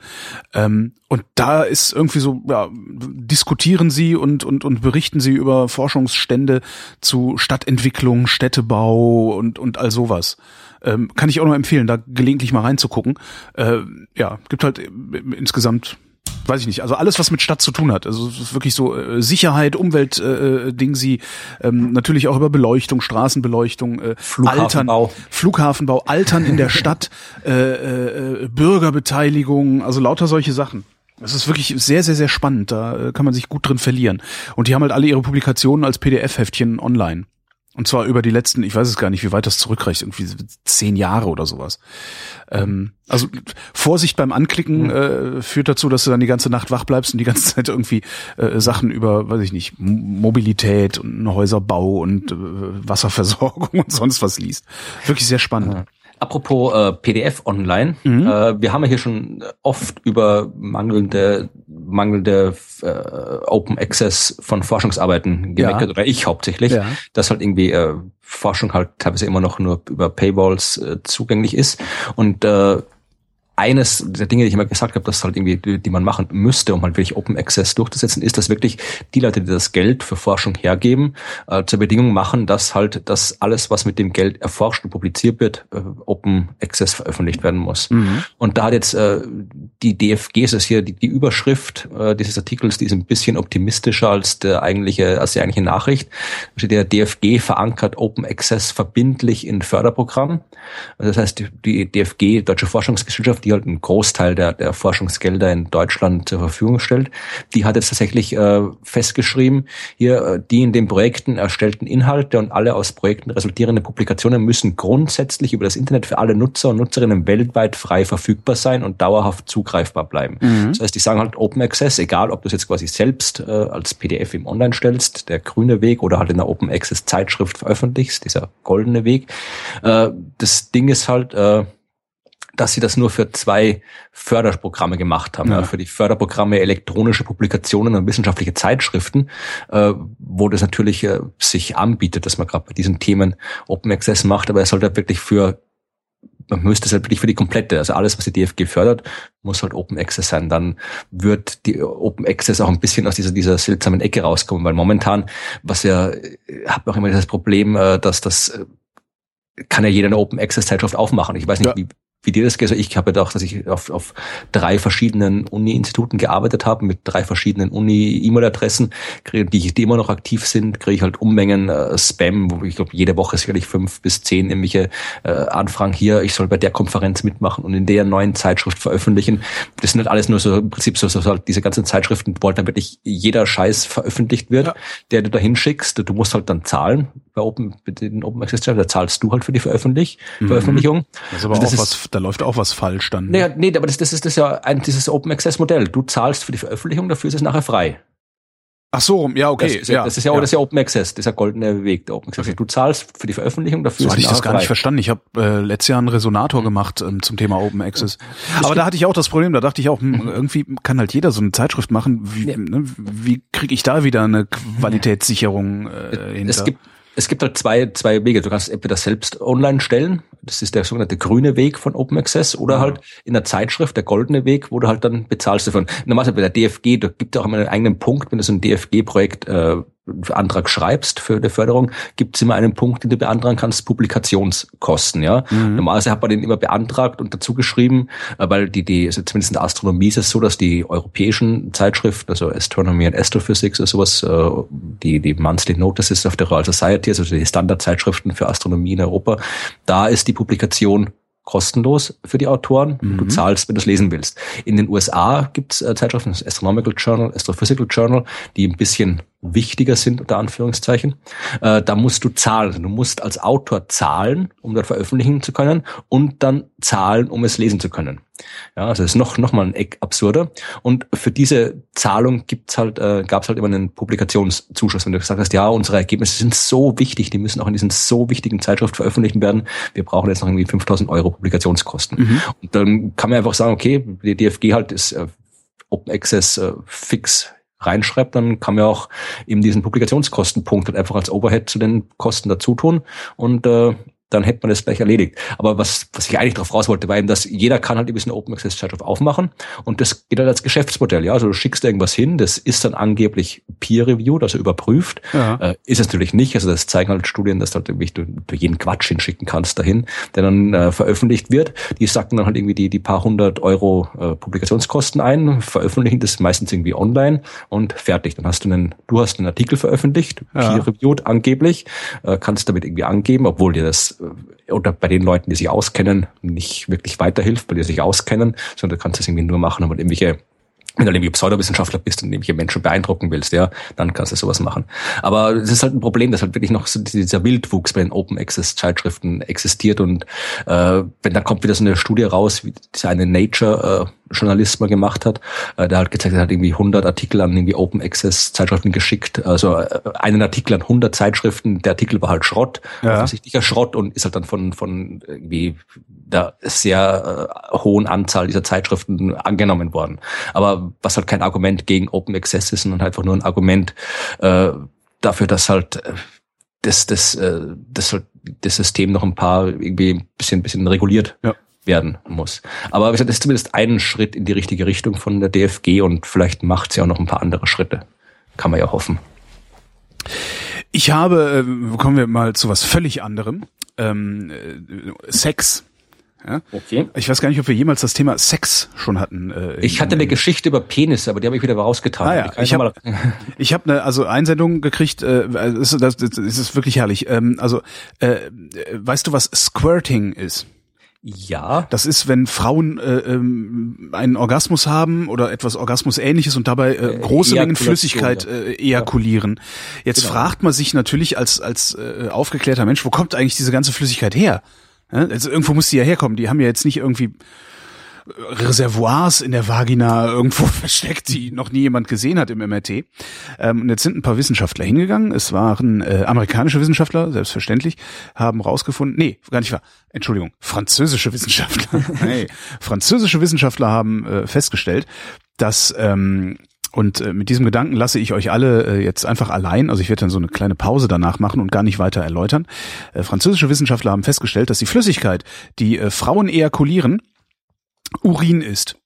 Ähm, und da ist irgendwie so, ja, diskutieren sie und und und berichten sie über Forschungsstände zu Stadtentwicklung, Städtebau und und all sowas. Ähm, kann ich auch nur empfehlen, da gelegentlich mal reinzugucken. Äh, ja, gibt halt insgesamt weiß ich nicht, also alles, was mit Stadt zu tun hat. Also es ist wirklich so äh, Sicherheit, Umwelt, äh, äh Ding sie, ähm, natürlich auch über Beleuchtung, Straßenbeleuchtung, äh, Flughafenbau. Altern, Flughafenbau, Altern in der Stadt, äh, äh, Bürgerbeteiligung, also lauter solche Sachen. Es ist wirklich sehr, sehr, sehr spannend. Da äh, kann man sich gut drin verlieren. Und die haben halt alle ihre Publikationen als PDF-Heftchen online. Und zwar über die letzten, ich weiß es gar nicht, wie weit das zurückreicht, irgendwie zehn Jahre oder sowas. Ähm, also Vorsicht beim Anklicken äh, führt dazu, dass du dann die ganze Nacht wach bleibst und die ganze Zeit irgendwie äh, Sachen über, weiß ich nicht, Mobilität und Häuserbau und äh, Wasserversorgung und sonst was liest. Wirklich sehr spannend. Ja. Apropos äh, PDF online, mhm. äh, wir haben ja hier schon oft über mangelnde mangelnde äh, Open Access von Forschungsarbeiten gemeckert, ja. oder ich hauptsächlich, ja. dass halt irgendwie äh, Forschung halt teilweise immer noch nur über Paywalls äh, zugänglich ist. Und äh, eines der Dinge, die ich immer gesagt habe, dass halt irgendwie, die, die, man machen müsste, um halt wirklich Open Access durchzusetzen, ist, dass wirklich die Leute, die das Geld für Forschung hergeben, äh, zur Bedingung machen, dass halt das alles, was mit dem Geld erforscht und publiziert wird, äh, Open Access veröffentlicht werden muss. Mhm. Und da hat jetzt äh, die DFG, ist es hier die, die Überschrift äh, dieses Artikels, die ist ein bisschen optimistischer als der eigentliche, als die eigentliche Nachricht. Der DFG verankert Open Access verbindlich in Förderprogrammen. Das heißt, die DFG, Deutsche Forschungsgesellschaft, die halt einen Großteil der, der Forschungsgelder in Deutschland zur Verfügung stellt, die hat jetzt tatsächlich äh, festgeschrieben, hier äh, die in den Projekten erstellten Inhalte und alle aus Projekten resultierenden Publikationen müssen grundsätzlich über das Internet für alle Nutzer und Nutzerinnen weltweit frei verfügbar sein und dauerhaft zugreifbar bleiben. Mhm. Das heißt, die sagen halt Open Access, egal ob du es jetzt quasi selbst äh, als PDF im Online stellst, der grüne Weg, oder halt in der Open Access Zeitschrift veröffentlichst, dieser goldene Weg. Äh, das Ding ist halt, äh, dass sie das nur für zwei Förderprogramme gemacht haben. Ja. Ja, für die Förderprogramme elektronische Publikationen und wissenschaftliche Zeitschriften, äh, wo das natürlich äh, sich anbietet, dass man gerade bei diesen Themen Open Access macht, aber es sollte halt wirklich für man müsste es halt wirklich für die komplette, also alles, was die DFG fördert, muss halt Open Access sein. Dann wird die Open Access auch ein bisschen aus dieser, dieser seltsamen Ecke rauskommen, weil momentan, was ja, hat man auch immer das Problem, äh, dass das äh, kann ja jeder eine Open Access Zeitschrift aufmachen. Ich weiß nicht, ja. wie, wie dir das geht. Also ich habe gedacht, dass ich auf, auf drei verschiedenen Uni-Instituten gearbeitet habe, mit drei verschiedenen Uni-E-Mail-Adressen, die, die immer noch aktiv sind, kriege ich halt Unmengen äh, Spam, wo ich glaube, jede Woche sicherlich fünf bis zehn irgendwelche äh, Anfragen hier, ich soll bei der Konferenz mitmachen und in der neuen Zeitschrift veröffentlichen. Das sind halt alles nur so im Prinzip so, so, so diese ganzen Zeitschriften wollen dann wirklich jeder Scheiß veröffentlicht wird, ja. der du da hinschickst. Du musst halt dann zahlen bei Open, bei den Open Access da zahlst du halt für die Veröffentlich mhm. Veröffentlichung. Das ist aber das auch ist, was da läuft auch was falsch dann. Nee, nee aber das, das ist das ja ein, dieses Open Access Modell. Du zahlst für die Veröffentlichung, dafür ist es nachher frei. Ach so, ja, okay. Das ist ja, das ist ja, ja. Das ist ja Open Access, dieser goldene Weg der Open Access. Okay. Du zahlst für die Veröffentlichung dafür. So hatte ich das gar frei. nicht verstanden. Ich habe äh, letztes Jahr einen Resonator mhm. gemacht ähm, zum Thema Open Access. Es Aber da hatte ich auch das Problem, da dachte ich auch, hm, mhm. irgendwie kann halt jeder so eine Zeitschrift machen. Wie, ja. ne, wie kriege ich da wieder eine Qualitätssicherung äh, hinter? Es gibt es gibt halt zwei, zwei Wege. Du kannst entweder selbst online stellen, das ist der sogenannte grüne Weg von Open Access, oder mhm. halt in der Zeitschrift, der goldene Weg, wo du halt dann bezahlst davon. Normalerweise bei der DFG, da gibt es auch immer einen eigenen Punkt, wenn du so ein DFG-Projekt äh, Antrag schreibst für die Förderung, gibt es immer einen Punkt, den du beantragen kannst, Publikationskosten. Ja, mhm. normalerweise hat man den immer beantragt und dazu geschrieben, äh, weil die, die also zumindest in der Astronomie ist es so, dass die europäischen Zeitschriften, also Astronomy and Astrophysics oder sowas, äh, die die Monthly Notices of the Royal Society, also die Standardzeitschriften für Astronomie in Europa, da ist die Publikation kostenlos für die Autoren. Mhm. Du zahlst, wenn du es lesen willst. In den USA gibt es äh, Zeitschriften, das Astronomical Journal, Astrophysical Journal, die ein bisschen wichtiger sind, unter Anführungszeichen. Äh, da musst du zahlen. Du musst als Autor zahlen, um dort veröffentlichen zu können und dann zahlen, um es lesen zu können. Ja, also das ist noch, noch mal ein Eck absurder. Und für diese Zahlung gibt's halt, äh, gab's halt immer einen Publikationszuschuss. Wenn du gesagt hast, ja, unsere Ergebnisse sind so wichtig, die müssen auch in diesen so wichtigen Zeitschrift veröffentlicht werden. Wir brauchen jetzt noch irgendwie 5000 Euro Publikationskosten. Mhm. Und dann kann man einfach sagen, okay, die DFG halt ist äh, Open Access äh, fix reinschreibt, dann kann man auch eben diesen Publikationskostenpunkt halt einfach als Overhead zu den Kosten dazu tun. Und äh, dann hätte man das gleich erledigt. Aber was, was ich eigentlich darauf raus wollte, war eben, dass jeder kann halt ein bisschen Open Access Zeitschrift aufmachen und das geht halt als Geschäftsmodell. Ja, also du schickst irgendwas hin, das ist dann angeblich peer-reviewed, also überprüft. Ja. Äh, ist es natürlich nicht. Also das zeigen halt Studien, dass du halt irgendwie du, du jeden Quatsch hinschicken kannst dahin, der dann äh, veröffentlicht wird. Die sacken dann halt irgendwie die, die paar hundert Euro äh, Publikationskosten ein, veröffentlichen das meistens irgendwie online und fertig. Dann hast du einen, du hast einen Artikel veröffentlicht, ja. peer-reviewed angeblich, äh, kannst damit irgendwie angeben, obwohl dir das oder bei den Leuten, die sich auskennen, nicht wirklich weiterhilft, weil die sich auskennen, sondern du kannst das irgendwie nur machen, aber irgendwelche wenn du irgendwie Pseudowissenschaftler bist und irgendwelche Menschen beeindrucken willst, ja, dann kannst du sowas machen. Aber es ist halt ein Problem, dass halt wirklich noch so dieser Wildwuchs bei den Open Access Zeitschriften existiert und äh, wenn da kommt wieder so eine Studie raus, wie diese eine Nature äh, Journalist mal gemacht hat, äh, der halt gezeigt hat, er hat irgendwie 100 Artikel an irgendwie Open Access Zeitschriften geschickt, also äh, einen Artikel an 100 Zeitschriften, der Artikel war halt Schrott, ja. offensichtlicher Schrott und ist halt dann von von irgendwie der sehr äh, hohen Anzahl dieser Zeitschriften angenommen worden. Aber was halt kein Argument gegen Open Access ist, sondern einfach nur ein Argument äh, dafür, dass halt äh, das, das, äh, das, halt das System noch ein paar irgendwie ein bisschen, bisschen reguliert. Ja werden muss. Aber wie gesagt, das ist zumindest ein Schritt in die richtige Richtung von der DFG und vielleicht macht sie auch noch ein paar andere Schritte. Kann man ja hoffen. Ich habe, äh, kommen wir mal zu was völlig anderem. Ähm, äh, Sex. Ja? Okay. Ich weiß gar nicht, ob wir jemals das Thema Sex schon hatten. Äh, Ich hatte eine Geschichte über Penis, aber die habe ich wieder rausgetan. Ah ja, ich habe ich hab eine also Einsendung gekriegt, äh, das, ist- das, das ist wirklich herrlich. Ähm, also äh, weißt du, was Squirting ist? Ja, Das ist, wenn Frauen äh, ähm, einen Orgasmus haben oder etwas Orgasmusähnliches und dabei äh, große Mengen Flüssigkeit äh, ejakulieren. Jetzt Genau. fragt man sich natürlich als als äh, aufgeklärter Mensch, wo kommt eigentlich diese ganze Flüssigkeit her? Ja, also irgendwo muss die ja herkommen. Die haben ja jetzt nicht irgendwie Reservoirs in der Vagina irgendwo versteckt, die noch nie jemand gesehen hat im MRT. Ähm, und jetzt sind ein paar Wissenschaftler hingegangen. Es waren äh, amerikanische Wissenschaftler, selbstverständlich, haben rausgefunden, nee, gar nicht wahr, Entschuldigung, französische Wissenschaftler. nee, französische Wissenschaftler haben äh, festgestellt, dass ähm, und äh, mit diesem Gedanken lasse ich euch alle äh, jetzt einfach allein, also ich werde dann so eine kleine Pause danach machen und gar nicht weiter erläutern. Äh, französische Wissenschaftler haben festgestellt, dass die Flüssigkeit, die äh, Frauen ejakulieren, Urin ist.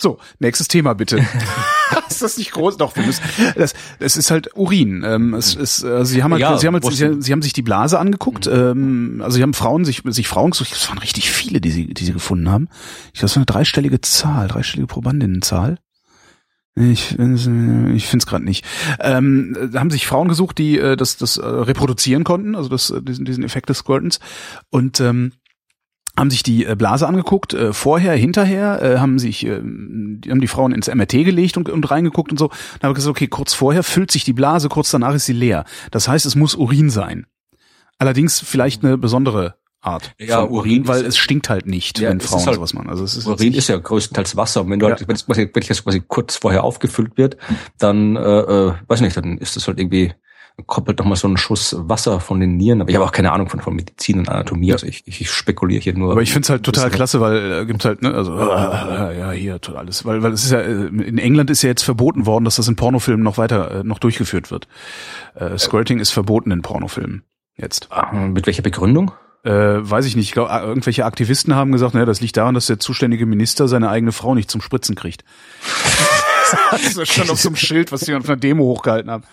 So, nächstes Thema bitte. ist das nicht groß? Doch, wir müssen. Das, das ist halt Urin. Ähm, es äh, sie haben halt, Ja, sie haben halt, wusste- sie, sie haben sich die Blase angeguckt. Ähm, also sie haben Frauen sich sich Frauen gesucht. Es waren richtig viele, die sie die sie gefunden haben. Ich glaube, es war eine dreistellige Zahl, dreistellige Probandinnenzahl. Ich, ich finde es gerade nicht. Ähm, da haben sich Frauen gesucht, die äh, das, das äh, reproduzieren konnten, also das, äh, diesen, diesen Effekt des Squirtens. Und ähm, haben sich die äh, Blase angeguckt, äh, vorher, hinterher, äh, haben sich, äh, die haben die Frauen ins MRT gelegt und, und reingeguckt und so. Dann habe ich gesagt, okay, kurz vorher füllt sich die Blase, kurz danach ist sie leer. Das heißt, es muss Urin sein. Allerdings vielleicht eine besondere Art Ja, von Urin Urin, weil ist- es stinkt halt nicht, Ja, wenn es Frauen halt- sowas machen. Also es ist Urin ist ja größtenteils Wasser. Und wenn du halt, Ja. wenn es quasi, wenn das quasi kurz vorher aufgefüllt wird, dann, äh, äh, weiß nicht, dann ist das halt irgendwie koppelt noch mal so einen Schuss Wasser von den Nieren. Aber ich habe auch keine Ahnung von, von Medizin und Anatomie. Also ich, ich, spekuliere hier nur. Aber ich finde es halt total klasse, weil äh, gibt's halt, ne, also äh, ja, hier total alles. Weil, weil es ist ja, äh, in England ist ja jetzt verboten worden, dass das in Pornofilmen noch weiter, äh, noch durchgeführt wird. Äh, Squirting ist verboten in Pornofilmen. Jetzt. Ah, Mit welcher Begründung? Äh, weiß ich nicht. Ich glaub, äh, irgendwelche Aktivisten haben gesagt, naja, das liegt daran, dass der zuständige Minister seine eigene Frau nicht zum Spritzen kriegt. Das ist schon auf so einem Schild, was die auf einer Demo hochgehalten haben.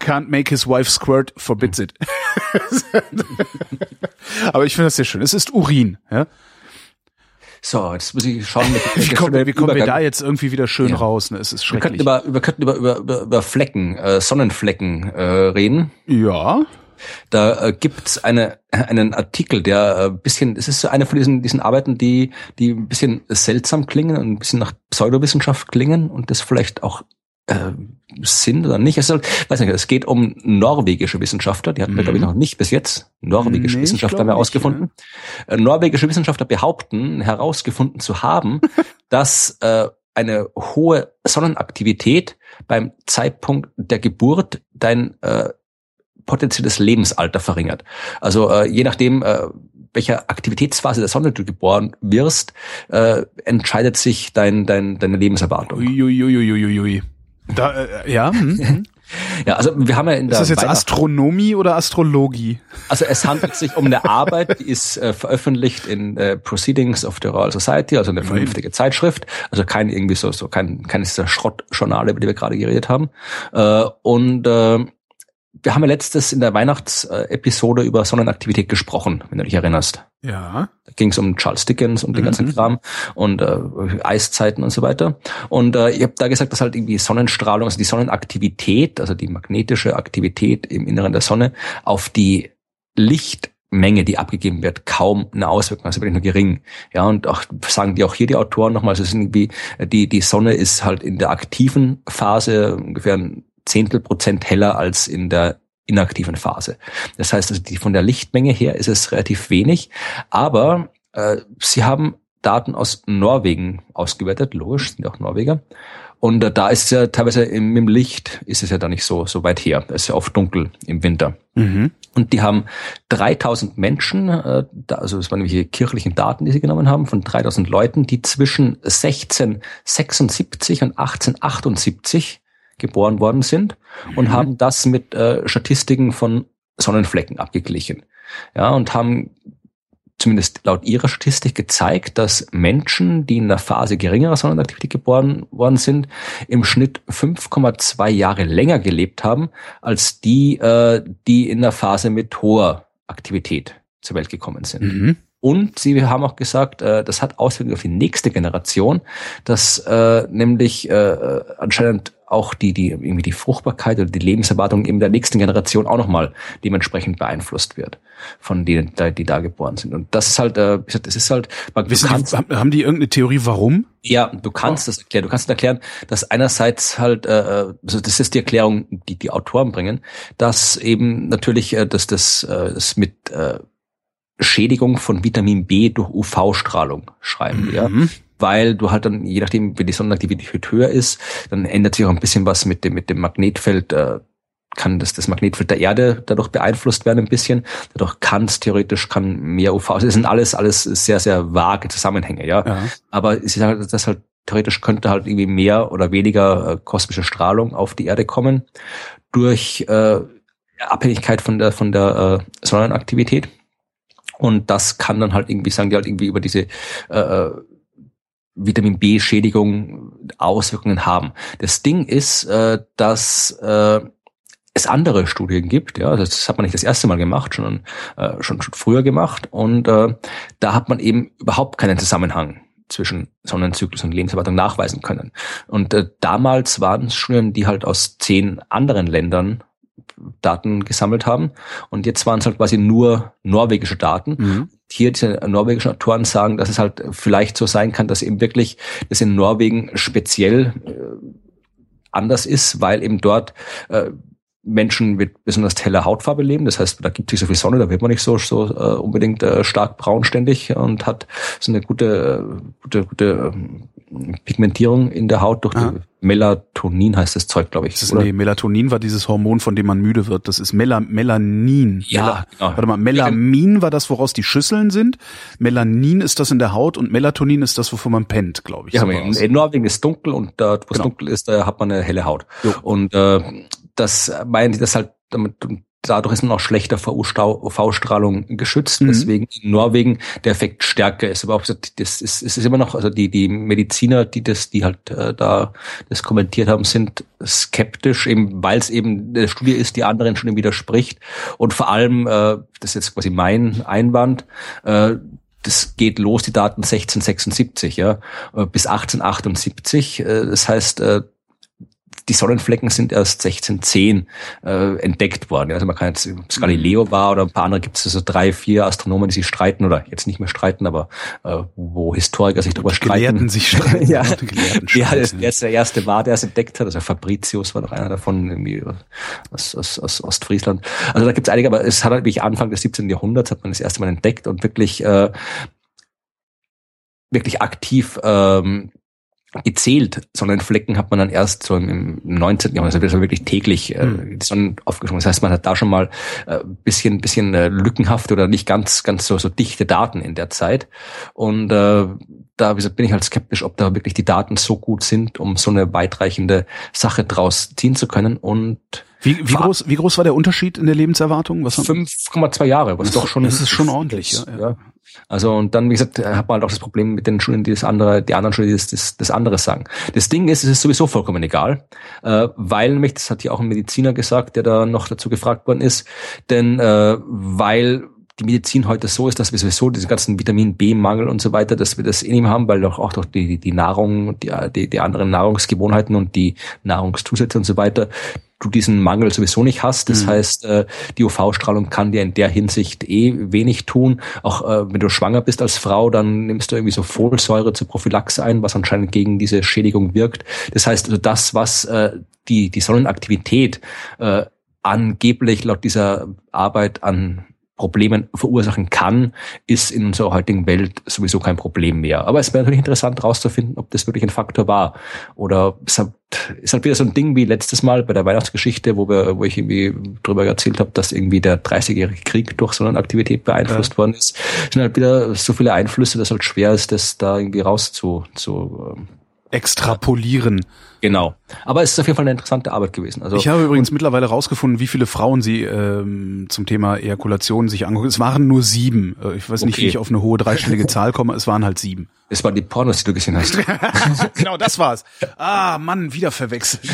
Can't make his wife squirt, forbids it. Aber ich finde das sehr schön. Es ist Urin. Ja? So, jetzt muss ich schauen. Wie kommen, wie kommen wir da jetzt irgendwie wieder schön Ja. raus? Ne? Es ist Wir könnten schrecklich. über, wir könnten über, über, über, über Flecken, äh, Sonnenflecken äh, reden. ja. Da äh, gibt's eine, einen Artikel, der äh, bisschen, es ist so eine von diesen, diesen Arbeiten, die, die ein bisschen seltsam klingen und ein bisschen nach Pseudowissenschaft klingen und das vielleicht auch äh, sind oder nicht. Es, halt, weiß nicht, es geht um norwegische Wissenschaftler, die hatten wir, Mhm. glaube ich, noch nicht bis jetzt. Norwegische Nee, Wissenschaftler haben wir nicht, ausgefunden. Äh, norwegische Wissenschaftler behaupten, herausgefunden zu haben, dass äh, eine hohe Sonnenaktivität beim Zeitpunkt der Geburt dein äh, potenzielles Lebensalter verringert. Also äh, je nachdem, äh, welcher Aktivitätsphase der Sonne du geboren wirst, äh, entscheidet sich dein, dein, deine Lebenserwartung. Uiuiuiuiui. Da, äh, ja. hm, hm. Ja, also wir haben ja in Ist der das jetzt Astronomie oder Astrologie? Also es handelt sich um eine Arbeit, die ist äh, veröffentlicht in äh, Proceedings of the Royal Society, also eine vernünftige Zeitschrift, also kein irgendwie so so kein keines dieser Schrottjournale, über die wir gerade geredet haben. Äh, und äh, wir haben ja letztes in der Weihnachtsepisode über Sonnenaktivität gesprochen, wenn du dich erinnerst. Ja. Da ging es um Charles Dickens und den Mhm. ganzen Kram und äh, Eiszeiten und so weiter. Und äh, ich habe da gesagt, dass halt irgendwie Sonnenstrahlung, also die Sonnenaktivität, also die magnetische Aktivität im Inneren der Sonne auf die Lichtmenge, die abgegeben wird, kaum eine Auswirkung, also wirklich nur gering. Ja, und auch sagen die auch hier die Autoren nochmal, also es ist irgendwie, die, die Sonne ist halt in der aktiven Phase ungefähr ein Zehntel Prozent heller als in der inaktiven Phase. Das heißt, also die, von der Lichtmenge her ist es relativ wenig, aber äh, sie haben Daten aus Norwegen ausgewertet, logisch, sind ja auch Norweger. Und äh, da ist es ja teilweise im, im Licht ist es ja da nicht so, so weit her. Es ist ja oft dunkel im Winter. Mhm. Und die haben 3000 Menschen, äh, da, also das waren nämlich kirchlichen Daten, die sie genommen haben, von 3000 Leuten, die zwischen 1676 und 1878 geboren worden sind und Mhm. haben das mit äh, Statistiken von Sonnenflecken abgeglichen. Ja, und haben zumindest laut ihrer Statistik gezeigt, dass Menschen, die in der Phase geringerer Sonnenaktivität geboren worden sind, im Schnitt 5,2 Jahre länger gelebt haben als die, äh, die in der Phase mit hoher Aktivität zur Welt gekommen sind. Mhm. Und sie haben auch gesagt, äh, das hat Auswirkungen auf die nächste Generation, dass äh, nämlich äh, anscheinend auch die, die irgendwie die Fruchtbarkeit oder die Lebenserwartung eben der nächsten Generation auch nochmal dementsprechend beeinflusst wird von denen, die da geboren sind. Und das ist halt, äh, das ist halt, man, Wissen kannst, die, haben die irgendeine Theorie, warum? Ja, du kannst oh. das erklären. Du kannst erklären, dass einerseits halt, äh, also das ist die Erklärung, die die Autoren bringen, dass eben natürlich, äh, dass das, äh, das mit äh, Schädigung von Vitamin B durch UV-Strahlung schreiben, mhm. ja. Weil du halt dann, je nachdem, wie die Sonnenaktivität höher ist, dann ändert sich auch ein bisschen was mit dem, mit dem Magnetfeld, äh, kann das, das Magnetfeld der Erde dadurch beeinflusst werden ein bisschen. Dadurch kann es theoretisch, kann mehr UV, also es sind alles, alles sehr, sehr vage Zusammenhänge, ja. ja. Aber es ist halt, das halt, theoretisch könnte halt irgendwie mehr oder weniger äh, kosmische Strahlung auf die Erde kommen durch äh, Abhängigkeit von der, von der äh, Sonnenaktivität. Und das kann dann halt irgendwie, sagen die halt irgendwie über diese äh, äh Vitamin B-Schädigung Auswirkungen haben. Das Ding ist, äh, dass äh, es andere Studien gibt, ja, das hat man nicht das erste Mal gemacht, schon, äh, schon, schon früher gemacht und da hat man eben überhaupt keinen Zusammenhang zwischen Sonnenzyklus und Lebenserwartung nachweisen können. Und damals waren es Studien, die halt aus zehn anderen Ländern Daten gesammelt haben. Und jetzt waren es halt quasi nur norwegische Daten. Mhm. Hier diese norwegischen Autoren sagen, dass es halt vielleicht so sein kann, dass eben wirklich das in Norwegen speziell äh, anders ist, weil eben dort äh, Menschen mit besonders heller Hautfarbe leben. Das heißt, da gibt es nicht so viel Sonne, da wird man nicht so, so äh, unbedingt äh, stark braunständig und hat so eine gute, äh, gute, gute ähm, Pigmentierung in der Haut durch die Melatonin heißt das Zeug, glaube ich. Das ist, nee, Melatonin war dieses Hormon, von dem man müde wird. Das ist Mela Melanin. Ja, Mela genau. Warte mal, Melamin war das, woraus die Schüsseln sind. Melanin ist das in der Haut und Melatonin ist das, wovon man pennt, glaube ich. Ja, in, in Norwegen ist dunkel und da, wo es genau. dunkel ist, da hat man eine helle Haut. Jo. Und äh, das meinen die das halt damit dadurch ist noch schlechter UV-Strahlung geschützt, mhm. deswegen in Norwegen der Effekt stärker ist. Aber auch das ist, es ist immer noch, also die, die Mediziner, die das, die halt äh, da das kommentiert haben, sind skeptisch, eben weil es eben eine Studie ist, die anderen schon widerspricht. Und vor allem, äh, das ist jetzt quasi mein Einwand, äh, das geht los, die Daten 1676, ja, äh, bis 1878. Äh, das heißt, äh, die Sonnenflecken sind erst 1610 äh, entdeckt worden. Also man kann jetzt, ob es Galileo war oder ein paar andere, gibt es so drei, vier Astronomen, die sich streiten oder jetzt nicht mehr streiten, aber äh, wo Historiker sich darüber streiten. Gelehrten sich streiten. ja, ja der jetzt der erste war, der es entdeckt hat. Also Fabricius war noch einer davon, irgendwie aus, aus, aus Ostfriesland. Also da gibt es einige, aber es hat halt wirklich Anfang des 17. Jahrhunderts hat man das erste Mal entdeckt und wirklich äh, wirklich aktiv ähm, gezählt, sondern Flecken hat man dann erst so im 19. Jahrhundert, also wirklich täglich äh, mhm. die Sonnen aufgeschoben. Das heißt, man hat da schon mal äh, bisschen, bisschen äh, lückenhaft oder nicht ganz, ganz so, so dichte Daten in der Zeit. Und äh, da wie gesagt, bin ich halt skeptisch, ob da wirklich die Daten so gut sind, um so eine weitreichende Sache draus ziehen zu können. Und wie, wie groß, wie groß war der Unterschied in der Lebenserwartung? 5,2 Jahre, was doch schon. Das ist schon ordentlich, ja. ja. Also und dann, wie gesagt, hat man halt auch das Problem mit den Schulen, die das andere, die anderen Schulen, die das, das, das andere sagen. Das Ding ist, es ist sowieso vollkommen egal, äh, weil nämlich, das hat ja auch ein Mediziner gesagt, der da noch dazu gefragt worden ist, denn äh, weil die Medizin heute so ist, dass wir sowieso diesen ganzen Vitamin B-Mangel und so weiter, dass wir das nicht mehr haben, weil doch auch durch die, die Nahrung, die, die, die anderen Nahrungsgewohnheiten und die Nahrungszusätze und so weiter, du diesen Mangel sowieso nicht hast. Das mhm. heißt, äh, die UV-Strahlung kann dir in der Hinsicht eh wenig tun. Auch äh, wenn du schwanger bist als Frau, dann nimmst du irgendwie so Folsäure zur Prophylaxe ein, was anscheinend gegen diese Schädigung wirkt. Das heißt, also das, was äh, die, die Sonnenaktivität angeblich laut dieser Arbeit an Problemen verursachen kann, ist in unserer heutigen Welt sowieso kein Problem mehr. Aber es wäre natürlich interessant herauszufinden, ob das wirklich ein Faktor war. Oder es hat, ist halt wieder so ein Ding wie letztes Mal bei der Weihnachtsgeschichte, wo wir, wo ich irgendwie drüber erzählt habe, dass irgendwie der 30-jährige Krieg durch so eine Aktivität beeinflusst ja. worden ist. Es sind halt wieder so viele Einflüsse, dass halt schwer ist, das da irgendwie raus zu, zu ähm, extrapolieren. Genau. Aber es ist auf jeden Fall eine interessante Arbeit gewesen. Also ich habe übrigens mittlerweile rausgefunden, wie viele Frauen sie ähm, zum Thema Ejakulation sich angucken. Es waren nur sieben. Äh, Ich weiß nicht, Okay. wie ich auf eine hohe dreistellige Zahl komme. Es waren halt sieben. es waren die Pornos, die du gesehen hast. genau, das war's. Ah, Mann, wieder verwechselt.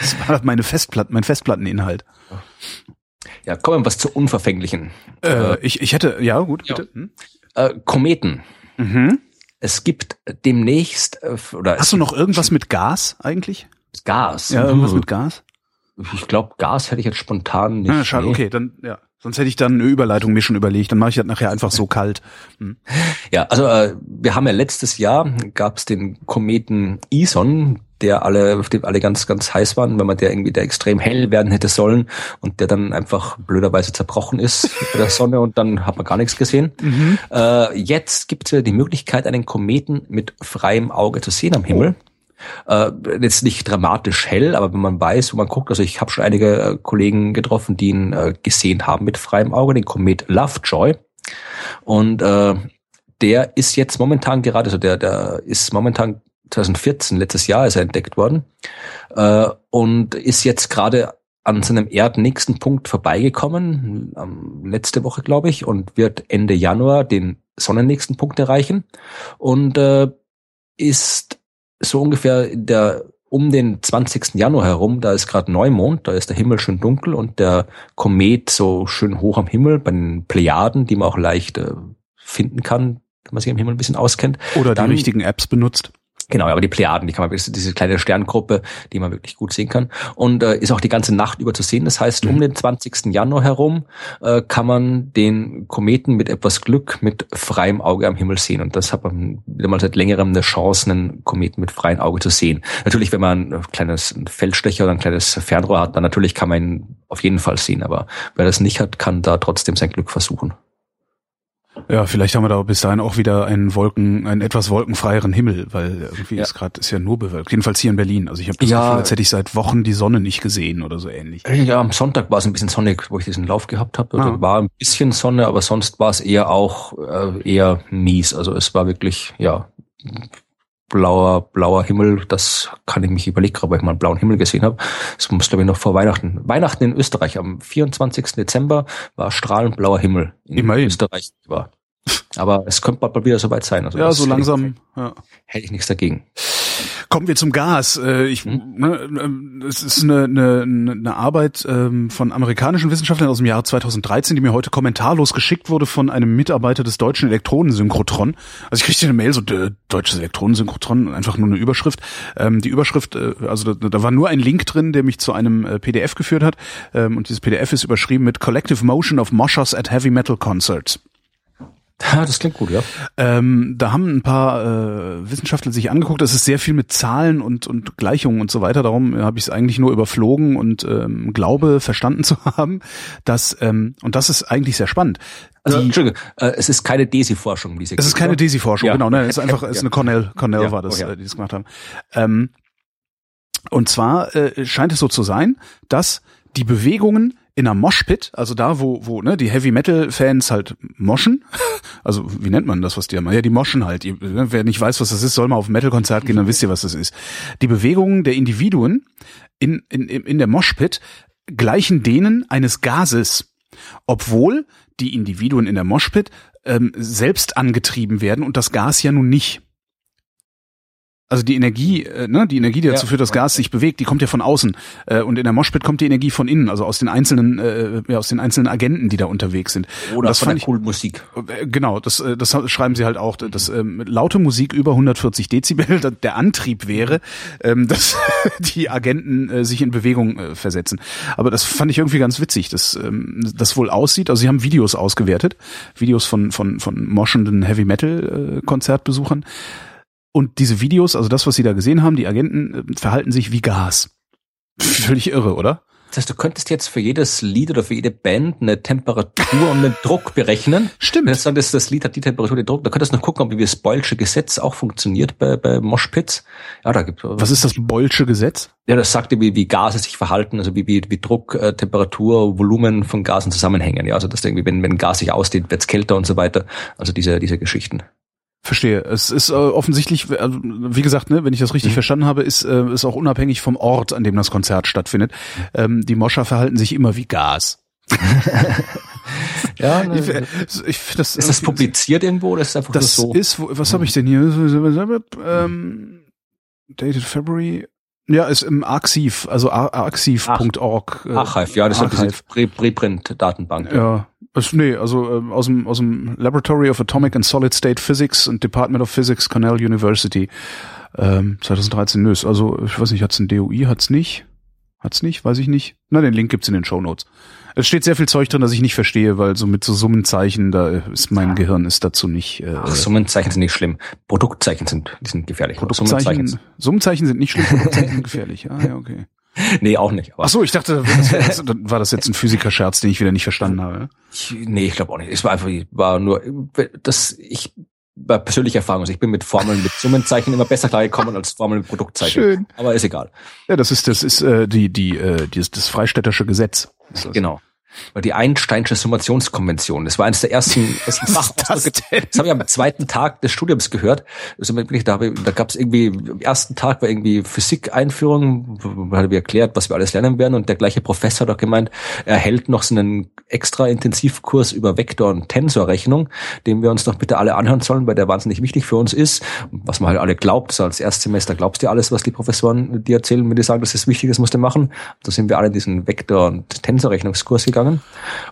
Das war meine Festplatten, mein Festplatteninhalt. ja, kommen wir was zu Unverfänglichen. Äh, ich, ich hätte, ja gut, Ja. bitte. Hm? Äh, Kometen. Mhm. Es gibt demnächst, äh, oder Hast du noch irgendwas mit Gas eigentlich? Gas. Ja, irgendwas Hm. mit Gas? Ich glaube, Gas hätte ich jetzt spontan nicht. Ja, schade, Nee. okay, dann, ja. Sonst hätte ich dann eine Überleitung mir schon überlegt. Dann mache ich das nachher einfach so kalt. Ja, also äh, wir haben ja letztes Jahr gab es den Kometen Ison, der alle, auf dem alle ganz, ganz heiß waren, wenn man der irgendwie der extrem hell werden hätte sollen und der dann einfach blöderweise zerbrochen ist bei der Sonne und dann hat man gar nichts gesehen. Äh, jetzt gibt es ja die Möglichkeit, einen Kometen mit freiem Auge zu sehen am Himmel. Äh, jetzt nicht dramatisch hell, aber wenn man weiß, wo man guckt, also ich habe schon einige äh, Kollegen getroffen, die ihn äh, gesehen haben mit freiem Auge, den Komet Lovejoy. Und äh, der ist jetzt momentan gerade, also der, der ist momentan 2014, letztes Jahr ist er entdeckt worden äh, und ist jetzt gerade an seinem erdnächsten Punkt vorbeigekommen, ähm, letzte Woche glaube ich, und wird Ende Januar den sonnennächsten Punkt erreichen und äh, ist so ungefähr der um den 20. Januar herum, da ist gerade Neumond, da ist der Himmel schön dunkel und der Komet so schön hoch am Himmel bei den Plejaden, die man auch leicht äh, finden kann, wenn man sich am Himmel ein bisschen auskennt. Oder Dann- die richtigen Apps benutzt. Genau, aber die Plejaden, die kann man, ist diese kleine Sterngruppe, die man wirklich gut sehen kann. Und äh, ist auch die ganze Nacht über zu sehen. Das heißt, um den 20. Januar herum äh, kann man den Kometen mit etwas Glück mit freiem Auge am Himmel sehen. Und das hat man wieder mal seit längerem eine Chance, einen Kometen mit freiem Auge zu sehen. Natürlich, wenn man ein kleines Feldstecher oder ein kleines Fernrohr hat, dann natürlich kann man ihn auf jeden Fall sehen. Aber wer das nicht hat, kann da trotzdem sein Glück versuchen. Ja, vielleicht haben wir da bis dahin auch wieder einen Wolken, einen etwas wolkenfreieren Himmel, weil irgendwie Ja. ist gerade ist ja nur bewölkt. Jedenfalls hier in Berlin. Also ich habe das Ja. Gefühl, als hätte ich seit Wochen die Sonne nicht gesehen oder so ähnlich. Ja, am Sonntag war es ein bisschen sonnig, wo ich diesen Lauf gehabt habe. Ah. War ein bisschen Sonne, aber sonst war es eher auch äh, eher mies. Also es war wirklich, ja, blauer, blauer Himmel. Das kann ich mich überlegen, ob ich mal einen blauen Himmel gesehen habe. Das muss, glaube ich, noch vor Weihnachten. Weihnachten in Österreich am 24. Dezember war strahlend blauer Himmel in Immerhin. Österreich. War. Aber es könnte bald mal wieder soweit sein. Also Ja, so hätte langsam. Ja. Ich, hätte ich nichts dagegen. Kommen wir zum Gas. Äh, Ich, Mhm. ne, ähm, es ist eine, eine, eine Arbeit ähm, von amerikanischen Wissenschaftlern aus dem Jahre 2013, die mir heute kommentarlos geschickt wurde von einem Mitarbeiter des deutschen Elektronensynchrotron. Also ich kriegte eine Mail, so deutsches Elektronensynchrotron, einfach nur eine Überschrift. Ähm, Die Überschrift, äh, also da, da war nur ein Link drin, der mich zu einem äh, PDF geführt hat. Und dieses PDF ist überschrieben mit Collective Motion of Moshers at Heavy Metal Concerts. Ja, das klingt gut, ja. Ähm, da haben ein paar äh, Wissenschaftler sich angeguckt. Das ist sehr viel mit Zahlen und, und Gleichungen und so weiter. Darum äh, habe ich es eigentlich nur überflogen und ähm, glaube verstanden zu haben, dass ähm, und das ist eigentlich sehr spannend. Also, Entschuldigung, äh, es ist keine DESI-Forschung, diese es ist keine DESI-Forschung, Ja. genau. Ne, es ist einfach es ist eine Cornell. Cornell Ja, war das, oh ja. äh, die das gemacht haben. Ähm, und zwar äh, scheint es so zu sein, dass die Bewegungen in einer Moshpit, also da, wo, wo ne, die Heavy Metal Fans halt moschen, also wie nennt man das, was die haben? Ja, die moschen halt. Ne, wer nicht weiß, was das ist, soll mal auf ein Metal-Konzert gehen, dann wisst ihr, was das ist. Die Bewegungen der Individuen in, in, in der Moshpit gleichen denen eines Gases, obwohl die Individuen in der Moshpit ähm, selbst angetrieben werden und das Gas ja nun nicht. Also die Energie, äh, ne, die Energie, die dazu Ja. führt, dass Gas sich bewegt, die kommt ja von außen. Äh, und in der Moshpit kommt die Energie von innen, also aus den einzelnen, äh, ja, aus den einzelnen Agenten, die da unterwegs sind. Oder das von fand der ich, coolen Musik. äh, Genau, das, äh, das schreiben sie halt auch, dass ähm, laute Musik über 140 Dezibel der Antrieb wäre, ähm, dass die Agenten äh, sich in Bewegung äh, versetzen. Aber das fand ich irgendwie ganz witzig, dass ähm, das wohl aussieht. Also sie haben Videos ausgewertet, Videos von von von moschenden Heavy Metal äh, Konzertbesuchern. Und diese Videos, also das, was sie da gesehen haben, die Agenten äh, verhalten sich wie Gas. Völlig irre, oder? Das heißt, du könntest jetzt für jedes Lied oder für jede Band eine Temperatur und einen Druck berechnen. Stimmt. Sagst, das, das Lied hat die Temperatur, den Druck, da könntest du noch gucken, ob wie das Boylsche Gesetz auch funktioniert bei, bei Moshpits. Ja, da gibt Was ist das Boylsche Gesetz? Ja, das sagt wie, wie Gase sich verhalten, also wie, wie, wie Druck, äh, Temperatur, Volumen von Gasen zusammenhängen. Ja, also das irgendwie, wenn, wenn Gas sich ausdehnt, wird's kälter und so weiter. Also diese, diese Geschichten. Verstehe. Es ist äh, offensichtlich, äh, wie gesagt, ne, wenn ich das richtig mhm. verstanden habe, ist äh, ist auch unabhängig vom Ort, an dem das Konzert stattfindet. Ähm, die Moscher verhalten sich immer wie Gas. ja, ne, ich, ich, das, ist das publiziert irgendwo oder ist das einfach das so? ist, was habe ich denn hier? Ähm, dated February. Ja, ist im Arxiv, also arxiv.org. Äh, Archive, ja, das Archive. ist diese Preprint-Datenbank. Ja, das, nee, also äh, aus dem aus dem Laboratory of Atomic and Solid State Physics und Department of Physics, Cornell University. Ähm, 2013 nös. Also ich weiß nicht, hat's ein DOI, hat's nicht? Hat's nicht? Weiß ich nicht. Na, den Link gibt's in den Show Notes. Es steht sehr viel Zeug drin, das ich nicht verstehe, weil so mit so Summenzeichen, da ist mein ja. Gehirn ist dazu nicht. Äh, Ach, Summenzeichen sind nicht schlimm. Produktzeichen sind, die sind gefährlich. Produktzeichen, Summenzeichen sind nicht schlimm, Produktzeichen sind gefährlich. Ah, ja, okay. Nee, auch nicht. Ach so, ich dachte, das war, das, das jetzt ein Physiker-Scherz, den ich wieder nicht verstanden habe. Ich, nee, ich glaube auch nicht. Es war einfach, war nur, das, ich, bei persönlicher Erfahrung. Also ich bin mit Formeln mit Summenzeichen immer besser klargekommen als Formeln mit Produktzeichen. Schön. Aber ist egal. Ja, das ist das ist äh, die die äh, die das Freistädtische Gesetz. Genau war die Einsteinsche Summationskonvention. Das war eines der ersten, ersten Fachausdrücke. Das, das habe ich am zweiten Tag des Studiums gehört. Also wirklich, da, da gab es irgendwie, am ersten Tag war irgendwie Physik-Einführung, wo hat er erklärt, was wir alles lernen werden. Und der gleiche Professor hat auch gemeint, er hält noch so einen extra Intensivkurs über Vektor- und Tensorrechnung, den wir uns doch bitte alle anhören sollen, weil der wahnsinnig wichtig für uns ist. Was man halt alle glaubt, so als Erstsemester glaubst du alles, was die Professoren dir erzählen, wenn die sagen, das ist wichtig, das musst du machen. Da sind wir alle in diesen Vektor- und Tensorrechnungskurs gegangen gegangen.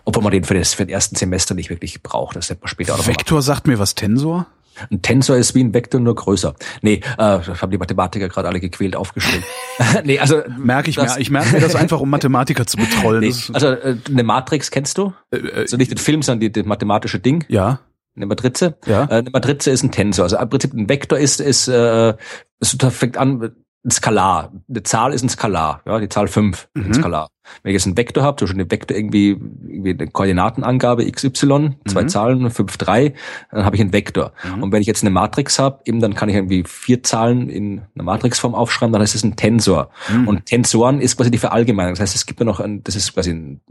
Obwohl man den für, das, für den ersten Semester nicht wirklich braucht. Das hätte man später auch noch Vektor sagt mir was Tensor? Ein Tensor ist wie ein Vektor, nur größer. Nee, äh, haben die Mathematiker gerade alle gequält aufgeschrieben. nee, also merke ich mir. Ich merke mir das einfach, um Mathematiker zu betrollen. Nee, also äh, eine Matrix kennst du? Äh, äh, also nicht den Film, sondern die, das mathematische Ding. Ja. Eine Matrize. Ja. Äh, eine Matrize ist ein Tensor. Also im Prinzip ein Vektor ist, ist äh, es fängt an, ein Skalar. Eine Zahl ist ein Skalar. Ja, die Zahl 5 mhm. ein Skalar. Wenn ich jetzt einen Vektor habe, zum Beispiel einen Vektor irgendwie, irgendwie eine Koordinatenangabe xy, zwei mhm. Zahlen, 5, 3, dann habe ich einen Vektor. Mhm. Und wenn ich jetzt eine Matrix habe, eben dann kann ich irgendwie vier Zahlen in einer Matrixform aufschreiben, dann ist es ein Tensor. Mhm. Und Tensoren ist quasi die Verallgemeinung. Das heißt, es gibt ja noch ein, das ist quasi ein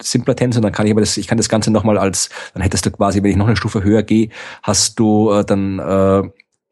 simpler Tensor, dann kann ich aber das, ich kann das Ganze nochmal als, dann hättest du quasi, wenn ich noch eine Stufe höher gehe, hast du äh, dann äh,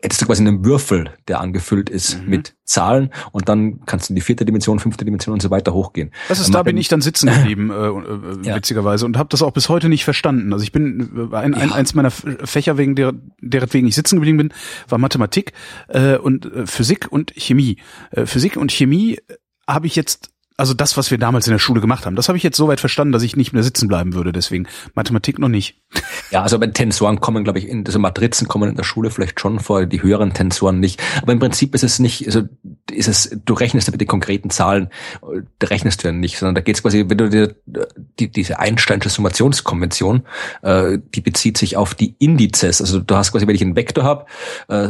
hättest du quasi einen Würfel, der angefüllt ist mhm. mit Zahlen und dann kannst du in die vierte Dimension, fünfte Dimension und so weiter hochgehen. Das ist, da bin ich dann sitzen geblieben, äh, äh, ja. witzigerweise, und habe das auch bis heute nicht verstanden. Also ich bin, äh, ein, ein, eins meiner Fächer, wegen der, deretwegen ich sitzen geblieben bin, war Mathematik äh, und äh, Physik und Chemie. Äh, Physik und Chemie habe ich jetzt also das, was wir damals in der Schule gemacht haben, das habe ich jetzt soweit verstanden, dass ich nicht mehr sitzen bleiben würde. Deswegen Mathematik noch nicht. Ja, also bei Tensoren kommen, glaube ich, in diese Matrizen kommen in der Schule vielleicht schon vor, die höheren Tensoren nicht. Aber im Prinzip ist es nicht, also ist es, du rechnest ja mit den konkreten Zahlen, da rechnest du ja nicht, sondern da geht es quasi, wenn du dir die, diese Einsteinsche Summationskonvention, äh, die bezieht sich auf die Indizes. Also du hast quasi, wenn ich einen Vektor habe, äh,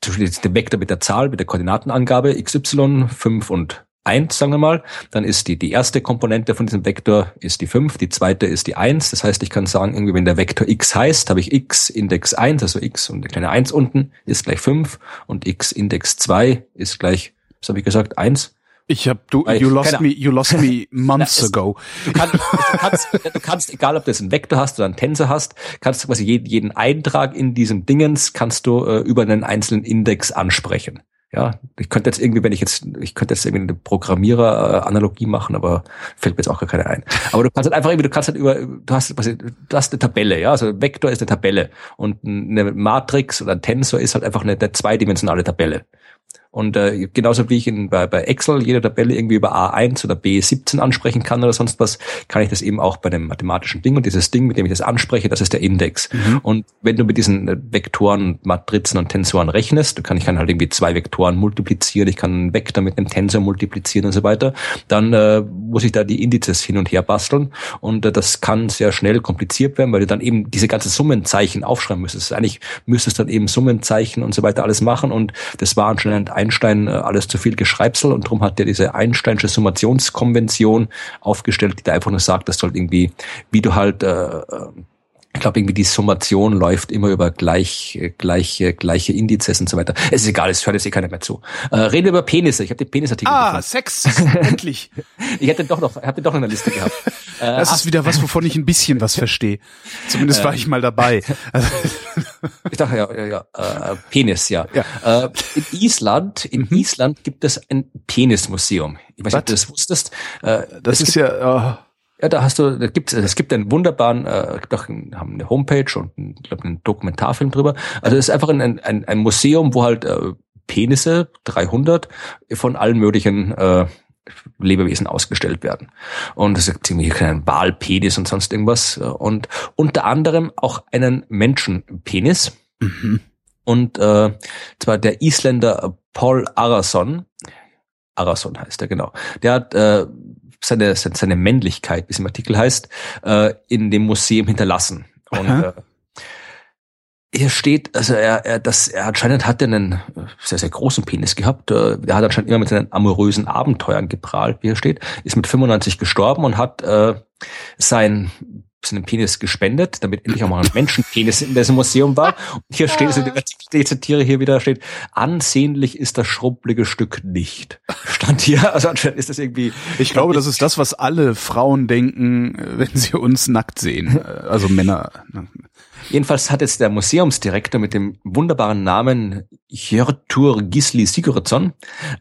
zum Beispiel den Vektor mit der Zahl, mit der Koordinatenangabe xy, 5 und 1, sagen wir mal, dann ist die, die erste Komponente von diesem Vektor ist die 5, die zweite ist die 1. Das heißt, ich kann sagen, irgendwie, wenn der Vektor x heißt, habe ich x Index 1, also x und eine kleine 1 unten ist gleich 5 und x Index 2 ist gleich, was habe ich gesagt, 1. Ich hab du you lost me you lost me months ago. Du kannst, du kannst du kannst egal ob du jetzt einen Vektor hast oder einen Tensor hast, kannst du quasi jeden, jeden Eintrag in diesem Dingens kannst du äh, über einen einzelnen Index ansprechen. Ja, ich könnte jetzt irgendwie, wenn ich jetzt, ich könnte jetzt irgendwie eine Programmierer-Analogie machen, aber fällt mir jetzt auch gar keine ein. Aber du kannst halt einfach irgendwie, du kannst halt über, du hast, du hast eine Tabelle, ja, also Vektor ist eine Tabelle und eine Matrix oder ein Tensor ist halt einfach eine, eine zweidimensionale Tabelle. Und äh, genauso wie ich in, bei, bei Excel jede Tabelle irgendwie über A1 oder B17 ansprechen kann oder sonst was, kann ich das eben auch bei dem mathematischen Ding. Und dieses Ding, mit dem ich das anspreche, das ist der Index. Mhm. Und wenn du mit diesen äh, Vektoren, Matrizen und Tensoren rechnest, du kann ich kann halt irgendwie zwei Vektoren multiplizieren, ich kann einen Vektor mit einem Tensor multiplizieren und so weiter, dann äh, muss ich da die Indizes hin und her basteln. Und äh, das kann sehr schnell kompliziert werden, weil du dann eben diese ganzen Summenzeichen aufschreiben müsstest. Eigentlich müsstest du dann eben Summenzeichen und so weiter alles machen. Und das war anscheinend Einstein äh, alles zu viel Geschreibsel und darum hat er diese Einsteinsche Summationskonvention aufgestellt, die da einfach nur sagt, das soll irgendwie, wie du halt äh, äh ich glaube, irgendwie die Summation läuft immer über gleich, gleiche, gleiche Indizes und so weiter. Es ist egal, es hört jetzt eh keiner mehr zu. Äh, reden wir über Penisse. Ich habe den Penisartikel Ah, gefunden. Sex, endlich. ich hätte doch noch, hab den doch in der Liste gehabt. Äh, das ist wieder was, wovon ich ein bisschen was verstehe. Zumindest war ich mal dabei. ich dachte, ja, ja, ja äh, Penis, ja. ja. Äh, in Island, in mhm. Island gibt es ein Penismuseum. Ich weiß nicht, ob du das wusstest. Äh, das ist ja, oh ja, da hast du, da gibt es gibt einen wunderbaren, äh, gibt auch einen, haben eine Homepage und einen, glaub, einen Dokumentarfilm drüber. Also es ist einfach ein, ein, ein Museum, wo halt äh, Penisse, 300, von allen möglichen äh, Lebewesen ausgestellt werden. Und es gibt irgendwie keinen Walpenis und sonst irgendwas. Und unter anderem auch einen Menschenpenis. Mhm. Und äh, zwar der Isländer Paul Arason, Arason heißt er genau, der hat äh, seine, seine Männlichkeit, wie es im Artikel heißt, äh, in dem Museum hinterlassen. Und äh, hier steht, also er, er, das, er anscheinend hat einen sehr, sehr großen Penis gehabt. Äh, er hat anscheinend immer mit seinen amorösen Abenteuern geprahlt, wie er steht, ist mit 95 gestorben und hat äh, sein seinen Penis gespendet, damit endlich auch mal ein Menschenpenis in diesem Museum war. Und hier steht, also die zitiere hier wieder, steht, ansehnlich ist das schrumpelige Stück nicht. Stand hier, also anscheinend ist das irgendwie. Ich glaube, das ist das, was alle Frauen denken, wenn sie uns nackt sehen. Also Männer. Jedenfalls hat jetzt der Museumsdirektor mit dem wunderbaren Namen Hjörtur Gisli Sigurdsson,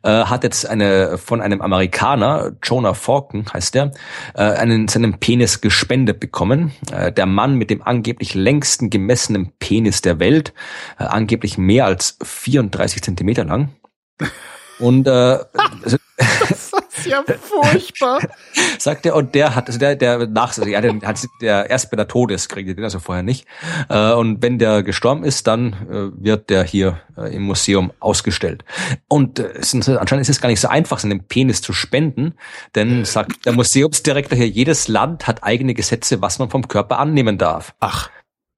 äh, hat jetzt eine von einem Amerikaner, Jonah Falken heißt der, äh, einen seinen Penis gespendet bekommen. Äh, der Mann mit dem angeblich längsten gemessenen Penis der Welt, äh, angeblich mehr als 34 Zentimeter lang. Und äh, also, ja furchtbar. Sagt er, und der hat, also der, der nach, also ja, der hat der erst bei der Todes kriegt den also vorher nicht. Äh, und wenn der gestorben ist, dann äh, wird der hier äh, im Museum ausgestellt. Und ist, anscheinend ist es gar nicht so einfach, seinen Penis zu spenden, denn sagt der Museumsdirektor hier, jedes Land hat eigene Gesetze, was man vom Körper annehmen darf. Ach.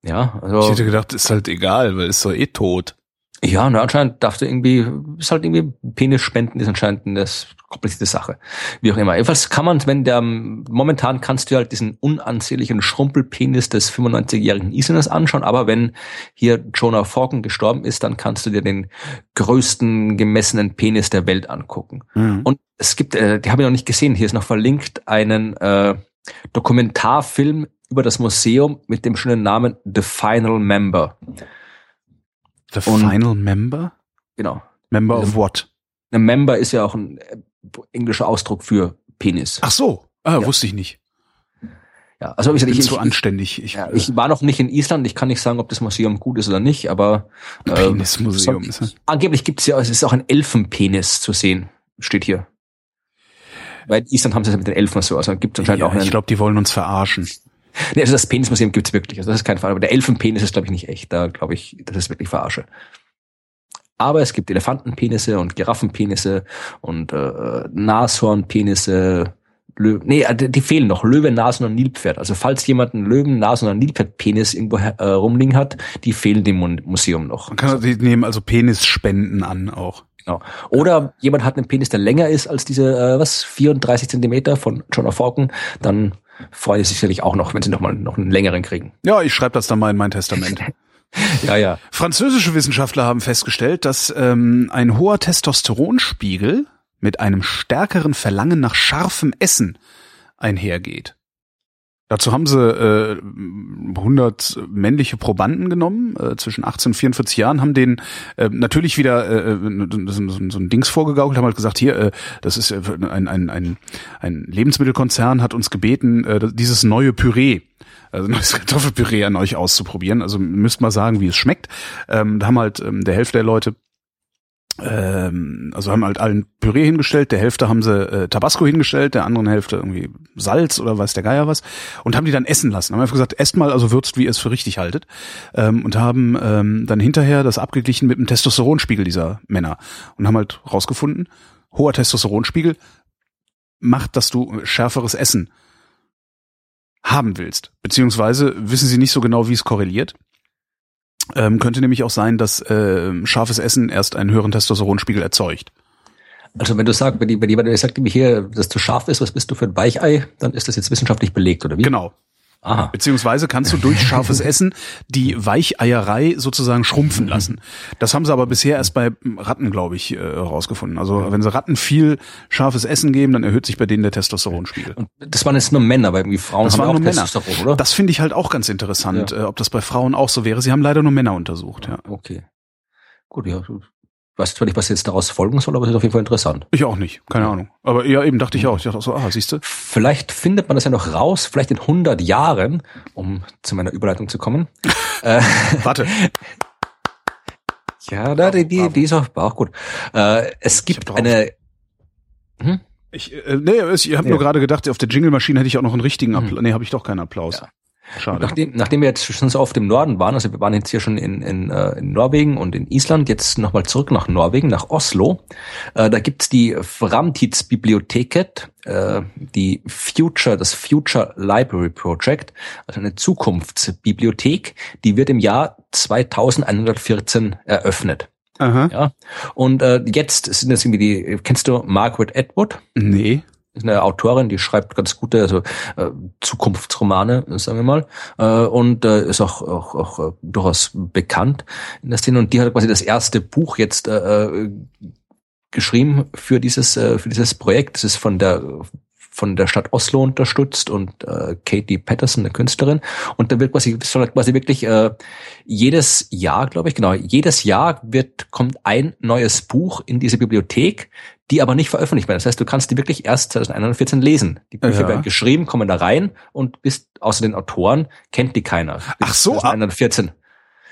Ja, also. Ich hätte gedacht, ist halt egal, weil ist doch eh tot. Ja, na, anscheinend darfst du irgendwie, ist halt irgendwie Penis spenden, ist anscheinend eine komplizierte Sache. Wie auch immer. Jedenfalls kann man, wenn der, momentan kannst du halt diesen unansehnlichen Schrumpelpenis des 95-jährigen Islanders anschauen, aber wenn hier Jonah Falken gestorben ist, dann kannst du dir den größten gemessenen Penis der Welt angucken. Mhm. Und es gibt, äh, die habe ich noch nicht gesehen, hier ist noch verlinkt einen äh, Dokumentarfilm über das Museum mit dem schönen Namen The Final Member. The und, Final Member? Genau. Member of what? Ein Member ist ja auch ein äh, englischer Ausdruck für Penis. Ach so, ah, ja. wusste ich nicht. Ja, also ich, ich bin ich, so anständig. Ich, ja, ich war noch nicht in Island. Ich kann nicht sagen, ob das Museum gut ist oder nicht, aber äh, Penismuseum. So, angeblich gibt's ja, es ist auch ein Elfenpenis zu sehen, steht hier. Weil in Island haben sie es mit den Elfen so, also gibt anscheinend ja, auch. Einen, ich glaube, die wollen uns verarschen. Nee, also das Penismuseum gibt's wirklich. Also das ist kein Fall. Aber der Elfenpenis ist, glaube ich, nicht echt. Da glaube ich, das ist wirklich Verarsche. Aber es gibt Elefantenpenisse und Giraffenpenisse und äh, Nashornpenisse. Löwen, nee, äh, die fehlen noch. Löwe, Nasen und Nilpferd. Also falls jemand einen Löwen, Nasen oder Nilpferdpenis irgendwo äh, rumliegen hat, die fehlen dem Museum noch. Man kann die nehmen also Penisspenden an auch. Genau. Oder jemand hat einen Penis, der länger ist als diese, äh, was, 34 Zentimeter von John Falken, dann freue ich sich sicherlich auch noch, wenn sie noch mal noch einen längeren kriegen. Ja, ich schreibe das dann mal in mein Testament. ja, ja. Französische Wissenschaftler haben festgestellt, dass ähm, ein hoher Testosteronspiegel mit einem stärkeren Verlangen nach scharfem Essen einhergeht. Dazu haben sie äh, 100 männliche Probanden genommen, äh, zwischen 18 und 44 Jahren, haben denen äh, natürlich wieder äh, so, so, so ein Dings vorgegaukelt, haben halt gesagt, hier, äh, das ist äh, ein, ein, ein, ein Lebensmittelkonzern, hat uns gebeten, äh, dieses neue Püree also neues Kartoffelpüree an euch auszuprobieren. Also müsst mal sagen, wie es schmeckt. Ähm, da haben halt ähm, der Hälfte der Leute ähm, also haben halt allen Püree hingestellt, der Hälfte haben sie äh, Tabasco hingestellt, der anderen Hälfte irgendwie Salz oder weiß der Geier was und haben die dann essen lassen. Haben einfach gesagt, esst mal, also würzt, wie ihr es für richtig haltet ähm, und haben ähm, dann hinterher das abgeglichen mit dem Testosteronspiegel dieser Männer und haben halt rausgefunden, hoher Testosteronspiegel macht, dass du schärferes Essen haben willst. Beziehungsweise wissen sie nicht so genau, wie es korreliert. Ähm, könnte nämlich auch sein, dass äh, scharfes Essen erst einen höheren Testosteronspiegel erzeugt. Also wenn du sagst, wenn, die, wenn jemand sagt mir hier, dass du scharf ist, was bist du für ein Weichei, dann ist das jetzt wissenschaftlich belegt, oder wie? Genau. Aha. Beziehungsweise kannst du durch scharfes Essen die Weicheierei sozusagen schrumpfen mhm. lassen. Das haben sie aber bisher erst bei Ratten, glaube ich, herausgefunden. Äh, also wenn sie Ratten viel scharfes Essen geben, dann erhöht sich bei denen der Testosteronspiegel. Und das waren jetzt nur Männer, weil irgendwie Frauen das haben waren auch nur Testosteron, Männer. oder? Das finde ich halt auch ganz interessant, ja. Äh, ob das bei Frauen auch so wäre. Sie haben leider nur Männer untersucht, ja. Okay. Gut, ja, weiß zwar nicht, was jetzt daraus folgen soll, aber es ist auf jeden Fall interessant. Ich auch nicht, keine Ahnung. Aber ja, eben dachte ich auch. Ich dachte auch so, ah, siehst du. Vielleicht findet man das ja noch raus, vielleicht in 100 Jahren, um zu meiner Überleitung zu kommen. Äh, Warte. Ja, da, die, die, die ist auch, auch gut. Äh, es gibt eine. Hm? Ich, äh, nee, ich habe ja. nur gerade gedacht, auf der Jingle-Maschine hätte ich auch noch einen richtigen Applaus. Hm. Nee, habe ich doch keinen Applaus. Ja. Schade. Nachdem, nachdem wir jetzt schon so oft im Norden waren, also wir waren jetzt hier schon in, in, äh, in Norwegen und in Island, jetzt nochmal zurück nach Norwegen, nach Oslo. Äh, da gibt's die Framtidsbiblioteket, äh, die Future, das Future Library Project, also eine Zukunftsbibliothek, die wird im Jahr 2114 eröffnet. Aha. Ja. Und äh, jetzt sind das irgendwie die, kennst du Margaret Atwood? Nee eine Autorin, die schreibt ganz gute also äh, Zukunftsromane, sagen wir mal, äh, und äh, ist auch auch, auch äh, durchaus bekannt in der Szene. Und die hat quasi das erste Buch jetzt äh, äh geschrieben für dieses äh, für dieses Projekt. Das ist von der von der Stadt Oslo unterstützt und äh, Katie Patterson, eine Künstlerin. Und da wird quasi, soll quasi wirklich äh, jedes Jahr, glaube ich, genau, jedes Jahr wird, kommt ein neues Buch in diese Bibliothek, die aber nicht veröffentlicht werden. Das heißt, du kannst die wirklich erst 2014 lesen. Die Bücher ja. werden geschrieben, kommen da rein und bis außer den Autoren kennt die keiner. Ach so. 2014.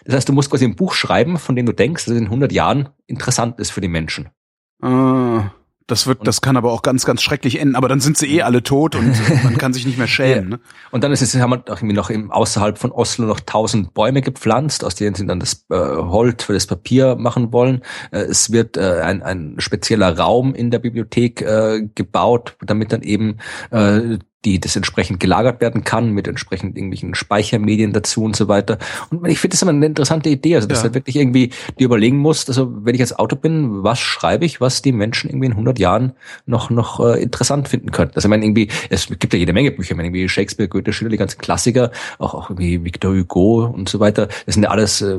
Das heißt, du musst quasi ein Buch schreiben, von dem du denkst, dass es in 100 Jahren interessant ist für die Menschen. Ah. Das wird, das kann aber auch ganz, ganz schrecklich enden. Aber dann sind sie eh alle tot und man kann sich nicht mehr schämen. Ne? Und dann ist es, haben wir auch irgendwie noch im, außerhalb von Oslo noch tausend Bäume gepflanzt, aus denen sie dann das äh, Holz für das Papier machen wollen. Äh, es wird äh, ein, ein spezieller Raum in der Bibliothek äh, gebaut, damit dann eben äh, die das entsprechend gelagert werden kann mit entsprechend irgendwelchen Speichermedien dazu und so weiter. Und ich finde das immer eine interessante Idee, also dass ja. du halt wirklich irgendwie dir überlegen musst, also wenn ich jetzt Auto bin, was schreibe ich, was die Menschen irgendwie in 100 Jahren noch noch äh, interessant finden könnten. Also ich meine irgendwie, es gibt ja jede Menge Bücher, ich meine irgendwie Shakespeare, Goethe, Schiller, die ganzen Klassiker, auch auch irgendwie Victor Hugo und so weiter. Das sind ja alles äh,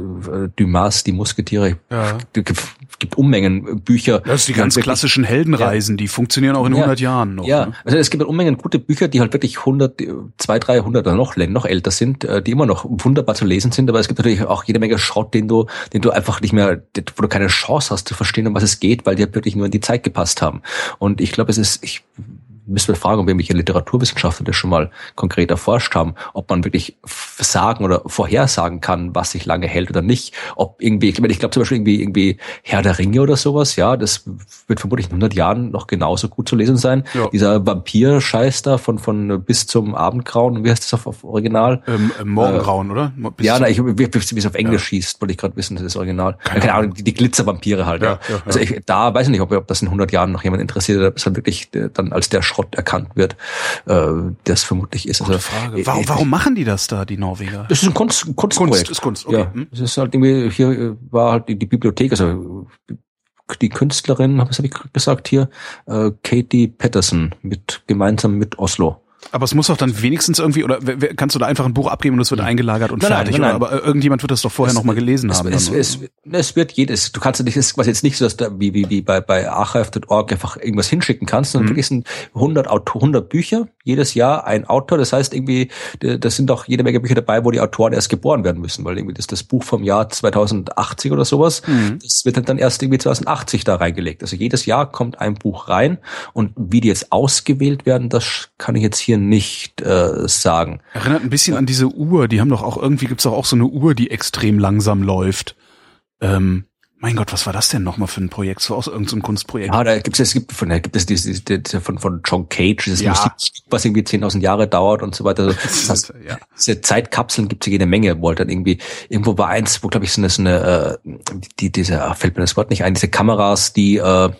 Dumas, die Musketiere. Ja. Es gibt Unmengen Bücher. Das ist die ganz klassischen Heldenreisen, ja. die funktionieren auch in ja. 100 Jahren noch. Ja, ne? also es gibt Unmengen gute Bücher, die halt wirklich 100, 200, 300 oder noch, noch älter sind, äh, die immer noch wunderbar zu lesen sind. Aber es gibt natürlich auch jede Menge Schrott, den du, den du einfach nicht mehr, wo du keine Chance hast zu verstehen, um was es geht, weil die halt wirklich nur in die Zeit gepasst haben. Und ich glaube, es ist, ich müssen wir fragen, ob irgendwelche Literaturwissenschaftler das schon mal konkret erforscht haben, ob man wirklich sagen oder vorhersagen kann, was sich lange hält oder nicht. Ob irgendwie, ich, meine, ich glaube zum Beispiel irgendwie, irgendwie Herr der Ringe oder sowas, ja, das wird vermutlich in 100 Jahren noch genauso gut zu lesen sein. Ja. Dieser Vampir-Scheiß da von, von bis zum Abendgrauen, wie heißt das auf, auf Original? Ähm, äh, Morgengrauen, äh, oder? Bis ja, na, ich, wie, wie es auf Englisch ja. hieß, wollte ich gerade wissen, das ist Original. Keine, Keine Ahnung, die, die Glitzervampire halt, ja. ja. Also ich, da weiß ich nicht, ob, ob das in 100 Jahren noch jemand interessiert, ob es dann wirklich äh, dann als der Schrott erkannt wird, äh, das vermutlich ist. Gute also, Frage. Warum, ich, warum machen die das da, die Norweger? Das ist ein Kunst, Kunstprojekt. Kunst ist Kunst, okay. Ja, hm. das ist halt irgendwie, hier äh, war halt die, die Bibliothek, also die Künstlerin, was habe ich gesagt hier, äh, Katie Patterson mit gemeinsam mit Oslo. Aber es muss doch dann wenigstens irgendwie, oder kannst du da einfach ein Buch abgeben und es wird eingelagert und nein, fertig? Nein, nein, aber irgendjemand wird das doch vorher nochmal gelesen es, haben. Es, es, es, wird jedes, du kannst nicht, es ist jetzt nicht so, dass da wie, wie, wie bei, bei archive.org einfach irgendwas hinschicken kannst, sondern mhm. wirklich sind 100, Auto, 100 Bücher, jedes Jahr ein Autor. Das heißt irgendwie, das sind doch jede Menge Bücher dabei, wo die Autoren erst geboren werden müssen, weil irgendwie das, das Buch vom Jahr 2080 oder sowas, mhm. das wird dann erst irgendwie 2080 da reingelegt. Also jedes Jahr kommt ein Buch rein und wie die jetzt ausgewählt werden, das kann ich jetzt hier nicht äh, sagen. Erinnert ein bisschen an diese Uhr, die haben doch auch irgendwie gibt's doch auch so eine Uhr, die extrem langsam läuft. Ähm, mein Gott, was war das denn nochmal für ein Projekt? So aus irgendein so Kunstprojekt? Ja, da gibt es, es gibt von, da gibt es dieses, dieses, von, von John Cage, dieses ja. Musikstück, was irgendwie 10.000 Jahre dauert und so weiter. Also, das heißt, ja. Diese Zeitkapseln gibt es jede Menge, wo halt dann irgendwie, irgendwo war eins, wo glaube ich, sind das eine, äh, die, diese, ach, fällt mir das Wort nicht ein, diese Kameras, die, äh,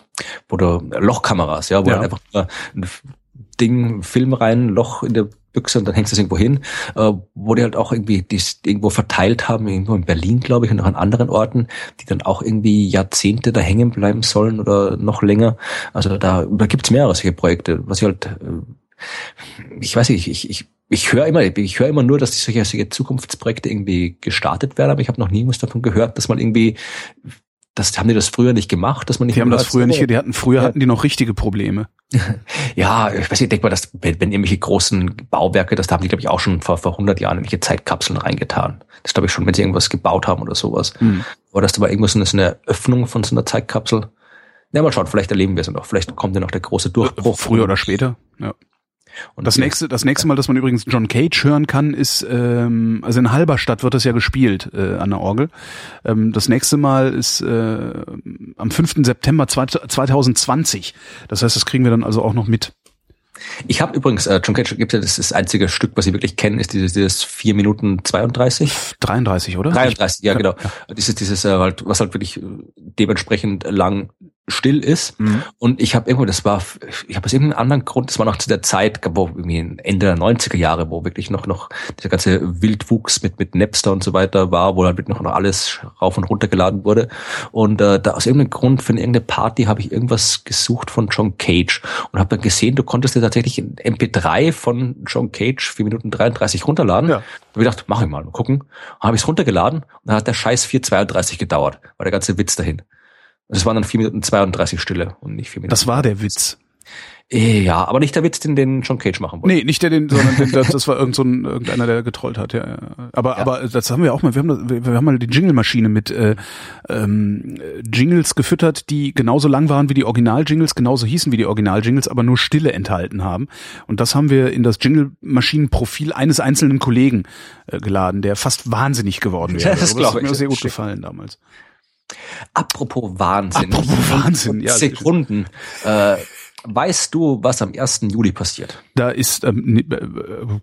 du, Lochkameras, ja, wo ja. Einfach ein Ding, Film rein, Loch in der Büchse und dann hängst du es irgendwo hin, äh, wo die halt auch irgendwie dies irgendwo verteilt haben, irgendwo in Berlin, glaube ich, und auch an anderen Orten, die dann auch irgendwie Jahrzehnte da hängen bleiben sollen oder noch länger. Also da, da gibt's mehrere solche Projekte, was ich halt, äh, ich weiß nicht, ich, ich ich höre immer, ich höre immer nur, dass solche, solche Zukunftsprojekte irgendwie gestartet werden, aber ich habe noch nie was davon gehört, dass man irgendwie das haben die das früher nicht gemacht, dass man nicht. Die haben das früher nicht. Die hatten früher ja. hatten die noch richtige Probleme. ja, ich weiß nicht, ich denke mal, dass wenn, wenn irgendwelche großen Bauwerke, das da haben die glaube ich auch schon vor vor 100 Jahren irgendwelche Zeitkapseln reingetan. Das glaube ich schon, wenn sie irgendwas gebaut haben oder sowas. Hm. Oder dass da war irgendwas so eine Öffnung von so einer Zeitkapsel. Ja, mal schauen, vielleicht erleben wir es noch. Vielleicht kommt ja noch der große Durchbruch. Früher oder später, ja. Und das nächste, das nächste Mal, dass man übrigens John Cage hören kann, ist, ähm, also in Halberstadt wird das ja gespielt äh, an der Orgel. Ähm, das nächste Mal ist äh, am 5. September 2020. Das heißt, das kriegen wir dann also auch noch mit. Ich habe übrigens, äh, John Cage gibt ja das, das einzige Stück, was ich wirklich kenne, ist dieses, dieses 4 Minuten 32. 33, oder? 33, ja, genau. Ja. Dieses, dieses, äh, halt, was halt wirklich dementsprechend lang still ist. Mhm. Und ich habe irgendwo, das war, ich habe aus irgendeinem anderen Grund, das war noch zu der Zeit, wo irgendwie Ende der 90er Jahre, wo wirklich noch noch dieser ganze Wildwuchs mit mit Napster und so weiter war, wo halt noch noch alles rauf und runter geladen wurde. Und äh, da aus irgendeinem Grund für irgendeine Party habe ich irgendwas gesucht von John Cage und habe dann gesehen, du konntest dir tatsächlich ein MP3 von John Cage 4 Minuten 33 runterladen. Ja. Da habe ich gedacht, mach ich mal, mal gucken. Habe ich es runtergeladen und dann hat der Scheiß 4,32 gedauert. War der ganze Witz dahin. Es waren dann 4 Minuten 32 Stille und nicht 4 Minuten. Das war der Witz. Äh, ja, aber nicht der Witz, den den John Cage machen wollte. Nee, nicht der, den, sondern den, das, das war irgend so ein, irgendeiner, der getrollt hat. Ja, ja. Aber, ja. aber das haben wir auch mal. Wir haben, wir haben mal die Jingle-Maschine mit äh, ähm, Jingles gefüttert, die genauso lang waren wie die Original-Jingles, genauso hießen wie die Original-Jingles, aber nur Stille enthalten haben. Und das haben wir in das Jingle-Maschinen-Profil eines einzelnen Kollegen äh, geladen, der fast wahnsinnig geworden wäre. Ja, das, das hat mir sehr gut gefallen damals. Apropos Wahnsinn. Apropos Wahnsinn, ja. Sekunden. Äh, weißt du, was am 1. Juli passiert? Da ist, ähm, äh,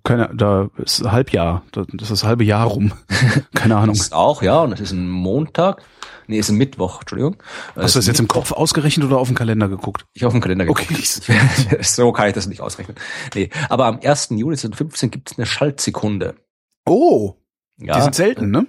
keine, da ist Halbjahr, das ist das halbe Jahr rum. keine Ahnung. Das ist auch, ja, und es ist ein Montag. Nee, ist ein Mittwoch, Entschuldigung. Hast du das jetzt im Kopf ausgerechnet oder auf den Kalender geguckt? Ich auf den Kalender geguckt. Okay. so kann ich das nicht ausrechnen. Nee, aber am 1. Juli 2015 gibt es eine Schaltsekunde. Oh. Ja. Die sind selten, ne?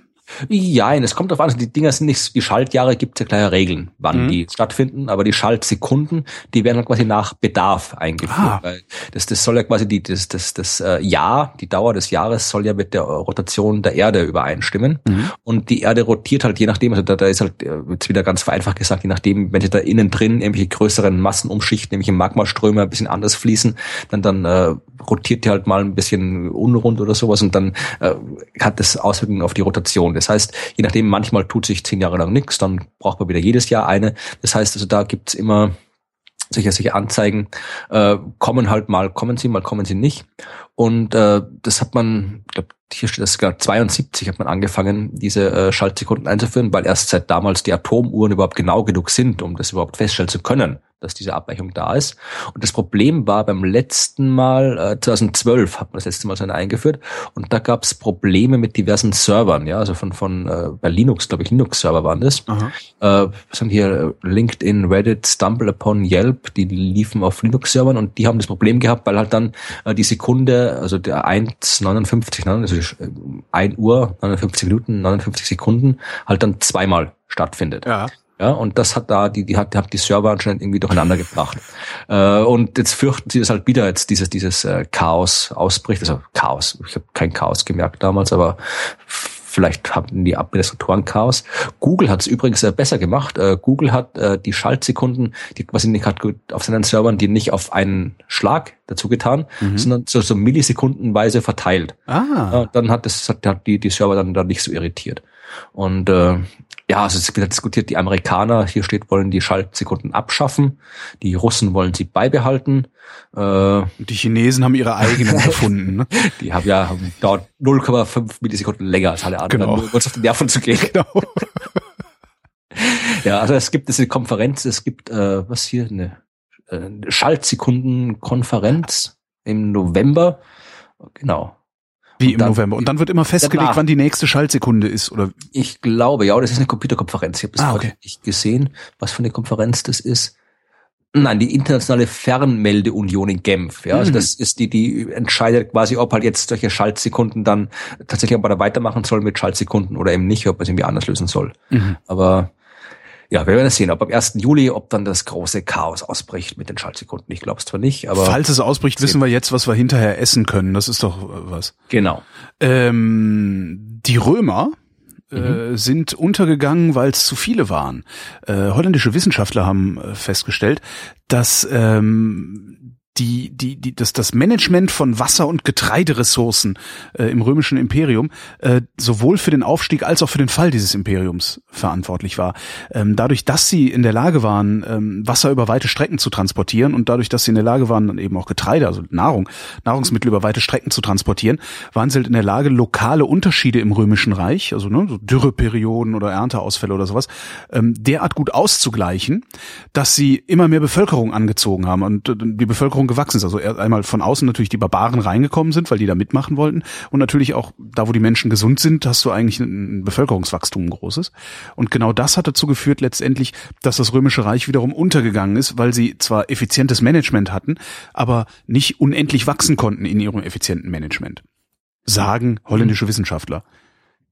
Ja, es kommt darauf an, die Dinger sind nicht, die Schaltjahre gibt es ja klare Regeln, wann mhm. die stattfinden, aber die Schaltsekunden, die werden dann quasi nach Bedarf eingeführt. Ah. Weil das, das soll ja quasi die, das, das, das äh, Jahr, die Dauer des Jahres soll ja mit der Rotation der Erde übereinstimmen. Mhm. Und die Erde rotiert halt je nachdem, also da, da ist halt, äh, jetzt wieder ganz vereinfacht gesagt, je nachdem, wenn sie da innen drin irgendwelche größeren Massenumschichten, nämlich Magmaströme ein bisschen anders fließen, dann, dann äh, rotiert die halt mal ein bisschen unrund oder sowas und dann äh, hat das Auswirkungen auf die Rotation. Das heißt, je nachdem, manchmal tut sich zehn Jahre lang nichts, dann braucht man wieder jedes Jahr eine. Das heißt also, da gibt's immer solche, solche Anzeigen, äh, kommen halt mal, kommen sie, mal kommen sie nicht. Und äh, das hat man, ich glaube, hier steht das gerade 72 hat man angefangen, diese äh, Schaltsekunden einzuführen, weil erst seit damals die Atomuhren überhaupt genau genug sind, um das überhaupt feststellen zu können dass diese Abweichung da ist. Und das Problem war beim letzten Mal, äh, 2012 hat man das letzte Mal so eine eingeführt und da gab es Probleme mit diversen Servern, ja, also von, von äh, bei Linux, glaube ich, Linux-Server waren das. Äh, was haben hier LinkedIn, Reddit, StumbleUpon, Yelp, die liefen auf Linux-Servern und die haben das Problem gehabt, weil halt dann äh, die Sekunde, also der 1,59, ne, also 1 Uhr, 59 Minuten, 59 Sekunden, halt dann zweimal stattfindet. Ja. Ja, und das hat da, die, die hat, die hat die Server anscheinend irgendwie durcheinander gebracht. Äh, und jetzt fürchten sie, dass halt wieder jetzt dieses, dieses äh, Chaos ausbricht. Also Chaos. Ich habe kein Chaos gemerkt damals, aber vielleicht haben die Administratoren Chaos. Google hat es übrigens äh, besser gemacht. Äh, Google hat äh, die Schaltsekunden, die quasi nicht hat auf seinen Servern, die nicht auf einen Schlag dazu getan, mhm. sondern so, so millisekundenweise verteilt. Ah. Äh, dann hat das hat die, die Server dann, dann nicht so irritiert. Und äh, ja, also es wird diskutiert, die Amerikaner, hier steht, wollen die Schaltsekunden abschaffen, die Russen wollen sie beibehalten. Äh, die Chinesen haben ihre eigenen erfunden. Ne? Die haben ja dauert 0,5 Millisekunden länger als alle anderen, genau. nur kurz auf den Nerven zu gehen. Genau. ja, also es gibt diese Konferenz, es gibt, äh, was hier, eine äh, Schaltsekundenkonferenz im November. Genau. Wie im dann, November. Und dann wird immer festgelegt, danach, wann die nächste Schaltsekunde ist, oder? Ich glaube, ja, das ist eine Computerkonferenz. Ich habe das ah, okay. nicht gesehen, was für eine Konferenz das ist. Nein, die internationale Fernmeldeunion in Genf. Ja, also mhm. das ist die, die entscheidet quasi, ob halt jetzt solche Schaltsekunden dann tatsächlich, ob man da weitermachen soll mit Schaltsekunden oder eben nicht, ob man es irgendwie anders lösen soll. Mhm. Aber Ja, wir werden es sehen, ob am 1. Juli, ob dann das große Chaos ausbricht mit den Schaltsekunden. Ich glaube es zwar nicht, aber. Falls es ausbricht, wissen wir jetzt, was wir hinterher essen können. Das ist doch äh, was. Genau. Ähm, die Römer äh, mhm. sind untergegangen, weil es zu viele waren. Äh, holländische Wissenschaftler haben äh, festgestellt, dass ähm, die, die, die, das, das Management von Wasser- und Getreideressourcen äh, im römischen Imperium äh, sowohl für den Aufstieg als auch für den Fall dieses Imperiums verantwortlich war. Ähm, dadurch, dass sie in der Lage waren, ähm, Wasser über weite Strecken zu transportieren und dadurch, dass sie in der Lage waren, dann eben auch Getreide, also Nahrung, Nahrungsmittel über weite Strecken zu transportieren, waren sie halt in der Lage, lokale Unterschiede im römischen Reich, also ne, so Dürreperioden oder Ernteausfälle oder sowas, ähm, derart gut auszugleichen, dass sie immer mehr Bevölkerung angezogen haben und äh, die Bevölkerung Bevölkerung gewachsen ist. Also einmal von außen natürlich die Barbaren reingekommen sind, weil die da mitmachen wollten. Und natürlich auch da, wo die Menschen gesund sind, hast du eigentlich ein Bevölkerungswachstum großes. Und genau das hat dazu geführt letztendlich, dass das Römische Reich wiederum untergegangen ist, weil sie zwar effizientes Management hatten, aber nicht unendlich wachsen konnten in ihrem effizienten Management. Sagen holländische Wissenschaftler.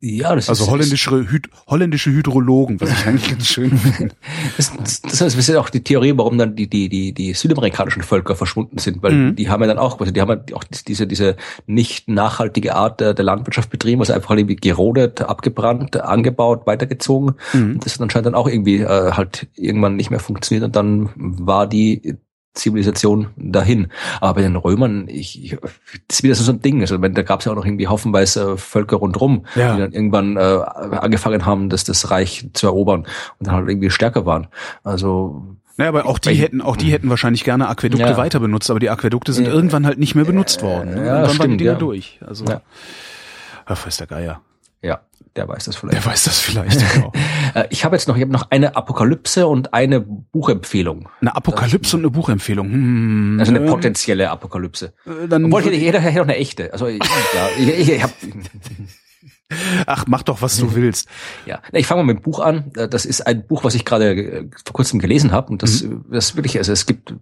Ja, das also ist, holländische, Hyd holländische Hydrologen, was ich eigentlich ganz schön finde. Das, das, das heißt, wir sehen auch die Theorie, warum dann die, die, die, die südamerikanischen Völker verschwunden sind, weil mhm. die haben ja dann auch, also die haben ja auch diese, diese nicht nachhaltige Art der, der Landwirtschaft betrieben, also einfach irgendwie gerodet, abgebrannt, angebaut, weitergezogen. Mhm. Und das hat anscheinend dann auch irgendwie äh, halt irgendwann nicht mehr funktioniert und dann war die Zivilisation dahin. Aber bei den Römern, ich, ich das ist wieder so ein Ding. Also da gab es ja auch noch irgendwie haufenweise Völker rundrum, ja. die dann irgendwann äh, angefangen haben, das, das Reich zu erobern und dann halt irgendwie stärker waren. Also naja, aber auch die hätten, auch die hätten wahrscheinlich gerne Aquädukte ja. weiter benutzt, aber die Aquädukte sind ja. irgendwann halt nicht mehr benutzt worden. Ne? Ja, Irgendwann stimmt, waren die Dinger ja. durch. Also, ja. ach, weiß der Geier. Ja, der weiß das vielleicht. Der weiß das vielleicht, genau. Ich habe jetzt noch, ich habe noch eine Apokalypse und eine Buchempfehlung. Eine Apokalypse und eine Buchempfehlung. Hm, also eine potenzielle Apokalypse. Äh, dann Obwohl, jeder hätte noch eine echte. Also ich, ja, ich, ich, ich hab, Ach, mach doch, was du willst. Ja, ich fange mal mit dem Buch an. Äh, das ist ein Buch, was ich gerade vor kurzem gelesen habe und das, mhm. das wirklich, also es gibt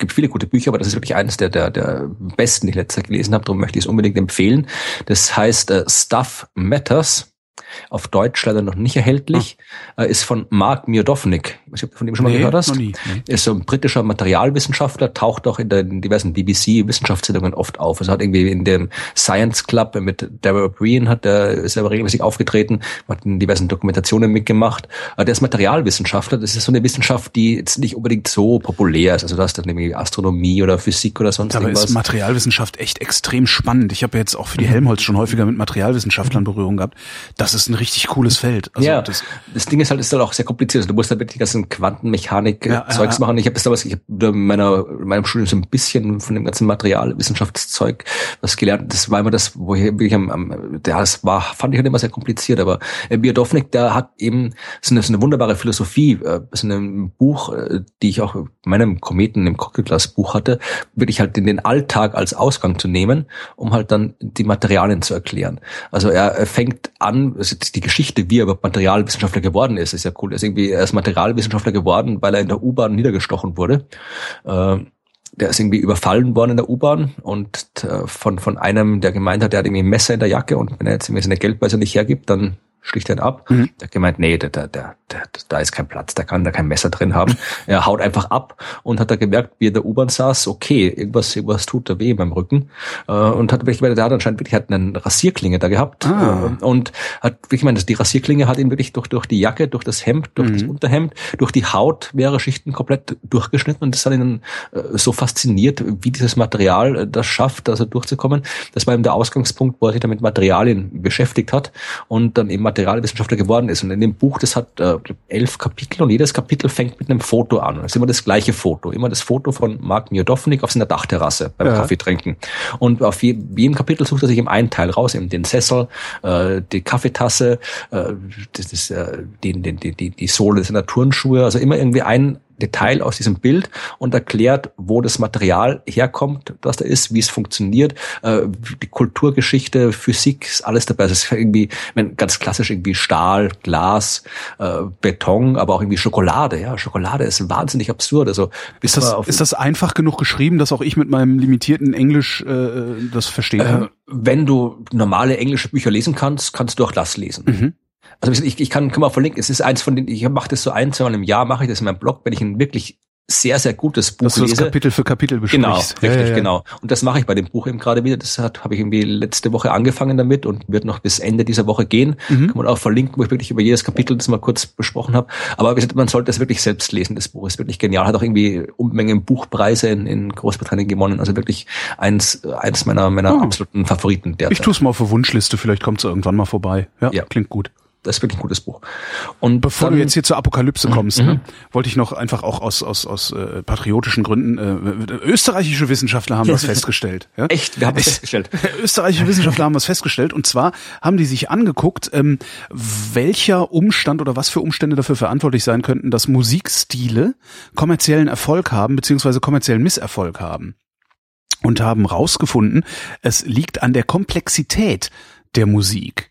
gibt viele gute Bücher, aber das ist wirklich eines der, der, der besten, die ich letztes gelesen habe. Darum möchte ich es unbedingt empfehlen. Das heißt uh, Stuff Matters auf Deutsch leider noch nicht erhältlich, ah. ist von Mark Miodovnik. Ich weiß nicht, ob du von dem schon mal gehört hast. Noch nie, nee. Ist so ein britischer Materialwissenschaftler, taucht auch in den diversen BBC-Wissenschaftssendungen oft auf. Also hat irgendwie in dem Science Club mit Deborah Breen hat er ist aber regelmäßig aufgetreten, hat in diversen Dokumentationen mitgemacht. Der ist Materialwissenschaftler. Das ist so eine Wissenschaft, die jetzt nicht unbedingt so populär ist. Also da ist dann irgendwie Astronomie oder Physik oder sonst Dabei irgendwas. ist Materialwissenschaft echt extrem spannend. Ich habe jetzt auch für die mhm. Helmholtz schon häufiger mit Materialwissenschaftlern Berührung gehabt. Das ist ein richtig cooles Feld. Also ja, das, das Ding ist halt, ist halt auch sehr kompliziert. Also du musst halt wirklich die ganzen Quantenmechanik-Zeugs ja, machen. Ich habe das damals, ich habe in meiner, in meinem Studium so ein bisschen von dem ganzen Materialwissenschaftszeug was gelernt. Das war immer das, wo ich wirklich am, am ja, das war, fand ich halt immer sehr kompliziert. Aber äh, Biodovnik, der hat eben so eine, so eine wunderbare Philosophie, äh, so ein Buch, äh, die ich auch in meinem Kometen im Cocktailglas Buch hatte, wirklich halt in den Alltag als Ausgang zu nehmen, um halt dann die Materialien zu erklären. Also er fängt an, also die Geschichte, wie er Materialwissenschaftler geworden ist, ist ja cool. Er ist irgendwie, er ist Materialwissenschaftler geworden, weil er in der U-Bahn niedergestochen wurde. Äh, der ist irgendwie überfallen worden in der U-Bahn und äh, von, von einem, der gemeint hat, der hat irgendwie ein Messer in der Jacke und wenn er jetzt irgendwie seine Geldbörse nicht hergibt, dann sticht er ab. Mhm. Der hat gemeint, nee, der, der, der, da ist kein Platz, der kann da kein Messer drin haben. er haut einfach ab und hat da gemerkt, wie er in der U-Bahn saß, okay, irgendwas, irgendwas tut da weh beim Rücken. Äh, und hat wirklich, der hat anscheinend wirklich hat eine Rasierklinge da gehabt ah. äh, und hat wirklich gemeint, die Rasierklinge hat ihn wirklich durch, durch die Jacke, durch das Hemd, durch mhm. das Unterhemd, durch die Haut mehrere Schichten komplett durchgeschnitten und das hat ihn äh, so fasziniert, wie dieses Material das schafft, also durchzukommen. Das war eben der Ausgangspunkt, wo er sich damit Materialien beschäftigt hat und dann eben Materialwissenschaftler geworden ist. Und in dem Buch, das hat äh, elf Kapitel und jedes Kapitel fängt mit einem Foto an. Und es ist immer das gleiche Foto. Immer das Foto von Mark Miodovnik auf seiner Dachterrasse beim ja. Kaffee trinken. Und auf jedem Kapitel sucht er sich eben einen Teil raus, eben den Sessel, äh, die Kaffeetasse, äh, das ist, äh, die, die, die, die Sohle seiner Turnschuhe. Also immer irgendwie ein Detail aus diesem Bild und erklärt, wo das Material herkommt, was da ist, wie es funktioniert, äh, die Kulturgeschichte, Physik, ist alles dabei. Das ist irgendwie wenn, ganz klassisch irgendwie Stahl, Glas, äh, Beton, aber auch irgendwie Schokolade. Ja, Schokolade ist wahnsinnig absurd. Also ist das, ist das einfach genug geschrieben, dass auch ich mit meinem limitierten Englisch äh, das verstehen kann? Äh, wenn du normale englische Bücher lesen kannst, kannst du auch das lesen. Mhm. Also ich, ich kann, kann mal verlinken, es ist eins von den, ich mache das so ein, zweimal im Jahr, mache ich das in meinem Blog, wenn ich ein wirklich sehr, sehr gutes Buch Dass du das lese. Kapitel für Kapitel Genau, besprichst. richtig, Ja, ja, ja. genau. Und das mache ich bei dem Buch eben gerade wieder. Das habe ich irgendwie letzte Woche angefangen damit und wird noch bis Ende dieser Woche gehen. Mhm. Kann man auch verlinken, wo ich wirklich über jedes Kapitel das mal kurz besprochen habe. Aber man sollte es wirklich selbst lesen. Das Buch ist wirklich genial. Hat auch irgendwie Unmengen Buchpreise in, in Großbritannien gewonnen. Also wirklich eins, eins meiner, meiner Oh. absoluten Favoriten derzeit. Ich tue es mal auf der Wunschliste, vielleicht kommt es irgendwann mal vorbei. Ja. klingt gut. Das ist wirklich ein gutes Buch. Und Bevor dann, du jetzt hier zur Apokalypse Mhm. kommst, ne, wollte ich noch einfach auch aus, aus, aus äh, patriotischen Gründen, äh, österreichische Wissenschaftler haben was festgestellt. Ja? echt, wir haben es Es- festgestellt. Österreichische Wissenschaftler haben was festgestellt und zwar haben die sich angeguckt, ähm, welcher Umstand oder was für Umstände dafür verantwortlich sein könnten, dass Musikstile kommerziellen Erfolg haben beziehungsweise kommerziellen Misserfolg haben und haben rausgefunden, es liegt an der Komplexität der Musik.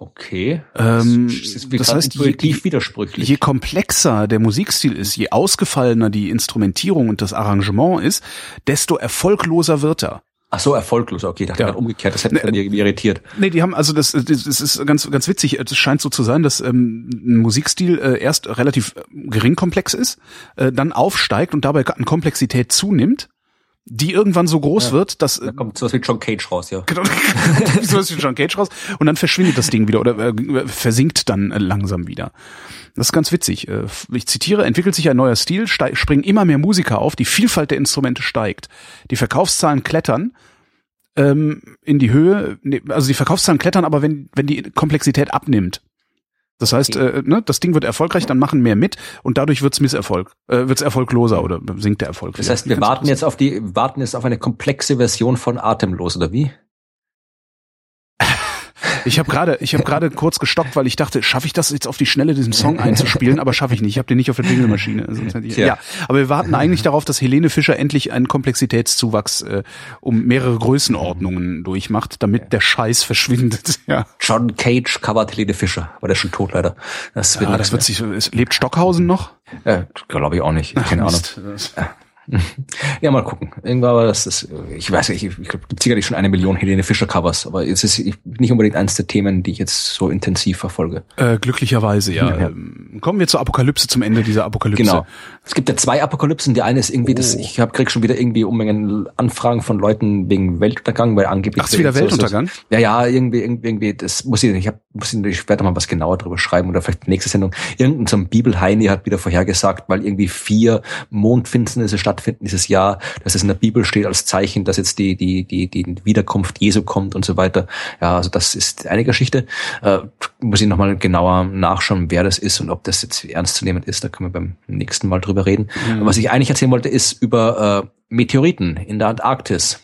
Okay. Ähm, das ist das heißt, je- widersprüchlich. Je komplexer der Musikstil ist, je ausgefallener die Instrumentierung und das Arrangement ist, desto erfolgloser wird er. Ach so, erfolglos. Okay, ich dachte Ja. umgekehrt. Das hätte mich irgendwie irritiert. Nee, die haben also das, das ist ganz ganz witzig. Es scheint so zu sein, dass ähm, ein Musikstil äh, erst relativ äh, gering komplex ist, äh, dann aufsteigt und dabei an Komplexität zunimmt, die irgendwann so groß wird, dass Da kommt sowas wie John Cage raus, ja. genau, so ist wie John Cage raus und dann verschwindet das Ding wieder oder äh, versinkt dann äh, langsam wieder. Das ist ganz witzig. Äh, Ich zitiere, entwickelt sich ein neuer Stil, springen immer mehr Musiker auf, die Vielfalt der Instrumente steigt. Die Verkaufszahlen klettern ähm, in die Höhe, nee, also die Verkaufszahlen klettern, aber wenn, wenn die Komplexität abnimmt. Das heißt, äh, ne, das Ding wird erfolgreich, dann machen mehr mit und dadurch wird's Misserfolg, äh, wird's erfolgloser oder sinkt der Erfolg. Das wieder. heißt, wir warten jetzt auf die, warten jetzt auf eine komplexe Version von Atemlos, oder wie? Ich habe gerade, ich habe gerade kurz gestockt, weil ich dachte, schaffe ich das jetzt auf die Schnelle, diesen Song einzuspielen, aber schaffe ich nicht. Ich habe den nicht auf der Jingle-Maschine. Ja, aber wir warten eigentlich darauf, dass Helene Fischer endlich einen Komplexitätszuwachs äh, um mehrere Größenordnungen durchmacht, damit der Scheiß verschwindet. Ja, John Cage covert Helene Fischer, aber der ist schon tot leider. Das wird, ja das wird sich. Lebt Stockhausen noch? äh, glaube ich auch nicht. Keine Ahnung. Ja, mal gucken. Irgendwann war das, das ich weiß nicht, ich, ich glaube, gibt sicherlich schon eine Million Helene Fischer Covers, aber es ist nicht unbedingt eines der Themen, die ich jetzt so intensiv verfolge. Äh, glücklicherweise, ja. Ja. Ähm, Kommen wir zur Apokalypse, zum Ende dieser Apokalypse. Genau. Es gibt ja zwei Apokalypsen. Die eine ist irgendwie, das, Oh. ich hab, krieg schon wieder irgendwie Unmengen Anfragen von Leuten wegen Weltuntergang, weil angeblich. Ach, ist wieder so- so- Weltuntergang? Ja, ja, irgendwie, irgendwie, irgendwie, das muss ich, ich hab, muss ich, ich werde mal was genauer drüber schreiben oder vielleicht nächste Sendung. Irgendein so ein Bibelheini hat wieder vorhergesagt, weil irgendwie vier Mondfinsternisse stattfinden dieses Jahr, dass es in der Bibel steht als Zeichen, dass jetzt die, die, die, die Wiederkunft Jesu kommt und so weiter. Ja, also das ist eine Geschichte. Äh, muss ich nochmal genauer nachschauen, wer das ist und ob das jetzt ernst zu nehmen ist. Da können wir beim nächsten Mal drüber reden. Was ich eigentlich erzählen wollte, ist über äh, Meteoriten in der Antarktis.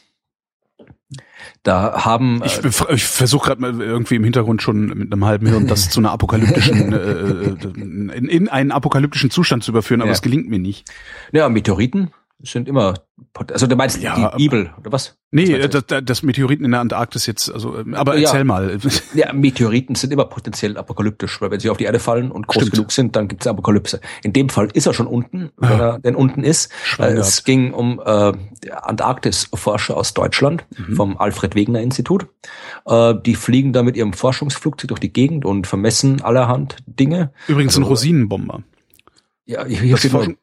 Da haben äh, Ich, ich versuche gerade mal irgendwie im Hintergrund schon mit einem halben Hirn das zu einer apokalyptischen, äh, äh, in, in einen apokalyptischen Zustand zu überführen, aber Ja. es gelingt mir nicht. ja, Meteoriten sind immer, also du meinst Ja, die Bibel oder was? Nee, Was äh, das, das Meteoriten in der Antarktis jetzt, also, ähm, aber Ja. erzähl mal. Ja, Meteoriten sind immer potenziell apokalyptisch, weil wenn sie auf die Erde fallen und groß Stimmt. genug sind, dann gibt's Apokalypse. In dem Fall ist er schon unten, wenn Ja. er denn unten ist. Schwein Äh, es ging um äh, Antarktis-Forscher aus Deutschland Mhm. vom Alfred-Wegener-Institut. Äh, die fliegen da mit ihrem Forschungsflugzeug durch die Gegend und vermessen allerhand Dinge. Übrigens ein Also, Rosinenbomber. Ja, Das steht nur Forschen-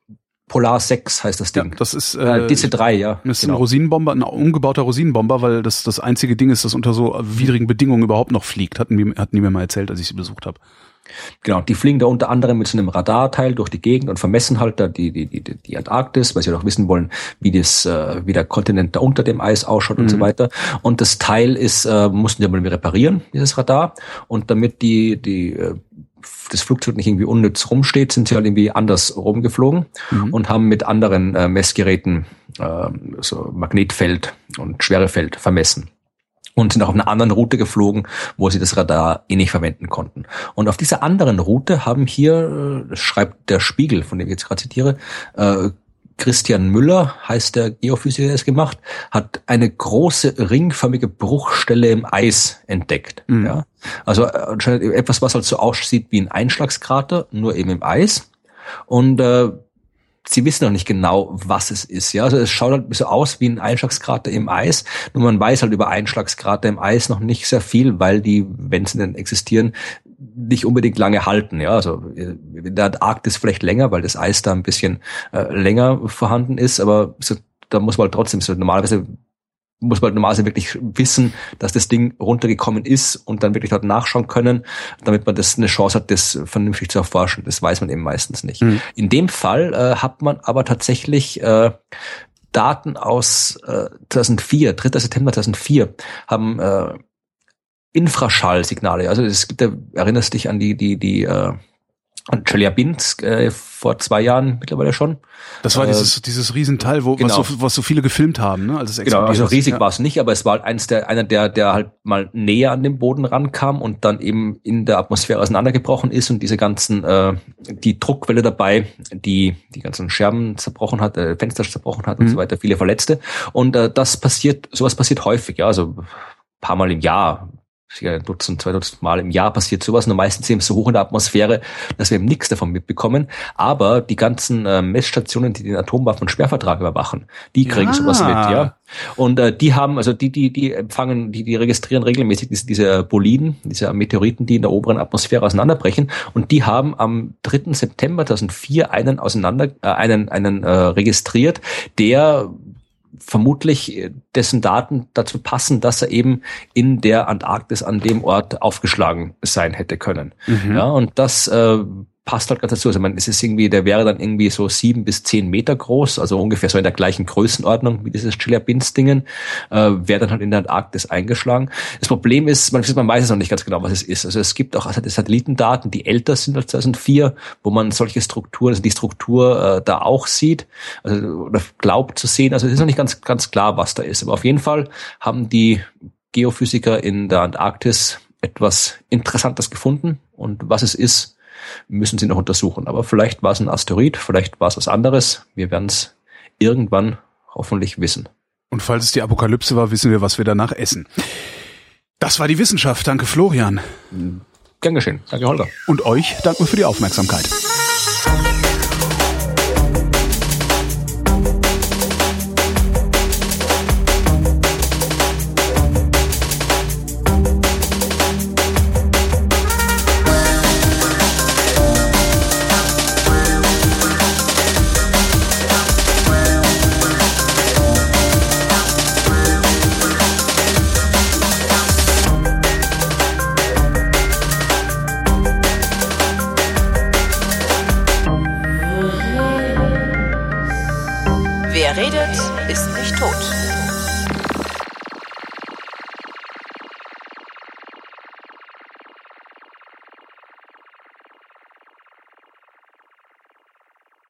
Polar 6 heißt das Ja, Ding. das ist, äh, äh, DC-3, ja. das ist ein genau. Rosinenbomber, ein umgebauter Rosinenbomber, weil das das einzige Ding ist, das unter so widrigen Bedingungen überhaupt noch fliegt. Hatten die, hatten die mir mal erzählt, als ich sie besucht habe. Genau, die fliegen da unter anderem mit so einem Radarteil durch die Gegend und vermessen halt da die, die, die, die Antarktis, weil sie auch wissen wollen, wie das, äh, wie der Kontinent da unter dem Eis ausschaut und so weiter. Und das Teil ist, äh, mussten die mal reparieren, dieses Radar. Und damit die, die, äh, das Flugzeug nicht irgendwie unnütz rumsteht, sind sie halt irgendwie anders rumgeflogen und haben mit anderen äh, Messgeräten äh, so Magnetfeld und Schwerefeld vermessen und sind auch auf einer anderen Route geflogen, wo sie das Radar eh nicht verwenden konnten. Und auf dieser anderen Route haben hier, äh, das schreibt der Spiegel, von dem ich jetzt gerade zitiere, äh, Christian Müller, heißt der Geophysiker, der es gemacht, hat eine große ringförmige Bruchstelle im Eis entdeckt. Mhm. Ja? Also äh, anscheinend etwas, was halt so aussieht wie ein Einschlagskrater, nur eben im Eis. Und äh, sie wissen noch nicht genau, was es ist. Ja, also es schaut halt so aus wie ein Einschlagskrater im Eis. Nur man weiß halt über Einschlagskrater im Eis noch nicht sehr viel, weil die, wenn sie denn existieren, nicht unbedingt lange halten. Ja, also in der Antarktis vielleicht länger, weil das Eis da ein bisschen äh, länger vorhanden ist. Aber so, da muss man halt trotzdem so normalerweise muss man normalerweise wirklich wissen, dass das Ding runtergekommen ist und dann wirklich dort nachschauen können, damit man das eine Chance hat, das vernünftig zu erforschen. Das weiß man eben meistens nicht. Mhm. In dem Fall äh, hat man aber tatsächlich äh, Daten aus äh, 2004, 3. September 2004, haben äh, Infraschallsignale. Also es gibt, erinnerst dich an die die die äh, und Chelyabinsk äh, vor zwei Jahren mittlerweile schon. Das war äh, dieses dieses Riesenteil, wo genau. was, so, was so viele gefilmt haben, ne? Also es genau, also riesig ja. war es nicht, aber es war halt eins der einer der der halt mal näher an den Boden rankam und dann eben in der Atmosphäre auseinandergebrochen ist und diese ganzen äh, die Druckwelle dabei, die die ganzen Scherben zerbrochen hat, äh, Fenster zerbrochen hat mhm. und so weiter, viele Verletzte und äh, das passiert, sowas passiert häufig, ja, also paar Mal im Jahr ein Dutzend, zwei Dutzend Mal im Jahr passiert sowas, nur meistens eben so hoch in der Atmosphäre, dass wir eben nichts davon mitbekommen. Aber die ganzen äh, Messstationen, die den Atomwaffen- und Sperrvertrag überwachen, die kriegen ja. sowas mit, ja. Und äh, die haben, also die, die, die empfangen, die, die registrieren regelmäßig diese, diese Boliden, diese Meteoriten, die in der oberen Atmosphäre auseinanderbrechen. Und die haben am 3. September 2004 einen auseinander, äh, einen, einen äh, registriert, der vermutlich äh, dessen Daten dazu passen, dass er eben in der Antarktis an dem Ort aufgeschlagen sein hätte können. Mhm. Ja, und das äh, passt halt ganz dazu. Also man, es ist irgendwie, der wäre dann irgendwie so sieben bis zehn Meter groß, also ungefähr so in der gleichen Größenordnung wie dieses Chelyabinsk-Dingen, äh, wäre dann halt in der Antarktis eingeschlagen. Das Problem ist, man, man weiß es noch nicht ganz genau, was es ist. Also es gibt auch Satellitendaten, die älter sind als 2004, wo man solche Strukturen, also die Struktur äh, da auch sieht, also oder glaubt zu sehen. Also es ist noch nicht ganz ganz klar, was da ist. Aber auf jeden Fall haben die Geophysiker in der Antarktis etwas Interessantes gefunden und was es ist, müssen sie noch untersuchen. Aber vielleicht war es ein Asteroid, vielleicht war es was anderes. Wir werden es irgendwann hoffentlich wissen. Und falls es die Apokalypse war, wissen wir, was wir danach essen. Das war die Wissenschaft. Danke, Florian. Gern geschehen. Danke, Holger. Und euch danken wir für die Aufmerksamkeit.